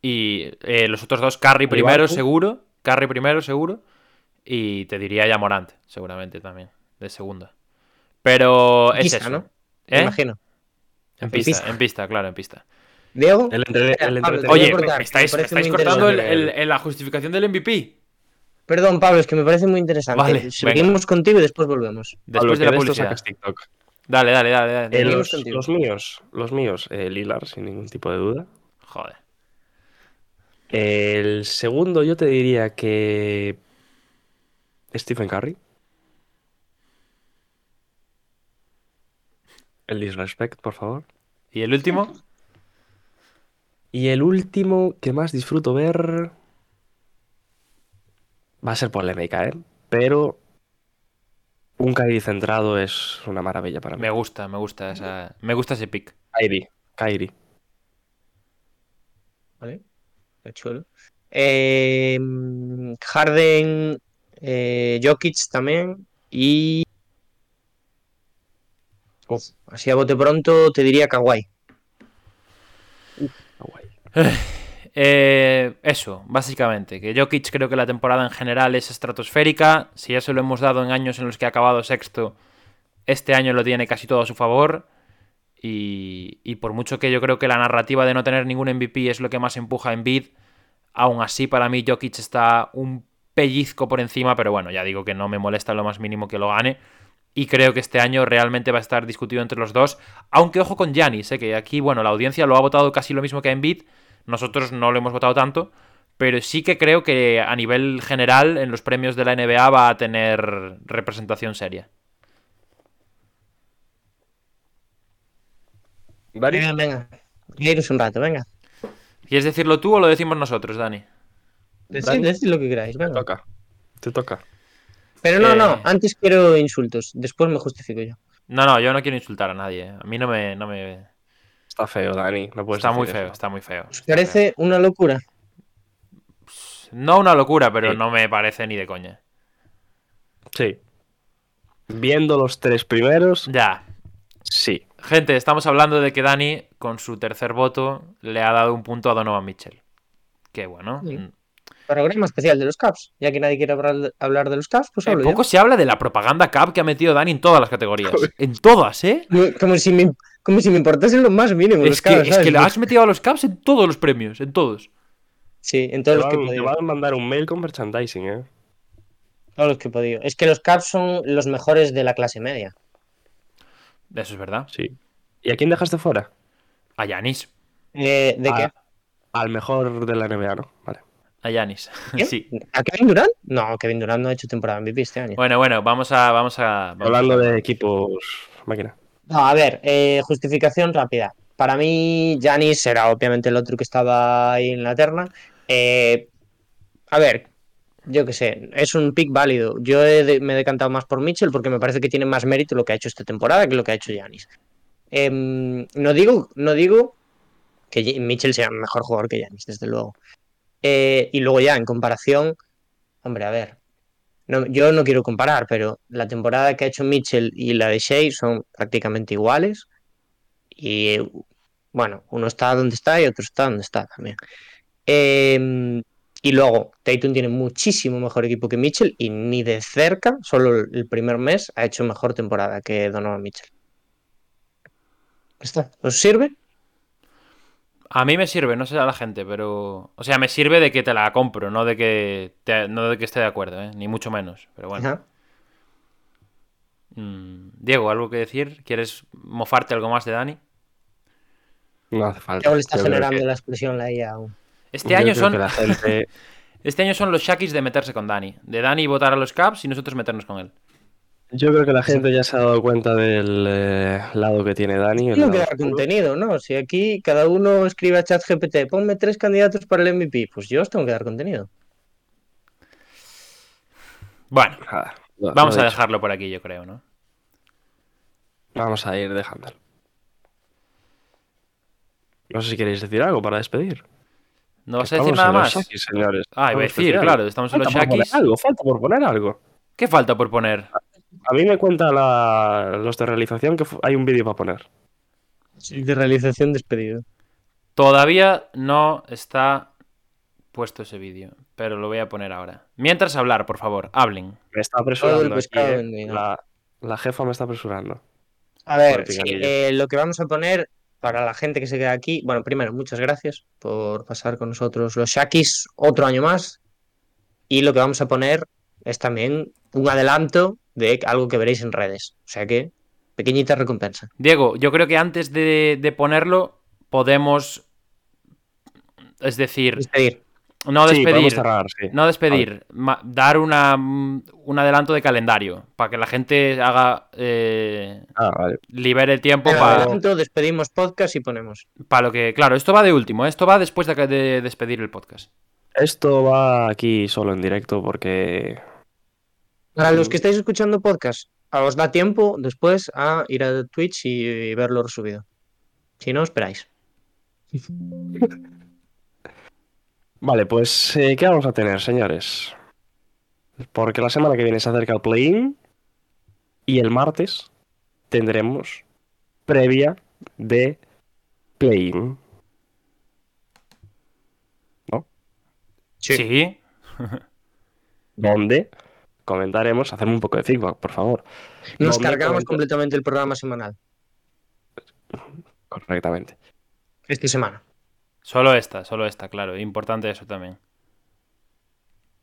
y eh, los otros dos, Igual primero, seguro. Curry primero, seguro. Y te diría ya Morant, seguramente también, de segunda. Pero es Pista, eso. ¿no? Me ¿Eh? imagino. En pista, pista. en pista, claro, en pista. Diego, El, entre- Pablo, Oye, cortar, estáis, me cortando el- interesante. el- el- la justificación del MVP. perdón, Pablo, es que me parece muy interesante. Vale, Seguimos contigo y después volvemos. Pablo, Después de la publicidad. TikTok. Dale, dale, dale. dale. Eh, los míos, los míos, eh, Lilar, sin ningún tipo de duda. Joder. El segundo yo te diría que Stephen Curry. El disrespect, por favor. ¿Y el último? Y el último que más disfruto ver va a ser polémica, ¿eh? Pero un Kyrie centrado es una maravilla para mí. Me gusta, me gusta esa. Me gusta ese pick. Kyrie, Kyrie. ¿Vale? Qué chulo. Eh, Harden, eh, Jokic también. Y. Uf, así a bote pronto te diría Kawhi. Eh, eso, básicamente. Que Jokic creo que la temporada en general es estratosférica. Si ya se lo hemos dado en años en los que ha acabado sexto, este año lo tiene casi todo a su favor. Y, y por mucho que yo creo que la narrativa de no tener ningún MVP es lo que más empuja en bid, aún así para mí Jokic está un pellizco por encima, pero bueno, ya digo que no me molesta lo más mínimo que lo gane. Y creo que este año realmente va a estar discutido entre los dos. Aunque ojo con Giannis, ¿eh? que aquí, bueno, la audiencia lo ha votado casi lo mismo que en bid. Nosotros no lo hemos votado tanto. Pero sí que creo que a nivel general en los premios de la NBA va a tener representación seria. Venga, venga. Iros un rato, venga. ¿Quieres decirlo tú o lo decimos nosotros, Dani? Decid, decid lo que queráis, te venga. toca. Te toca. Pero no, Eh. no, antes quiero insultos, después me justifico yo. No, no, yo no quiero insultar a nadie. ¿eh? A mí no me... No me... Está feo, Dani. No puedes Está muy feo, está muy feo. ¿Os parece una locura? No una locura, pero Sí. no me parece ni de coña. Sí. Viendo los tres primeros, Ya. sí. Gente, estamos hablando de que Dani, con su tercer voto, le ha dado un punto a Donovan Mitchell. Qué bueno. Sí. Programa especial de los Caps. Ya que nadie quiere hablar, hablar de los Caps, pues Eh, hablo yo. poco se habla de la propaganda Cup que ha metido Dani en todas las categorías. En todas, ¿eh? Como, como si me, como si me importasen lo más mínimo los Es que, es que le has metido a los Caps en todos los premios, en todos. Sí, en Te todos los que he van, te podido. van a mandar un mail con merchandising, ¿eh? Todos los que he podido. Es que los Caps son los mejores de la clase media. Eso es verdad. Sí. ¿Y a quién dejaste fuera? A Yanis. Eh, ¿De qué? Al mejor de la NBA, ¿no? Vale. A Yanis. Sí. ¿A Kevin Durant? No, Kevin Durant no ha hecho temporada MVP este año. Bueno, bueno, vamos a. Vamos a vamos Hablando a- de equipos máquina. No, a ver, eh, justificación rápida. Para mí, Janis era obviamente el otro que estaba ahí en la terna. Eh, a ver, yo qué sé, es un pick válido. Yo he de- me he decantado más por Mitchell porque me parece que tiene más mérito lo que ha hecho esta temporada que lo que ha hecho Janis. no digo, no digo que Mitchell sea mejor jugador que Janis, desde luego. Eh, y luego ya, en comparación, hombre, a ver. Yo no quiero comparar, pero la temporada que ha hecho Mitchell y la de Shea son prácticamente iguales. Y bueno, uno está donde está y otro está donde está también. Eh, y luego, Tatum tiene muchísimo mejor equipo que Mitchell y ni de cerca, solo el primer mes, ha hecho mejor temporada que Donovan Mitchell. Está. ¿Os sirve? A mí me sirve, no sé a la gente, pero. O sea, me sirve de que te la compro, no de que, te- no de que esté de acuerdo, ¿eh? ni mucho menos. Pero bueno. Ajá. Mm, Diego, ¿algo que decir? ¿Quieres mofarte algo más de Dani? No hace falta. Luego le está Yo generando que- la expresión la IA aún. Este yo año son. que la gente- Este año son los Shakis de meterse con Dani. De Dani votar a los Caps y nosotros meternos con él. Yo creo que la gente ya se ha dado cuenta del eh, lado que tiene Dani. el Tengo que lado dar oscuro. contenido, ¿no? Si aquí cada uno escribe a ChatGPT, ponme tres candidatos para el MVP, pues yo os tengo que dar contenido. Bueno, vamos a dejarlo por aquí, yo creo, ¿no? Vamos a ir dejándolo. No sé si queréis decir algo para despedir. ¿No vas a decir nada más? Shakis, señores. Ah, iba a decir, especial. claro, estamos en los Falta Shakis. algo, falta por poner algo. ¿Qué falta por poner? A mí me cuenta la- los de realización que hay un vídeo para poner. De realización despedido. Todavía no está puesto ese vídeo, pero lo voy a poner ahora. Mientras hablar, por favor, hablen. Me está apresurando. el aquí, pescado eh. la, la jefa me está apresurando. A ver, sí, eh, lo que vamos a poner para la gente que se queda aquí, bueno, primero, muchas gracias por pasar con nosotros los Shakis otro año más. Y lo que vamos a poner es también un adelanto de algo que veréis en redes. O sea que, pequeñita recompensa. Diego, yo creo que antes de, de ponerlo podemos... Es decir, Despedir. no despedir. podemos cerrar, sí. No despedir, dar una, mm, un adelanto de calendario para que la gente haga eh, Ah, vale. libere el tiempo para adelanto, despedimos podcast y ponemos. lo que. Claro, esto va de último, esto va después de, de despedir el podcast. Esto va aquí solo en directo porque Para los que estáis escuchando podcast, os da tiempo después a ir a Twitch y verlo resubido. Si no, esperáis. Vale, pues, eh, ¿qué vamos a tener, señores? Porque la semana que viene se acerca el play-in y el martes tendremos previa de play-in. Sí. Donde comentaremos, hacerme un poco de feedback, por favor. Nos cargamos completamente el programa semanal. Correctamente. Esta semana. Solo esta, solo esta, claro. Importante eso también.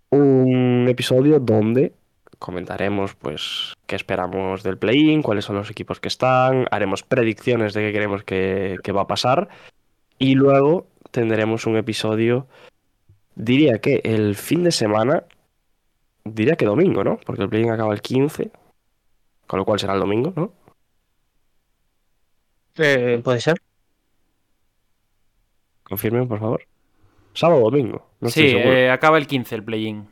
Un episodio donde comentaremos, pues, qué esperamos del play-in, cuáles son los equipos que están, haremos predicciones de qué creemos que, que va a pasar y luego tendremos un episodio, diría que el fin de semana, diría que domingo, ¿no? Porque el play-in acaba el 15, con lo cual será el domingo, ¿no? Eh, Puede ser. Confirmen, por favor. Sábado o domingo, no sí, estoy eh, acaba el 15 el play-in.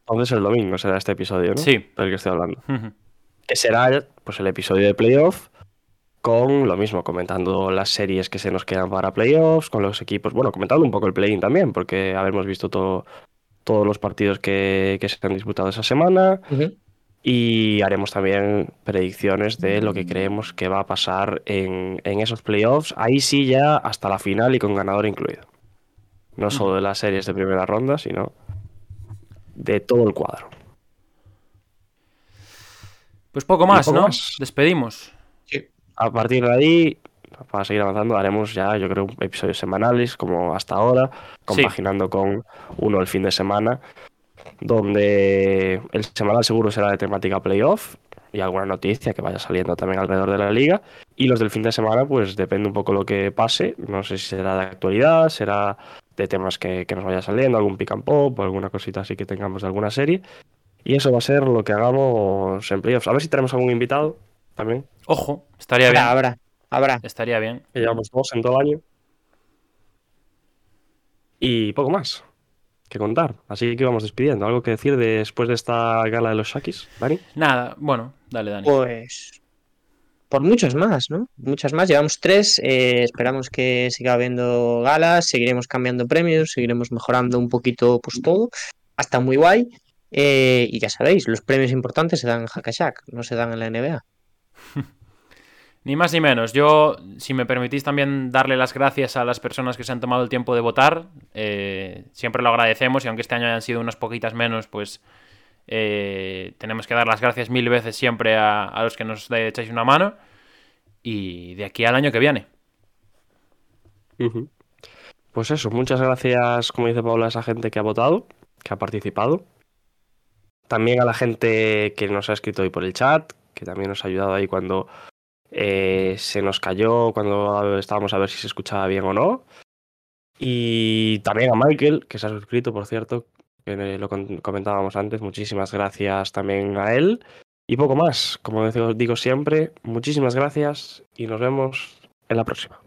Entonces el domingo será este episodio, ¿no? Sí. Del que estoy hablando. que será pues, el episodio de playoff con lo mismo, comentando las series que se nos quedan para playoffs, con los equipos, bueno, comentando un poco el play-in también, porque habremos visto todo, todos los partidos que, que se han disputado esa semana y haremos también predicciones de lo que creemos que va a pasar en, en esos playoffs, ahí sí ya hasta la final y con ganador incluido. No solo de las series de primera ronda, sino de todo el cuadro. Pues poco más, poco ¿no? más. Despedimos. A partir de ahí, para seguir avanzando, haremos ya, yo creo, episodios semanales, como hasta ahora, compaginando con uno el fin de semana, donde el semanal seguro será de temática playoff y alguna noticia que vaya saliendo también alrededor de la liga. Y los del fin de semana, pues depende un poco lo que pase. No sé si será de actualidad, será de temas que, que nos vaya saliendo, algún pick and pop o alguna cosita así que tengamos de alguna serie. Y eso va a ser lo que hagamos en playoffs. A ver si tenemos algún invitado también. Ojo, estaría bien. Habrá, habrá. Estaría bien. Que llevamos dos en todo el año. Y poco más que contar. Así que vamos despidiendo. ¿Algo que decir después de esta gala de los Shakis, Dani? Nada, bueno, dale, Dani. Pues por muchos más, ¿no? Muchas más. Llevamos tres. eh, esperamos que siga habiendo galas. Seguiremos cambiando premios. Seguiremos mejorando un poquito, pues todo. Hasta muy guay. Eh, y ya sabéis, los premios importantes se dan en Hackashack, no se dan en la NBA. Ni más ni menos. Yo, si me permitís también darle las gracias a las personas que se han tomado el tiempo de votar. eh, siempre lo agradecemos y aunque este año hayan sido unas poquitas menos, pues eh, tenemos que dar las gracias mil veces siempre a, los que nos echáis una mano. Y de aquí al año que viene. Pues eso, muchas gracias, como dice Paula, a esa gente que ha votado, que ha participado. También a la gente que nos ha escrito ahí por el chat, que también nos ha ayudado ahí cuando eh, se nos cayó, cuando estábamos a ver si se escuchaba bien o no. Y también a Michael, que se ha suscrito, por cierto, que lo comentábamos antes. Muchísimas gracias también a él. Y poco más, como digo siempre, muchísimas gracias y nos vemos en la próxima.